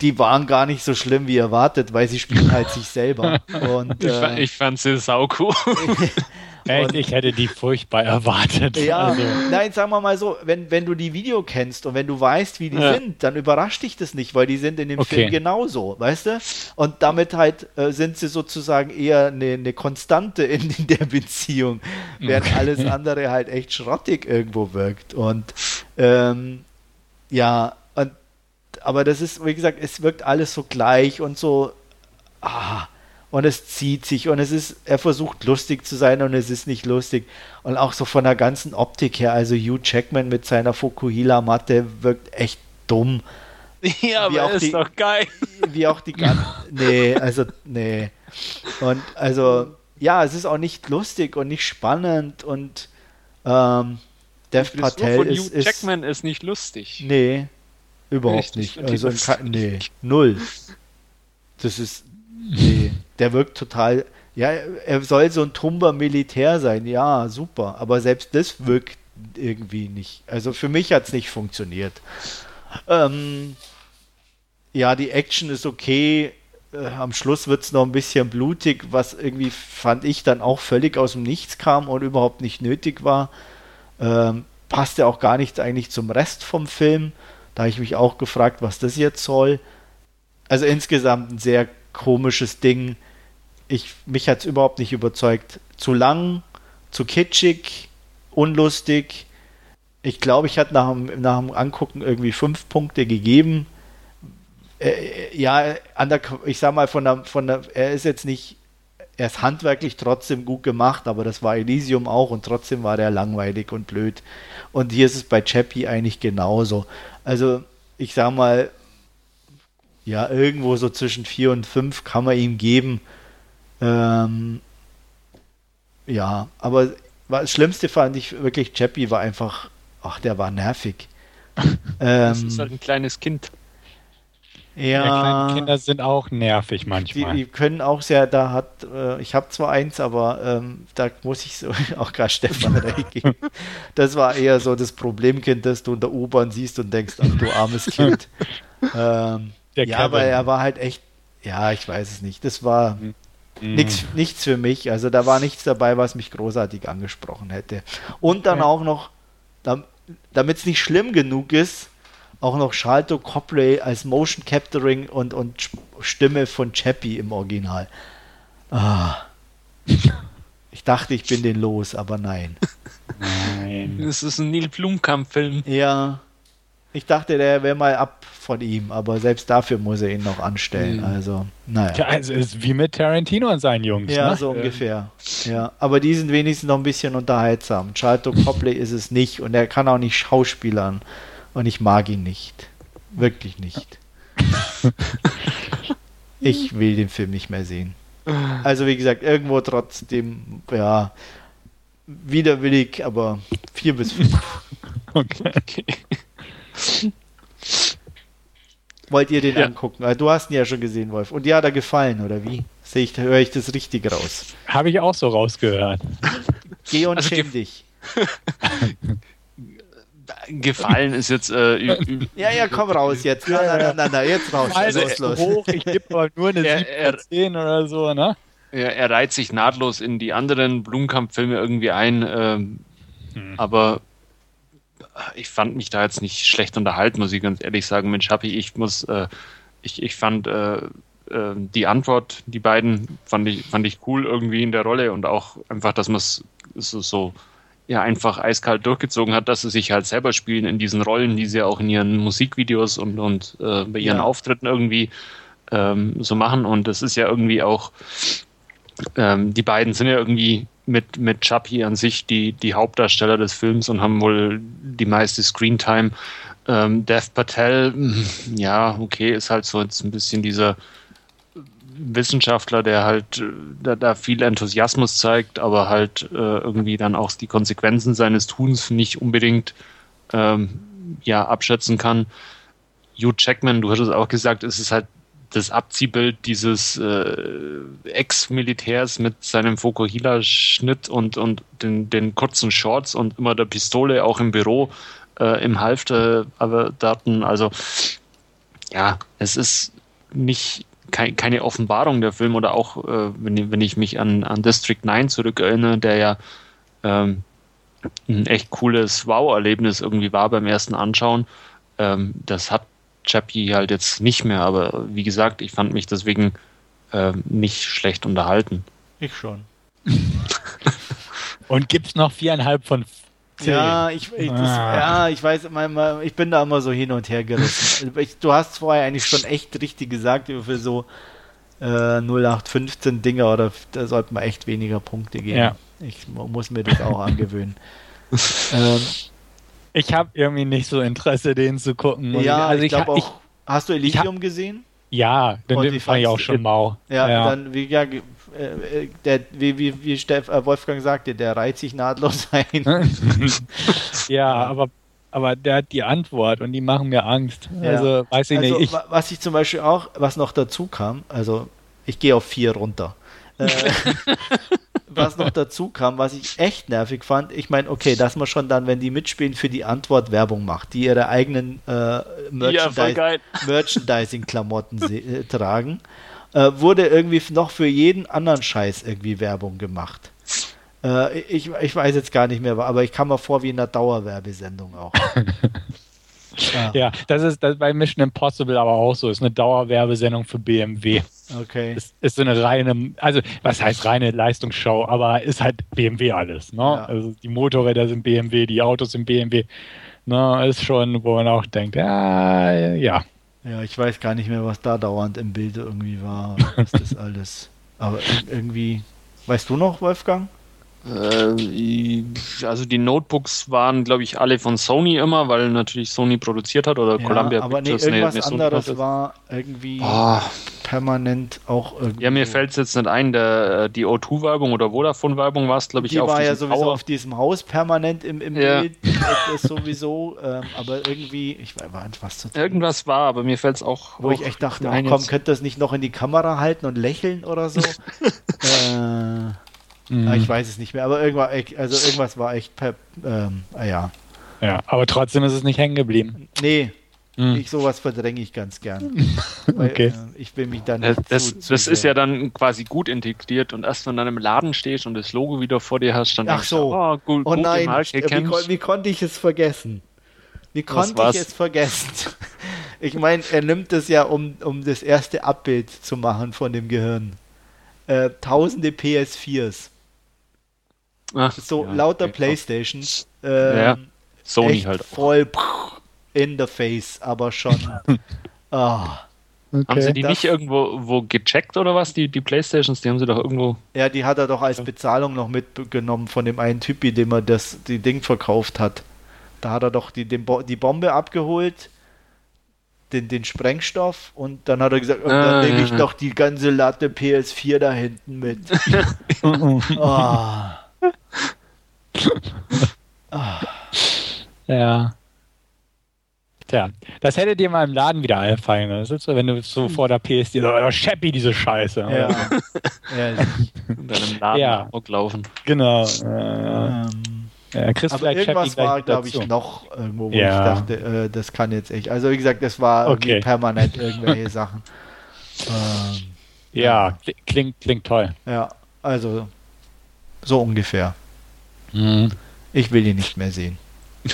die waren gar nicht so schlimm wie erwartet, weil sie spielen halt sich selber. Und, äh, ich fand sie saucool. Echt, ich hätte die furchtbar erwartet. Ja, also. nein, sagen wir mal so, wenn, wenn du die Video kennst und wenn du weißt, wie die ja. sind, dann überrascht dich das nicht, weil die sind in dem okay. Film genauso, weißt du? Und damit halt äh, sind sie sozusagen eher eine, eine Konstante in, in, der Beziehung, während okay. alles andere halt echt schrottig irgendwo wirkt. Und ähm, ja, und, aber das ist, wie gesagt, es wirkt alles so gleich und so, ah, und es zieht sich und es ist, er versucht lustig zu sein und es ist nicht lustig. Und auch so von der ganzen Optik her, also Hugh Jackman mit seiner Fukuhila-Matte wirkt echt dumm. Ja, aber auch ist die, doch geil. Wie auch die ganzen, nee, also, nee. Und also, ja, es ist auch nicht lustig und nicht spannend und ähm, Dev Patel von ist, Hugh Jackman ist nicht lustig. Nee, überhaupt Richtig, nicht. Also, nee, null. Das ist, nee der wirkt total, ja, er soll so ein tumber Militär sein, ja, super, aber selbst das wirkt irgendwie nicht. Also für mich hat es nicht funktioniert. Ähm, ja, die Action ist okay. Äh, am Schluss wird es noch ein bisschen blutig, was irgendwie fand ich dann auch völlig aus dem Nichts kam und überhaupt nicht nötig war. Ähm, passte auch gar nicht eigentlich zum Rest vom Film. Da habe ich mich auch gefragt, was das jetzt soll. Also insgesamt ein sehr komisches Ding ich, mich hat es überhaupt nicht überzeugt. Zu lang, zu kitschig, unlustig. Ich glaube, ich hatte nach dem, nach dem Angucken irgendwie fünf Punkte gegeben. Äh, ja, der, ich sag mal, von der, von der, er ist jetzt nicht, er ist handwerklich trotzdem gut gemacht, aber das war Elysium auch und trotzdem war der langweilig und blöd. Und hier ist es bei Chappie eigentlich genauso. Also, ich sag mal, ja, irgendwo so zwischen vier und fünf kann man ihm geben. Ähm, ja, aber das Schlimmste fand ich wirklich, Chappie war einfach, ach, der war nervig. das ist halt ein kleines Kind. Ja, ja, kleine Kinder sind auch nervig manchmal. Die, die können auch sehr, da hat, äh, ich habe zwar eins, aber ähm, da muss ich so auch gar Stefan recht geben. Das war eher so das Problemkind, das du in der U-Bahn siehst und denkst, ach du armes Kind. ähm, ja, aber er war halt echt, ja, ich weiß es nicht. Das war, mhm. Mhm. Nichts, nichts für mich. Also da war nichts dabei, was mich großartig angesprochen hätte. Und dann okay. auch noch, damit es nicht schlimm genug ist, auch noch Shalto Copley als Motion Capturing und, und Stimme von Chappie im Original. Ah. Ich dachte, ich bin den los, aber nein. Nein. Das ist ein Neil Blumkamp-Film. Ja. Ich dachte, der wäre mal ab von ihm, aber selbst dafür muss er ihn noch anstellen. Mhm. Also, naja. Ja, also ist wie mit Tarantino und seinen Jungs. Ja, ne? so ungefähr. Ja, aber die sind wenigstens noch ein bisschen unterhaltsam. Charlton Copley ist es nicht und er kann auch nicht schauspielern und ich mag ihn nicht. Wirklich nicht. ich will den Film nicht mehr sehen. Also wie gesagt, irgendwo trotzdem, ja, widerwillig, aber vier bis fünf. okay. okay. Wollt ihr den ja. angucken? Ah, du hast ihn ja schon gesehen, Wolf. Und dir hat er gefallen, oder wie? Sehe ich, höre ich das richtig raus? Habe ich auch so rausgehört. Geh und also schäm dich. gefallen ist jetzt. Äh, ja, ja, komm raus jetzt. Na, na, na, na, na jetzt raus. Also los, los. hoch, ich gebe mal nur eine er, 10 oder so, ne? Er, er reiht sich nahtlos in die anderen Blumenkampf-Filme irgendwie ein, ähm, hm. aber ich fand mich da jetzt nicht schlecht unterhalten, muss ich ganz ehrlich sagen. Mensch, Happy, ich muss, äh, ich, ich fand äh, äh, die Antwort, die beiden, fand ich, fand ich cool irgendwie in der Rolle und auch einfach, dass man es so, so ja einfach eiskalt durchgezogen hat, dass sie sich halt selber spielen in diesen Rollen, die sie auch in ihren Musikvideos und, und äh, bei ihren ja. Auftritten irgendwie ähm, so machen. Und das ist ja irgendwie auch, ähm, die beiden sind ja irgendwie mit, mit Chappie an sich die, die Hauptdarsteller des Films und haben wohl die meiste Screentime. Ähm, Dev Patel, ja, okay, ist halt so jetzt ein bisschen dieser Wissenschaftler, der halt da, da viel Enthusiasmus zeigt, aber halt äh, irgendwie dann auch die Konsequenzen seines Tuns nicht unbedingt ähm, ja, abschätzen kann. Hugh Jackman, du hattest auch gesagt, es ist halt das Abziehbild dieses äh, Ex-Militärs mit seinem Fokuhila-Schnitt und, und den, den kurzen Shorts und immer der Pistole auch im Büro äh, im Halfter aber Daten. Also ja, es ist nicht kein, keine Offenbarung der Film oder auch, äh, wenn, wenn ich mich an, an District 9 zurückerinnere, der ja ähm, ein echt cooles Wow-Erlebnis irgendwie war beim ersten Anschauen. Ähm, das hat Chappie halt jetzt nicht mehr, aber wie gesagt, ich fand mich deswegen äh, nicht schlecht unterhalten. Ich schon. Und gibt es noch viereinhalb von zehn? Ja, ich, ich, das, ah. ja, ich weiß, mein, ich bin da immer so hin und her gerissen. Ich, du hast vorher eigentlich schon echt richtig gesagt, für so äh, 0815 Dinger oder da sollten wir echt weniger Punkte geben. Ja. Ich muss mir das auch angewöhnen. ähm, ich habe irgendwie nicht so Interesse, den zu gucken. Ja, also ich, ich glaube auch. Ich, hast du Elysium hab, gesehen? Ja, den, den fand ich auch schon mau. Ja, ja. dann, wie, ja, äh, der, wie, wie, wie Steff, äh, Wolfgang sagte, der reiht sich nahtlos ein. ja, aber, aber der hat die Antwort und die machen mir Angst. Ja. Also, weiß ich also, nicht. Ich, was ich zum Beispiel auch, was noch dazu kam, also ich gehe auf vier runter. Äh, was noch dazu kam, was ich echt nervig fand, ich meine, okay, dass man schon dann, wenn die mitspielen, für die Antwort Werbung macht, die ihre eigenen äh, Merchandise ja, Merchandising-Klamotten äh, tragen, äh, wurde irgendwie noch für jeden anderen Scheiß irgendwie Werbung gemacht. Äh, ich, ich weiß jetzt gar nicht mehr, aber ich kam mir vor wie in einer Dauerwerbesendung auch. Ja, ja das ist das bei Mission Impossible aber auch so. Ist eine Dauerwerbesendung für BMW. Okay. Ist, ist so eine reine, also was heißt reine Leistungsshow, aber ist halt BMW alles. Ne? Ja. Also die Motorräder sind BMW, die Autos sind BMW. Ne? Ist schon, wo man auch denkt, ja, ja. Ja, ich weiß gar nicht mehr, was da dauernd im Bild irgendwie war. Was das alles. Aber irgendwie, weißt du noch, Wolfgang? Äh, also die Notebooks waren, glaube ich, alle von Sony immer, weil natürlich Sony produziert hat oder ja, Columbia aber Pictures. Nee, irgendwas nee, anderes war irgendwie oh. permanent auch irgendwie. Ja, mir fällt es jetzt nicht ein, der, äh, die O2-Werbung oder Vodafone-Werbung war es, glaube ich, die auf war ja sowieso Tower. auf diesem Haus permanent im, im ja. Bild. Das sowieso, ähm, aber irgendwie, ich weiß nicht, was zu tun. Irgendwas war, aber mir fällt es auch. Wo auch ich echt dachte, ach komm, könnt das nicht noch in die Kamera halten und lächeln oder so? äh, Mhm. Ah, ich weiß es nicht mehr, aber irgendwas, also irgendwas war echt per, ähm, ah ja. Ja, aber trotzdem ist es nicht hängen geblieben. Nee, mhm. ich, sowas verdränge ich ganz gern. weil, okay. Äh, ich will mich dann. Das, das, zu, das ist ja dann quasi gut integriert und erst wenn du dann im Laden stehst und das Logo wieder vor dir hast, dann Ach so. Du, oh, gut, oh nein, wie, wie, konnte ich es vergessen? Wie konnte ich es vergessen? Ich meine, er nimmt es ja, um, um das erste Abbild zu machen von dem Gehirn. Äh, tausende PS4s. Ach, so ja, lauter okay, Playstations. Ähm, ja, Sony halt. Voll in the face, aber schon. oh. Okay. Haben sie die das, nicht irgendwo wo gecheckt oder was? Die, die Playstations, die haben sie doch irgendwo. Ja, die hat er doch als Bezahlung noch mitgenommen von dem einen Typi, dem er das die Ding verkauft hat. Da hat er doch die, den Bo die Bombe abgeholt, den, den Sprengstoff und dann hat er gesagt, und dann ah, lege ich noch die ganze Latte PS4 da hinten mit. oh. Ja. Tja, das hätte dir mal im Laden wieder einfallen. Das ist so, wenn du so vor der PS so, oh, Shappy, diese Scheiße. Ja. ja. Und dann im Laden ja. laufen. Genau. Ähm, ja, Chris aber irgendwas war, glaube ich, noch irgendwo, wo ja. ich dachte, äh, das kann jetzt echt. Also wie gesagt, das war okay. permanent irgendwelche Sachen. Ähm, ja, klingt, klingt toll. Ja, also so ungefähr. Mhm. Ich will ihn nicht mehr sehen.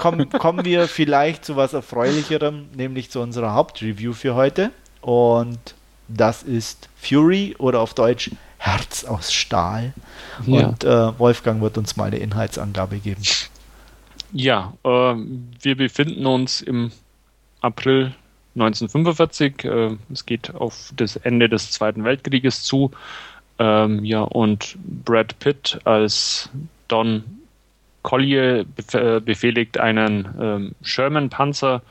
Komm, kommen wir vielleicht zu was Erfreulicherem, nämlich zu unserer Hauptreview für heute. Und das ist Fury oder auf Deutsch Herz aus Stahl. Ja. Und äh, Wolfgang wird uns mal eine Inhaltsangabe geben. Ja, äh, wir befinden uns im April 1945. Äh, es geht auf das Ende des Zweiten Weltkrieges zu. Ähm, ja, und Brad Pitt als Don Collier äh, befehligt einen ähm, Sherman-Panzer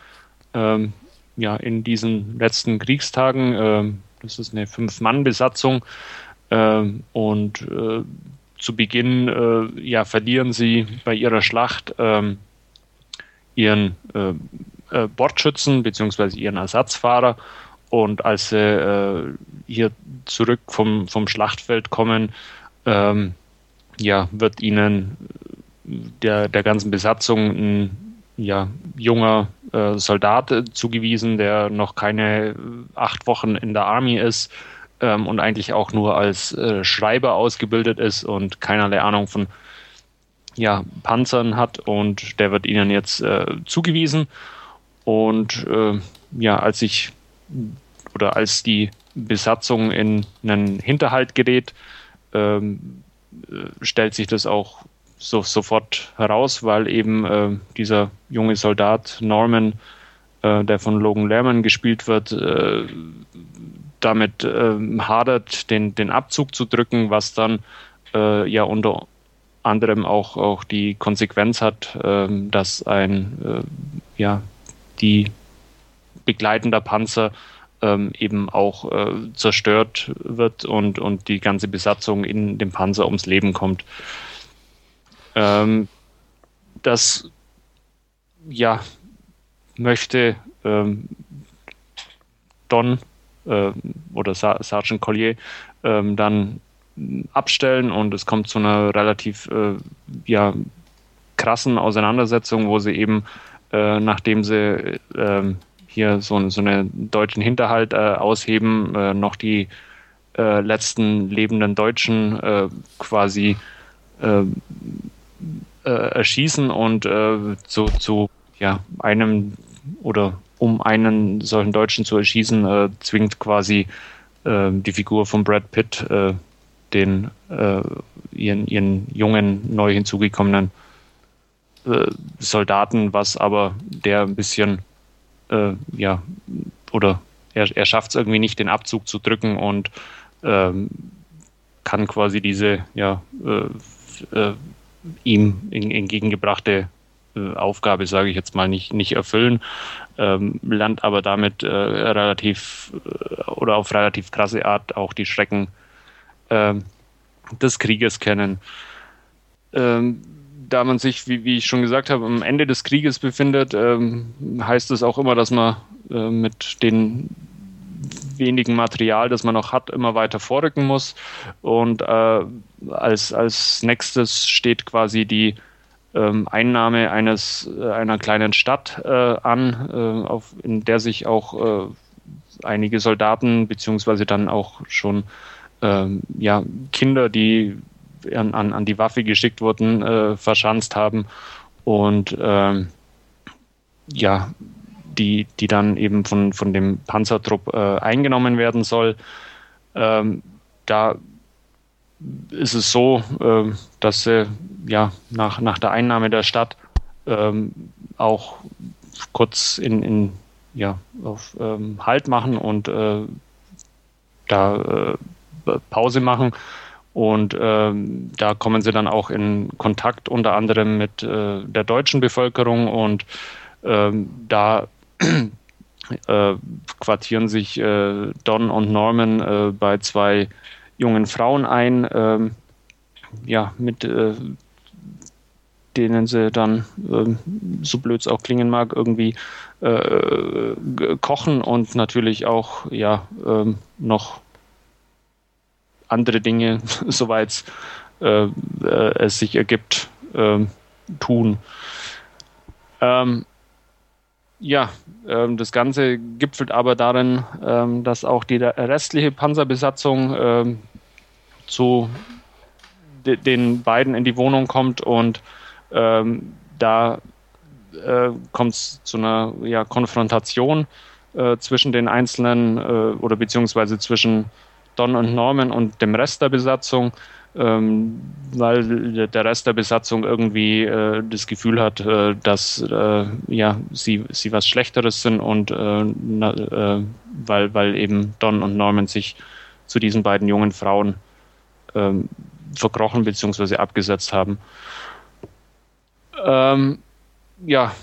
ähm, ja, in diesen letzten Kriegstagen. Ähm, das ist eine Fünf-Mann-Besatzung. Ähm, und äh, zu Beginn äh, ja, verlieren sie bei ihrer Schlacht ähm, ihren äh, äh, Bordschützen bzw. ihren Ersatzfahrer und als sie äh, hier zurück vom, vom Schlachtfeld kommen, ähm, ja, wird ihnen der, der ganzen Besatzung ein ja, junger äh, Soldat zugewiesen, der noch keine acht Wochen in der Army ist ähm, und eigentlich auch nur als äh, Schreiber ausgebildet ist und keinerlei Ahnung von ja, Panzern hat und der wird ihnen jetzt äh, zugewiesen. Und äh, ja, als ich oder als die Besatzung in einen Hinterhalt gerät, ähm, äh, stellt sich das auch so, sofort heraus, weil eben äh, dieser junge Soldat Norman, äh, der von Logan Lerman gespielt wird, äh, damit ähm, hadert, den, den Abzug zu drücken, was dann äh, ja unter anderem auch, auch die Konsequenz hat, ähm, dass ein, äh, ja, die begleitender Panzer ähm, eben auch äh, zerstört wird und, und die ganze Besatzung in dem Panzer ums Leben kommt. Ähm, das ja möchte ähm, Don äh, oder Sa Sergeant Collier ähm, dann abstellen und es kommt zu einer relativ äh, ja, krassen Auseinandersetzung, wo sie eben, äh, nachdem sie äh, hier so, so einen deutschen Hinterhalt äh, ausheben, äh, noch die äh, letzten lebenden Deutschen quasi erschießen und zu, zu ja, einem oder um einen solchen Deutschen zu erschießen, zwingt quasi die Figur von Brad Pitt den äh, ihren, ihren jungen, neu hinzugekommenen äh, Soldaten, was aber der ein bisschen, äh, ja, oder er, er schafft es irgendwie nicht, den Abzug zu drücken und ähm, kann quasi diese, ja, äh, äh, ihm entgegengebrachte äh, Aufgabe, sage ich jetzt mal, nicht, nicht erfüllen, ähm, lernt aber damit relativ oder auf relativ krasse Art auch die Schrecken ähm, des Krieges kennen. Ähm, da man sich, wie, wie, ich schon gesagt habe, am Ende des Krieges befindet, ähm, heißt es auch immer, dass man äh, mit den wenigen Material, das man noch hat, immer weiter vorrücken muss. Und äh, als, als nächstes steht quasi die ähm, Einnahme eines, äh, einer kleinen Stadt äh, an, äh, auf, in der sich auch äh, einige Soldaten beziehungsweise dann auch schon ähm, ja, Kinder, die an, an, an die Waffe geschickt wurden, äh, verschanzt haben und ähm, ja, die, die dann eben von, von dem Panzertrupp äh, eingenommen werden soll. Ähm, da ist es so, äh, dass sie ja nach, nach der Einnahme der Stadt ähm, auch kurz in, in ja, auf ähm, Halt machen und äh, da äh, Pause machen. Und ähm, da kommen sie dann auch in Kontakt unter anderem mit äh, der deutschen Bevölkerung und ähm, da äh, quartieren sich äh, Don und Norman äh, bei zwei jungen Frauen ein, ähm, ja, mit äh, denen sie dann, ähm, so blöd es auch klingen mag, irgendwie äh, kochen und natürlich auch ja, ähm, noch andere Dinge, soweit äh, äh, es sich ergibt, äh, tun. Ähm, ja, ähm, das Ganze gipfelt aber darin, ähm, dass auch die restliche Panzerbesatzung ähm, zu de den beiden in die Wohnung kommt und ähm, da äh, kommt es zu einer ja, Konfrontation äh, zwischen den einzelnen oder beziehungsweise zwischen Don und Norman und dem Rest der Besatzung, ähm, weil der Rest der Besatzung irgendwie äh, das Gefühl hat, äh, dass äh, ja, sie, sie was Schlechteres sind und äh, na, äh, weil, weil eben Don und Norman sich zu diesen beiden jungen Frauen ähm, verkrochen bzw. abgesetzt haben. Ähm, ja,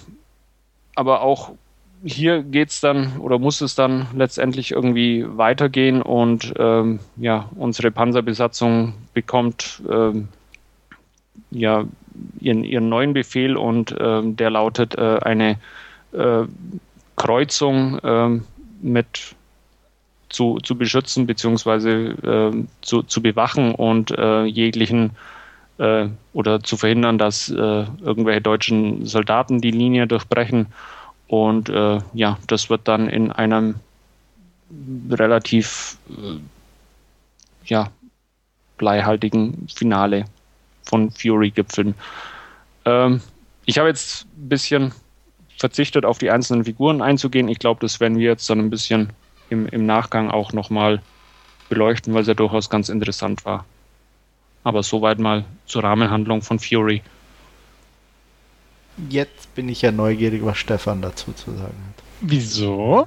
aber auch hier geht es dann oder muss es dann letztendlich irgendwie weitergehen und ähm, ja, unsere Panzerbesatzung bekommt ähm, ja ihren, ihren neuen Befehl und ähm, der lautet äh, eine äh, Kreuzung ähm, mit zu, zu beschützen bzw. Äh, zu, zu bewachen und äh, jeglichen äh, oder zu verhindern, dass äh, irgendwelche deutschen Soldaten die Linie durchbrechen Und äh, ja, das wird dann in einem relativ äh, ja, bleihaltigen Finale von Fury gipfeln. Ähm, ich habe jetzt ein bisschen verzichtet, auf die einzelnen Figuren einzugehen. Ich glaube, das werden wir jetzt dann ein bisschen im, im Nachgang auch nochmal beleuchten, weil es ja durchaus ganz interessant war. Aber soweit mal zur Rahmenhandlung von Fury. Jetzt bin ich ja neugierig, was Stefan dazu zu sagen hat. Wieso?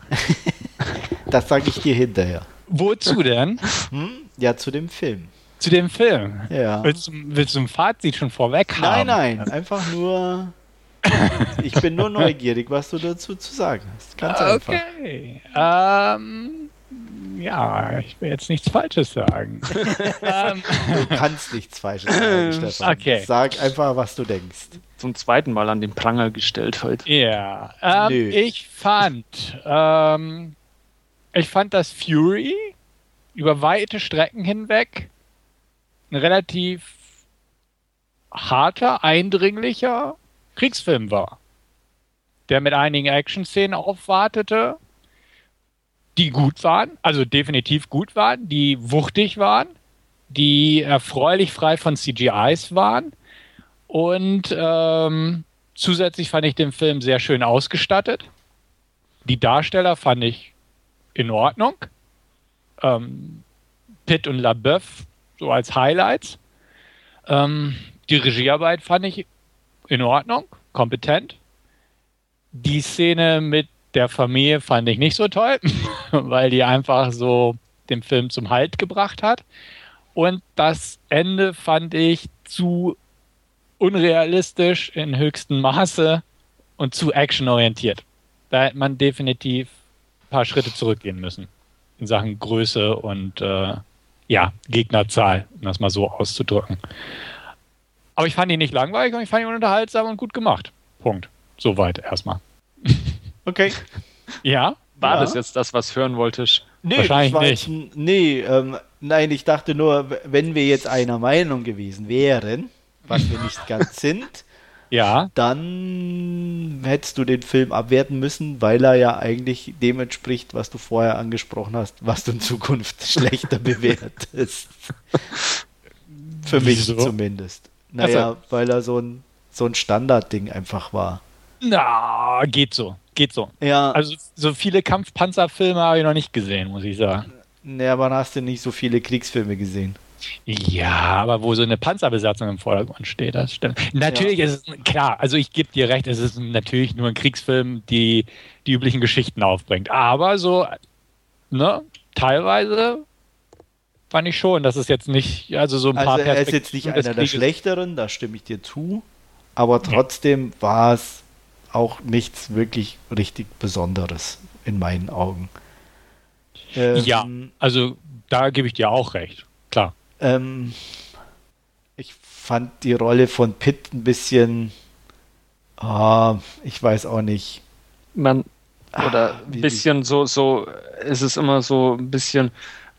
das sage ich dir hinterher. Wozu denn? Hm? Ja, zu dem Film. Zu dem Film? Ja. Willst, willst du ein Fazit schon vorweg haben? Nein, nein, einfach nur. ich bin nur neugierig, was du dazu zu sagen hast. Ganz einfach. Okay. Ähm, ja, ich will jetzt nichts Falsches sagen. Ähm. du kannst nichts Falsches sagen, Stefan. Okay. Sag einfach, was du denkst. Zum zweiten Mal an den Pranger gestellt heute. Ja. Ähm, ich fand, ähm, ich fand, dass Fury über weite Strecken hinweg ein relativ harter, eindringlicher Kriegsfilm war, der mit einigen Action-Szenen aufwartete, die gut waren, also definitiv gut waren, die wuchtig waren, die erfreulich frei von CGIs waren und ähm, zusätzlich fand ich den Film sehr schön ausgestattet. Die Darsteller fand ich in Ordnung. Ähm, Pitt und LaBeouf so als Highlights. Ähm, die Regiearbeit fand ich in Ordnung, kompetent. Die Szene mit der Familie fand ich nicht so toll, weil die einfach so den Film zum Halt gebracht hat. Und das Ende fand ich zu unrealistisch in höchstem Maße und zu actionorientiert. Da hätte man definitiv ein paar Schritte zurückgehen müssen in Sachen Größe und äh, ja, Gegnerzahl, um das mal so auszudrücken. Aber ich fand ihn nicht langweilig und ich fand ihn unterhaltsam und gut gemacht. Punkt. Soweit erstmal. Okay. Ja? War ja. das jetzt das, was hören wolltest? Nee, Wahrscheinlich nicht. Ein, nee, ähm, nein, ich dachte nur, wenn wir jetzt einer Meinung gewesen wären, was wir nicht ganz sind, ja. dann hättest du den Film abwerten müssen, weil er ja eigentlich dem entspricht, was du vorher angesprochen hast, was du in Zukunft schlechter bewertest. Für mich Wieso? zumindest. Naja, also, weil er so ein, so ein Standardding einfach war. Na, geht so. Geht so. Ja. Also so viele Kampfpanzerfilme habe ich noch nicht gesehen, muss ich sagen. Naja, aber hast du nicht so viele Kriegsfilme gesehen? Ja, aber wo so eine Panzerbesatzung im Vordergrund steht, das stimmt. Natürlich ja. ist es klar, also ich gebe dir recht, es ist natürlich nur ein Kriegsfilm, die die üblichen Geschichten aufbringt. Aber so, ne, teilweise fand ich schon, dass es jetzt nicht, also so ein also paar Also er ist jetzt nicht einer der schlechteren, da stimme ich dir zu, aber trotzdem ja. war es auch nichts wirklich richtig Besonderes in meinen Augen. Ähm, ja, also da gebe ich dir auch recht, klar. Ähm, ich fand die Rolle von Pitt ein bisschen, oh, ich weiß auch nicht. Man, oder ein bisschen so, so, ist es immer so ein bisschen,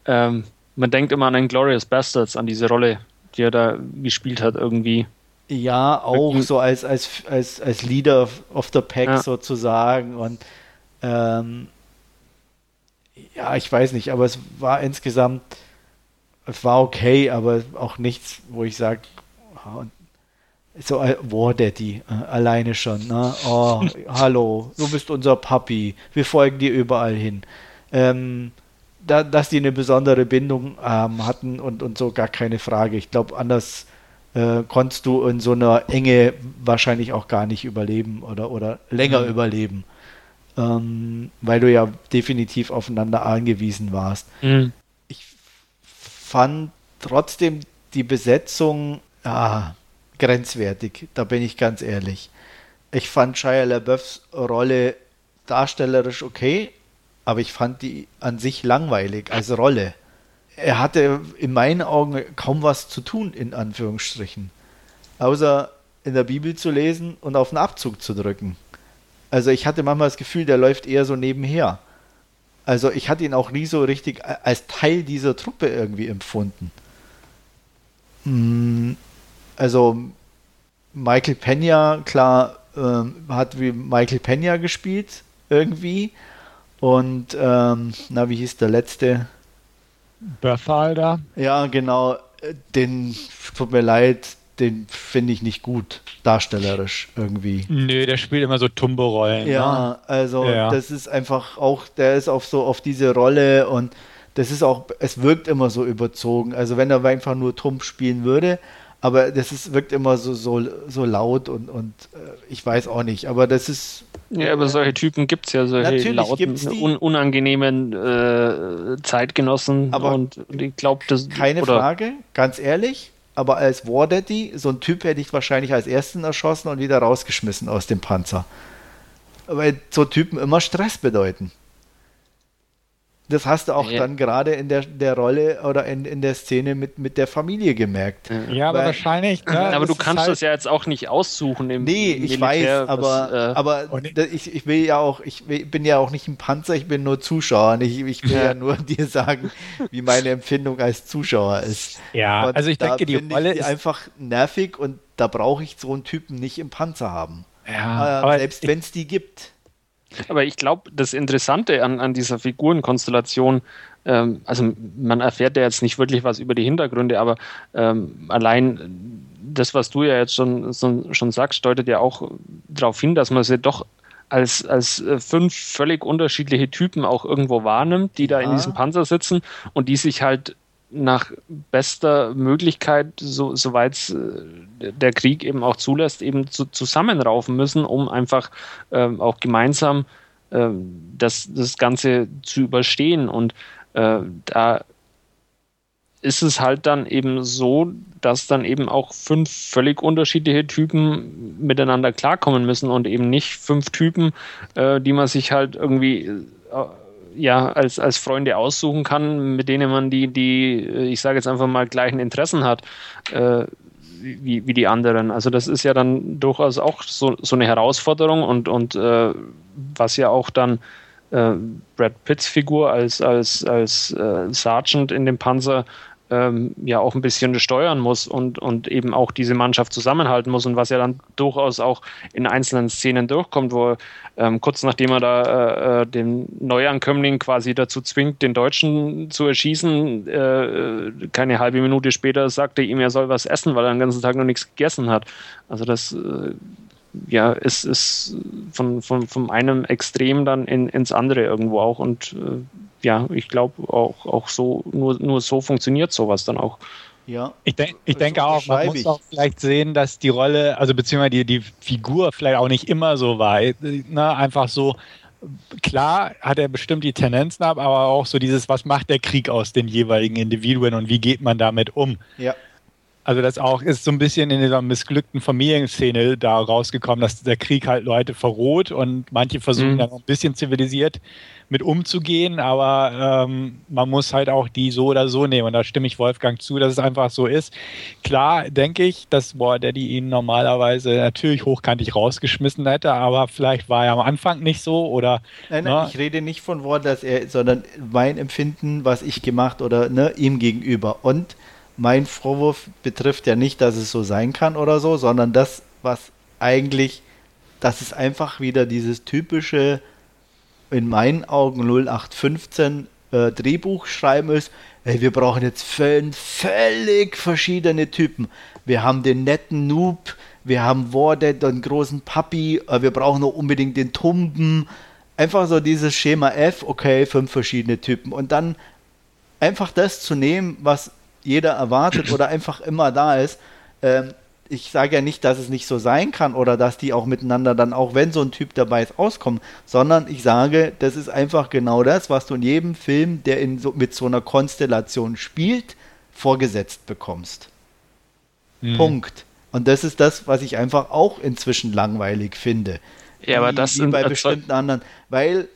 ähm, man denkt immer an den Glorious Bastards, an diese Rolle, die er da gespielt hat irgendwie. Ja, auch so als, als, als, als Leader of the Pack ja. sozusagen. Und ähm, ja, ich weiß nicht, aber es war insgesamt es war okay, aber auch nichts, wo ich sage, oh, so äh, War Daddy, äh, alleine schon, ne? Oh, hallo, du bist unser Papi, wir folgen dir überall hin. Ähm, da, dass die eine besondere Bindung ähm, hatten und, und so gar keine Frage. Ich glaube, anders äh, konntest du in so einer Enge wahrscheinlich auch gar nicht überleben oder, oder länger mhm. überleben. Ähm, weil du ja definitiv aufeinander angewiesen warst. Mhm fand trotzdem die Besetzung ah, grenzwertig, da bin ich ganz ehrlich. Ich fand Shia LaBeoufs Rolle darstellerisch okay, aber ich fand die an sich langweilig als Rolle. Er hatte in meinen Augen kaum was zu tun, in Anführungsstrichen. Außer in der Bibel zu lesen und auf den Abzug zu drücken. Also ich hatte manchmal das Gefühl, der läuft eher so nebenher. Also ich hatte ihn auch nie so richtig als Teil dieser Truppe irgendwie empfunden. Hm, also Michael Pena, klar, ähm, hat wie Michael Pena gespielt, irgendwie. Und, ähm, na, wie hieß der letzte? Berthalda. Ja, genau. Den, tut mir leid, den finde ich nicht gut, darstellerisch irgendwie. Nö, der spielt immer so Tumbo-Rollen. Ja, ne? also Ja. das ist einfach auch, der ist auf so auf diese Rolle und das ist auch, es wirkt immer so überzogen. Also wenn er einfach nur Tump spielen würde, aber das ist, wirkt immer so, so, so laut und, und äh, ich weiß auch nicht, aber das ist Ja, aber solche Typen gibt es ja, solche Natürlich lauten, gibt's die. un unangenehmen äh, Zeitgenossen. Aber und ich glaube, das keine oder, Frage, ganz ehrlich. Aber als War Daddy, so ein Typ hätte ich wahrscheinlich als ersten erschossen und wieder rausgeschmissen aus dem Panzer. Weil so Typen immer Stress bedeuten. Das hast du auch Ja. dann gerade in der, der Rolle oder in, in der Szene mit, mit der Familie gemerkt. Ja, aber Weil- wahrscheinlich. Ne, aber du kannst halt, das ja jetzt auch nicht aussuchen im Nee, ich Militär, weiß, aber, was, äh, aber Oh, nee. da- ich, ich will ja auch, ich will, bin ja auch nicht ein Panzer, ich bin nur Zuschauer. Ich, ich will ja. Ja. nur dir sagen, wie meine Empfindung als Zuschauer ist. Ja, Und also ich da denke, die Rolle ich die ist. einfach nervig und da brauche ich so einen Typen nicht im Panzer haben. Ja, Äh, aber selbst wenn es die gibt. Aber ich glaube, das Interessante an, an dieser Figurenkonstellation, ähm, also man erfährt ja jetzt nicht wirklich was über die Hintergründe, aber ähm, allein das, was du ja jetzt schon, so, schon sagst, deutet ja auch darauf hin, dass man sie doch als, als äh, fünf völlig unterschiedliche Typen auch irgendwo wahrnimmt, die da in Ja. diesem Panzer sitzen und die sich halt nach bester Möglichkeit, so, soweit äh, der Krieg eben auch zulässt, eben zu, zusammenraufen müssen, um einfach ähm, auch gemeinsam ähm, das, das Ganze zu überstehen. Und äh, da ist es halt dann eben so, dass dann eben auch fünf völlig unterschiedliche Typen miteinander klarkommen müssen und eben nicht fünf Typen, äh, die man sich halt irgendwie äh, ja als, als Freunde aussuchen kann, mit denen man die, die, äh, ich sage jetzt einfach mal, gleichen Interessen hat. Äh, wie, wie die anderen. Also das ist ja dann durchaus auch so, so eine Herausforderung und, und äh, was ja auch dann äh, Brad Pitts Figur als, als, als äh, Sergeant in dem Panzer ähm, ja auch ein bisschen steuern muss und, und eben auch diese Mannschaft zusammenhalten muss und was ja dann durchaus auch in einzelnen Szenen durchkommt, wo er, ähm, kurz nachdem er da äh, äh, den Neuankömmling quasi dazu zwingt, den Deutschen zu erschießen, äh, keine halbe Minute später sagte ihm, er soll was essen, weil er den ganzen Tag noch nichts gegessen hat. Also das äh, ja, ist, ist von, von, von einem Extrem dann in, ins andere irgendwo auch und äh, ja, ich glaube auch, auch so, nur, nur so funktioniert sowas dann auch. Ja. Ich, denk, ich denke auch, man muss ich. auch vielleicht sehen, dass die Rolle, also beziehungsweise die, die Figur vielleicht auch nicht immer so war. Ne? Einfach so, klar hat er bestimmt die Tendenzen ab, aber auch so dieses, was macht der Krieg aus den jeweiligen Individuen und wie geht man damit um? Ja. Also das auch ist so ein bisschen in dieser missglückten Familienszene da rausgekommen, dass der Krieg halt Leute verroht und manche versuchen Mhm. dann auch ein bisschen zivilisiert mit umzugehen, aber ähm, man muss halt auch die so oder so nehmen und da stimme ich Wolfgang zu, dass es einfach so ist. Klar denke ich, dass War Daddy ihn normalerweise natürlich hochkantig rausgeschmissen hätte, aber vielleicht war er am Anfang nicht so oder Nein, nein, ne? ich rede nicht von Wort, dass er, sondern mein Empfinden, was ich gemacht oder ne, ihm gegenüber. Und mein Vorwurf betrifft ja nicht, dass es so sein kann oder so, sondern das, was eigentlich, dass es einfach wieder dieses typische, in meinen Augen 0815 äh, Drehbuch schreiben ist, ey, wir brauchen jetzt fünf völlig verschiedene Typen. Wir haben den netten Noob, wir haben Wardet, den großen Papi, äh, wir brauchen noch unbedingt den Tumben. Einfach so dieses Schema F, okay, fünf verschiedene Typen. Und dann einfach das zu nehmen, was jeder erwartet oder einfach immer da ist. Ähm, ich sage ja nicht, dass es nicht so sein kann oder dass die auch miteinander dann, auch wenn so ein Typ dabei ist, auskommen, sondern ich sage, das ist einfach genau das, was du in jedem Film, der in so, mit so einer Konstellation spielt, vorgesetzt bekommst. Hm. Punkt. Und das ist das, was ich einfach auch inzwischen langweilig finde. Ja, aber Wie- das wie sind bei erzeug- bestimmten anderen, weil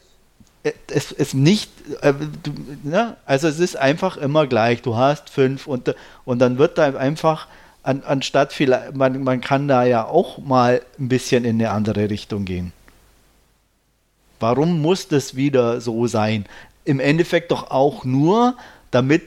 es ist nicht, äh, du, ne? also es ist einfach immer gleich. Du hast fünf und, und dann wird da einfach, an, anstatt vielleicht, man, man kann da ja auch mal ein bisschen in eine andere Richtung gehen. Warum muss das wieder so sein? Im Endeffekt doch auch nur, damit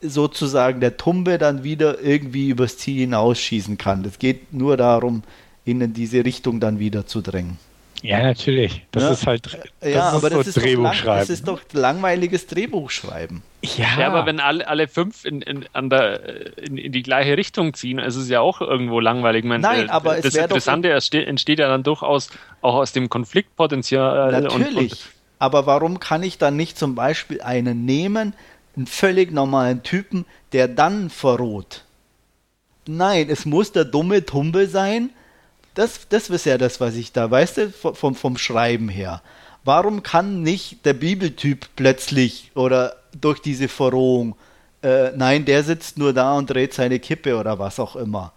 sozusagen der Tumbe dann wieder irgendwie übers Ziel hinausschießen kann. Es geht nur darum, ihn in diese Richtung dann wieder zu drängen. Ja, natürlich. Das Ja. ist halt das ja, ist aber so das, ist doch lang, das ist doch langweiliges Drehbuchschreiben. ja, Ja, aber wenn alle, alle fünf in, in, an der, in, in die gleiche Richtung ziehen, ist es ja auch irgendwo langweilig. Meine, Nein, äh, aber es das wär doch- Interessante entsteht, entsteht ja dann durchaus auch aus dem Konfliktpotenzial. und- Natürlich. Und, aber warum kann ich dann nicht zum Beispiel einen nehmen, einen völlig normalen Typen, der dann verroht? Nein, es muss der dumme Tumbe sein. Das, das ist ja das, was ich da, weißt du, vom, vom Schreiben her. Warum kann nicht der Bibeltyp plötzlich oder durch diese Verrohung, äh, nein, der sitzt nur da und dreht seine Kippe oder was auch immer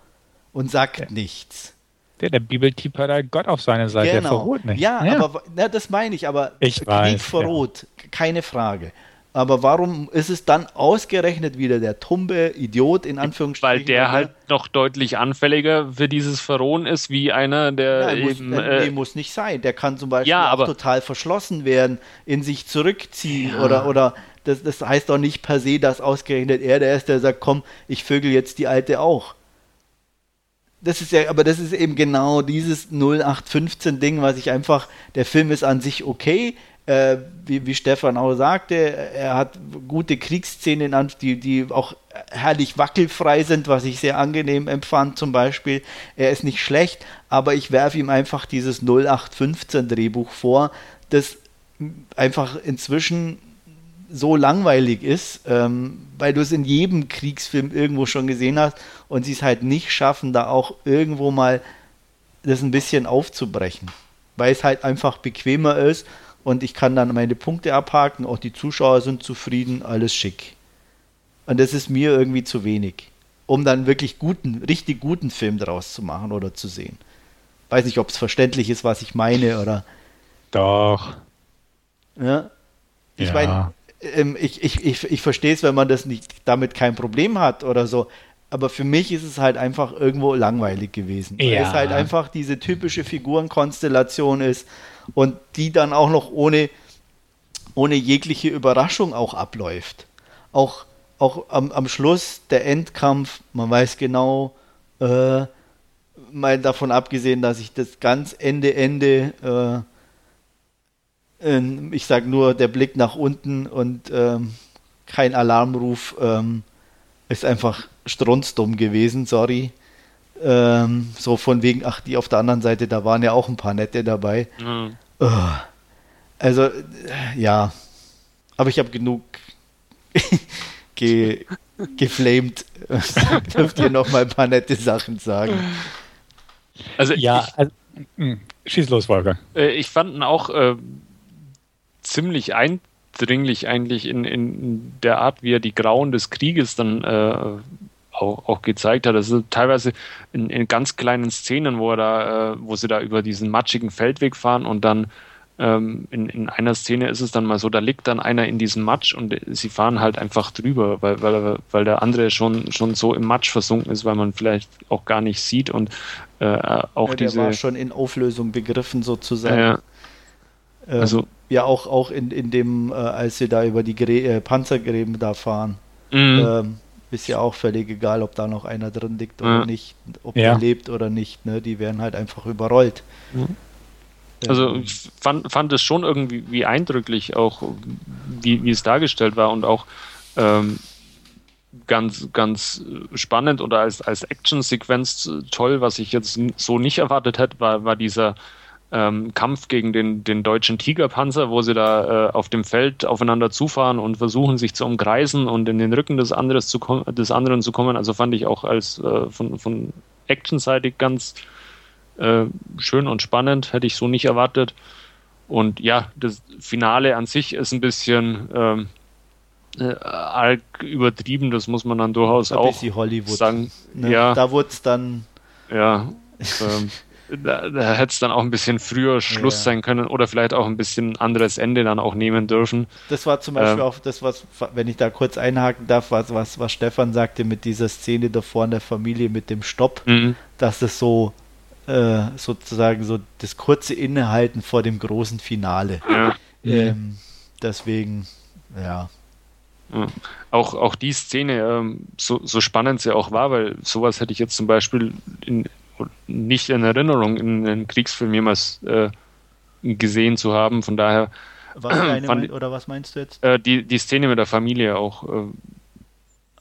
und sagt nichts. der, der Bibeltyp hat halt Gott auf seiner Seite, der verrot nicht. Genau. Ja, aber na, das meine ich, aber Ich Krieg weiß, verrot, keine Frage. Aber warum ist es dann ausgerechnet wieder der tumbe Idiot in Anführungsstrichen? weil der halt noch deutlich anfälliger für dieses Verrohen ist, wie einer, der Nein, muss, eben. nee, äh, muss nicht sein. Der kann zum Beispiel Ja, auch aber- total verschlossen werden, in sich zurückziehen oder, oder das, das heißt doch nicht per se, dass ausgerechnet er der ist, der sagt, komm, ich vögel jetzt die Alte auch. Das ist ja, aber das ist eben genau dieses 0815 Ding, was ich einfach, der Film ist an sich okay, äh, wie, wie Stefan auch sagte, er hat gute Kriegsszenen, die, die auch herrlich wackelfrei sind, was ich sehr angenehm empfand zum Beispiel. Er ist nicht schlecht, aber ich werfe ihm einfach dieses 0815 Drehbuch vor, das einfach inzwischen so langweilig ist, ähm, weil du es in jedem Kriegsfilm irgendwo schon gesehen hast und sie es halt nicht schaffen, da auch irgendwo mal das ein bisschen aufzubrechen, weil es halt einfach bequemer ist und ich kann dann meine Punkte abhaken, auch die Zuschauer sind zufrieden, alles schick. Und das ist mir irgendwie zu wenig, um dann wirklich guten, richtig guten Film draus zu machen oder zu sehen. Weiß nicht, ob es verständlich ist, was ich meine oder Doch. ja. Ich Ja. meine, ähm, ich, ich, ich, ich verstehe es, wenn man das nicht damit kein Problem hat oder so. Aber für mich ist es halt einfach irgendwo langweilig gewesen. Weil Ja. es halt einfach diese typische Figurenkonstellation ist und die dann auch noch ohne, ohne jegliche Überraschung auch abläuft. Auch, auch am, am Schluss der Endkampf, man weiß genau, äh, mal davon abgesehen, dass ich das ganz Ende, Ende, äh, ähm, ich sag nur der Blick nach unten und ähm, kein Alarmruf ähm, ist einfach strunzdumm gewesen, sorry. Ähm, so von wegen, ach, die auf der anderen Seite, da waren ja auch ein paar nette dabei. mh. Ugh. Also, äh, ja. Aber ich habe genug ge geflamed. Dürft ihr noch mal ein paar nette Sachen sagen? Also Ja, also, mh, schieß los, Wolfgang. Äh, ich fand ihn auch äh, ziemlich eindringlich eigentlich in, in der Art, wie er die Grauen des Krieges dann äh, auch, auch gezeigt hat. Also teilweise in, in ganz kleinen Szenen, wo er da, äh, wo sie da über diesen matschigen Feldweg fahren und dann ähm, in, in einer Szene ist es dann mal so, da liegt dann einer in diesem Matsch und sie fahren halt einfach drüber, weil, weil, weil der andere schon, schon so im Matsch versunken ist, weil man vielleicht auch gar nicht sieht und äh, auch Ja, der diese war schon in Auflösung begriffen sozusagen. äh, Ähm, also ja, auch, auch in, in dem, äh, als sie da über die Grä äh, Panzergräben da fahren, mh. ähm, ist ja auch völlig egal, ob da noch einer drin liegt Ja. oder nicht, ob Ja. er lebt oder nicht. Ne? Die werden halt einfach überrollt. Mhm. Also ich fand, fand es schon irgendwie wie eindrücklich, auch wie, wie es dargestellt war und auch ähm, ganz, ganz spannend oder als, als Action-Sequenz toll, was ich jetzt so nicht erwartet hätte, war, war dieser ähm, Kampf gegen den, den deutschen Tigerpanzer, wo sie da äh, auf dem Feld aufeinander zufahren und versuchen, sich zu umkreisen und in den Rücken des, anderes zu des anderen zu kommen. Also fand ich auch als äh, von, von Action-seitig ganz äh, schön und spannend, hätte ich so nicht erwartet. Und ja, das Finale an sich ist ein bisschen ähm, äh, arg übertrieben, das muss man dann durchaus ein auch Hollywood. sagen. Ne? Ja, Da wurde es dann, ja. Ähm, da, da hätte es dann auch ein bisschen früher Schluss Ja. sein können oder vielleicht auch ein bisschen anderes Ende dann auch nehmen dürfen. das war zum Beispiel Ähm. auch das, was, wenn ich da kurz einhaken darf, was, was, was Stefan sagte mit dieser Szene davor in der Familie mit dem Stopp. Mhm. dass es so äh, sozusagen so das kurze Innehalten vor dem großen Finale. Ja. Ähm, deswegen, ja. Ja. Auch, auch die Szene, ähm, so, so spannend sie auch war, weil sowas hätte ich jetzt zum Beispiel in, nicht in Erinnerung, in einem Kriegsfilm jemals äh, gesehen zu haben. Von daher. Was fand, oder was meinst du jetzt? Äh, die, die Szene mit der Familie auch äh,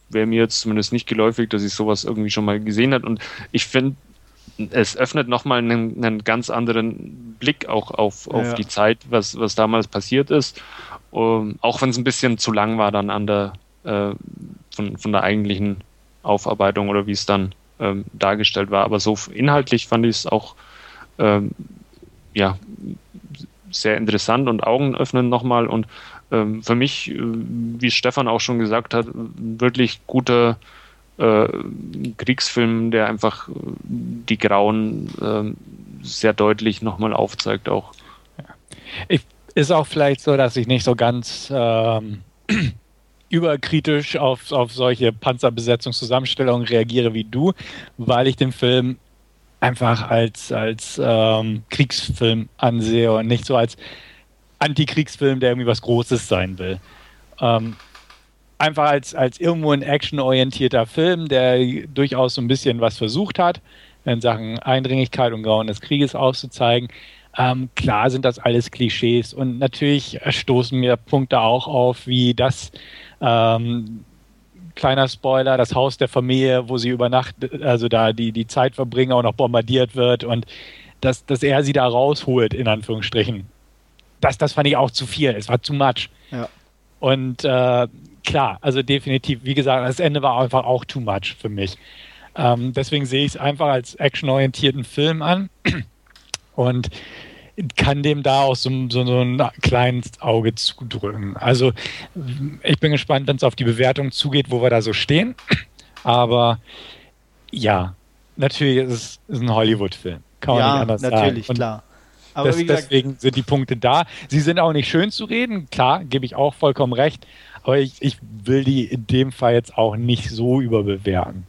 wäre mir jetzt zumindest nicht geläufig, dass ich sowas irgendwie schon mal gesehen habe. Und ich finde, es öffnet nochmal einen, einen ganz anderen Blick auch auf, auf ja. die Zeit, was, was damals passiert ist. Um, ähm, auch wenn es ein bisschen zu lang war dann an der äh, von, von der eigentlichen Aufarbeitung oder wie es dann ähm, dargestellt war. Aber so inhaltlich fand ich es auch ähm, ja, sehr interessant und Augen öffnen nochmal. Und ähm, für mich, äh, wie Stefan auch schon gesagt hat, wirklich guter äh, Kriegsfilm, der einfach äh, die Grauen äh, sehr deutlich nochmal aufzeigt auch. Ich, ist auch vielleicht so, dass ich nicht so ganz ähm, überkritisch auf, auf solche Panzerbesetzungszusammenstellungen reagiere wie du, weil ich den Film einfach als, als ähm, Kriegsfilm ansehe und nicht so als Antikriegsfilm, der irgendwie was Großes sein will. Ähm, einfach als, als irgendwo ein actionorientierter Film, der durchaus so ein bisschen was versucht hat, in Sachen Eindringlichkeit und Grauen des Krieges auszuzeigen. Ähm, klar sind das alles Klischees und natürlich stoßen mir Punkte auch auf, wie das ähm, kleiner Spoiler, das Haus der Familie, wo sie über Nacht, also da die, die Zeit verbringen, auch noch bombardiert wird und dass, dass er sie da rausholt, in Anführungsstrichen. Das, das fand ich auch zu viel. Es war zu much. Ja. Und äh, klar, also definitiv, wie gesagt, das Ende war einfach auch too much für mich. Ähm, deswegen sehe ich es einfach als actionorientierten Film an und kann dem da auch so, so, so ein kleines Auge zudrücken. Also ich bin gespannt, wenn es auf die Bewertung zugeht, wo wir da so stehen. Aber ja, natürlich ist es ein Hollywood-Film. Kann man ja, nicht anders natürlich, sagen. klar. Aber das, gesagt, deswegen sind die Punkte da. Sie sind auch nicht schön zu reden, klar, gebe ich auch vollkommen recht. Aber ich, ich will die in dem Fall jetzt auch nicht so überbewerten.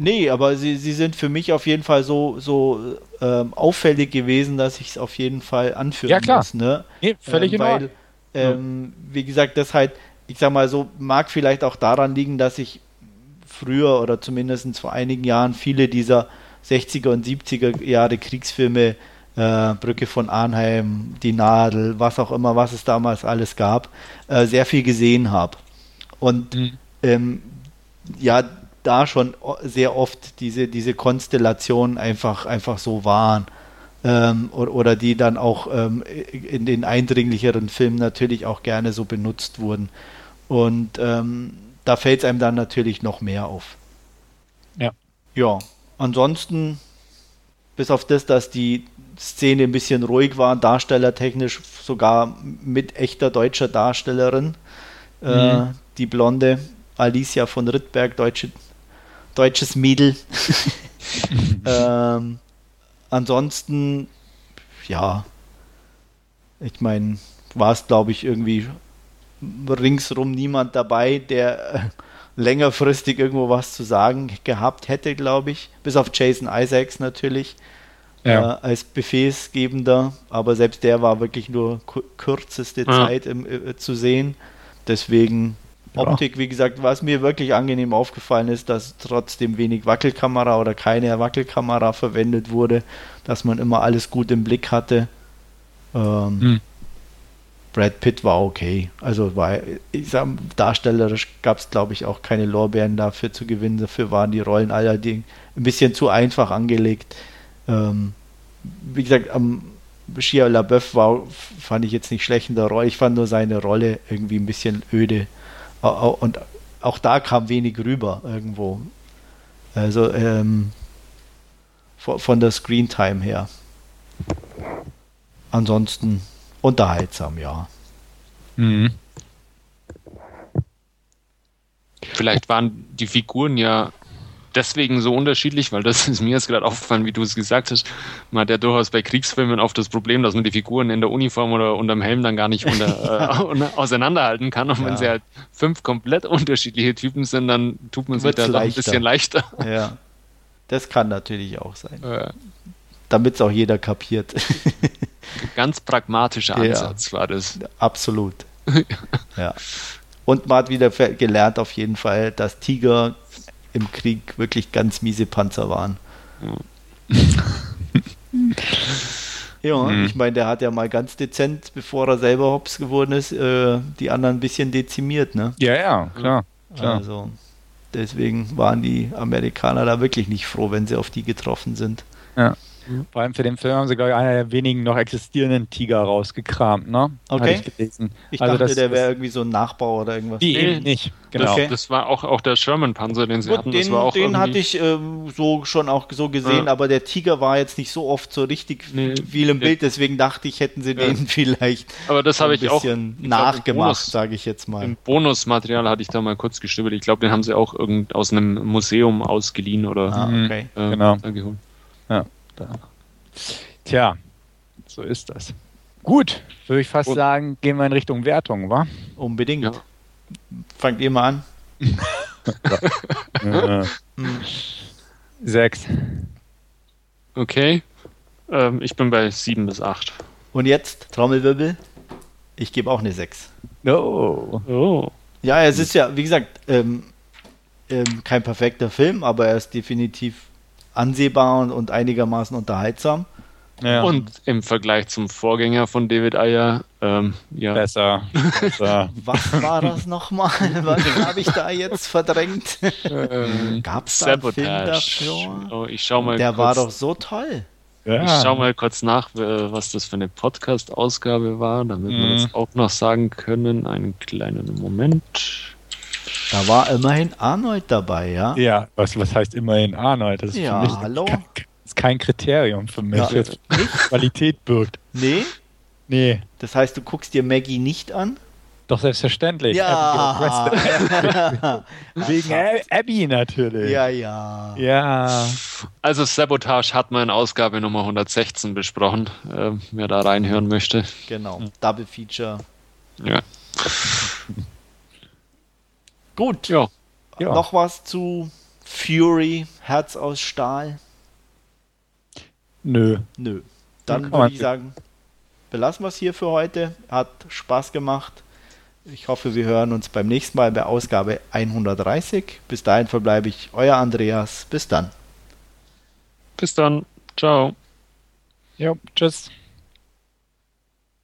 Nee, aber sie, sie sind für mich auf jeden Fall so, so ähm, auffällig gewesen, dass ich es auf jeden Fall anführen ja, klar. muss. Ne? Nee, völlig ähm, weil, ähm, wie gesagt, das halt, ich sag mal so, mag vielleicht auch daran liegen, dass ich früher oder zumindest vor einigen Jahren viele dieser 60er und 70er Jahre Kriegsfilme äh, Brücke von Arnheim, Die Nadel, was auch immer, was es damals alles gab, äh, sehr viel gesehen habe. Und mhm. ähm, ja, da schon sehr oft diese, diese Konstellationen einfach, einfach so waren. Ähm, oder, oder, die dann auch ähm, in den eindringlicheren Filmen natürlich auch gerne so benutzt wurden. Und ähm, da fällt es einem dann natürlich noch mehr auf. Ja. Ja, ansonsten, bis auf das, dass die Szene ein bisschen ruhig war, darstellertechnisch sogar mit echter deutscher Darstellerin. Äh, mhm. Äh, die blonde Alicia von Rittberg, deutsche, deutsches Mädel. ähm, ansonsten, ja, ich meine, war es, glaube ich, irgendwie ringsrum niemand dabei, der äh, längerfristig irgendwo was zu sagen gehabt hätte, glaube ich. Bis auf Jason Isaacs natürlich ja. äh, als Befehlsgebender, aber selbst der war wirklich nur kürzeste ja. Zeit im, äh, zu sehen. Deswegen Optik, wie gesagt, was mir wirklich angenehm aufgefallen ist, dass trotzdem wenig Wackelkamera oder keine Wackelkamera verwendet wurde, dass man immer alles gut im Blick hatte. Ähm, hm. Brad Pitt war okay. Also war, ich sag, darstellerisch gab es, glaube ich, auch keine Lorbeeren dafür zu gewinnen. Dafür waren die Rollen allerdings ein bisschen zu einfach angelegt. Ähm, wie gesagt, am Shia LaBeouf war, fand ich jetzt nicht schlecht in der Rolle. Ich fand nur seine Rolle irgendwie ein bisschen öde. Und auch da kam wenig rüber irgendwo. Also ähm, von der Screentime her. Ansonsten unterhaltsam, ja. Mhm. Vielleicht waren die Figuren ja deswegen so unterschiedlich, weil das ist mir jetzt gerade aufgefallen, wie du es gesagt hast. Man hat ja durchaus bei Kriegsfilmen oft das Problem, dass man die Figuren in der Uniform oder unterm Helm dann gar nicht unter, äh, auseinanderhalten kann. Und ja. wenn sie halt fünf komplett unterschiedliche Typen sind, dann tut man sich da ein bisschen leichter. Ja, das kann natürlich auch sein. Äh. Damit es auch jeder kapiert. Ganz pragmatischer Ansatz ja, war das. Absolut. ja. Und man hat wieder gelernt auf jeden Fall, dass Tiger im Krieg wirklich ganz miese Panzer waren. Ja, Mhm. ich meine, der hat ja mal ganz dezent, bevor er selber Hops geworden ist, äh, die anderen ein bisschen dezimiert, ne? Ja, ja, klar. klar. Also deswegen waren die Amerikaner da wirklich nicht froh, wenn sie auf die getroffen sind. Vor allem für den Film haben sie, glaube ich, einer der wenigen noch existierenden Tiger rausgekramt, ne? Okay. Hatte ich gelesen. Ich Also dachte, das- der wäre irgendwie so ein Nachbau oder irgendwas. Die Nee, eben nicht. Genau. Das, Okay. das war auch, auch der Sherman-Panzer, den sie Gut, hatten. den, das war auch den irgendwie- hatte ich ähm, so schon auch so gesehen, Ja. aber der Tiger war jetzt nicht so oft so richtig Nee, viel im Bild, deswegen dachte ich, hätten sie Ja. den vielleicht Aber das habe ein ich auch bisschen ich im nachgemacht, Bonus- sage ich jetzt mal. Im Bonusmaterial hatte ich da mal kurz gestöbert. Ich glaube, den haben sie auch irgend aus einem Museum ausgeliehen oder Ah, Mhm. okay. äh, genau. Da. Tja, so ist das. Gut, würde ich fast Und- sagen, gehen wir in Richtung Wertung, wa? Unbedingt. Ja. Fangt ihr mal an. Hm. Sechs. Okay. Ähm, ich bin bei 7 bis 8. Und jetzt, Trommelwirbel. Ich gebe auch eine 6. Oh. Oh. Ja, es ist ja, wie gesagt, ähm, ähm, kein perfekter Film, aber er ist definitiv ansehbar und, und einigermaßen unterhaltsam. Ja. Und im Vergleich zum Vorgänger von David Ayer, ähm, ja, besser. besser. Was war das nochmal? Was habe ich da jetzt verdrängt? ähm, Gab es da einen Film Sabotage. dafür? Oh, ich schau mal Der kurz, war doch so toll. Ja. Ich schau mal kurz nach, was das für eine Podcast-Ausgabe war, damit wir Mhm. das auch noch sagen können. Einen kleinen Moment. Da war immerhin Arnold dabei, ja? Ja, was, was heißt immerhin Arnold? Das ist Ja, für mich hallo? Kein, ist kein Kriterium für mich, Ja. das Qualität birgt. Nee? Nee, Das heißt, du guckst dir Maggie nicht an? doch selbstverständlich. Ja. Wegen Ab- Abby natürlich. ja, ja. Ja. Also Sabotage hat man in Ausgabe Nummer 116 besprochen, äh, wer da reinhören möchte. Genau. Double Feature. Ja. Gut. ja. Ja. Noch was zu Fury, Herz aus Stahl? Nö. Nö. Dann kann würde ich sagen, belassen wir es hier für heute. Hat Spaß gemacht. Ich hoffe, wir hören uns beim nächsten Mal bei Ausgabe 130. Bis dahin verbleibe ich euer Andreas. Bis dann. Bis dann. Ciao. Jo, tschüss.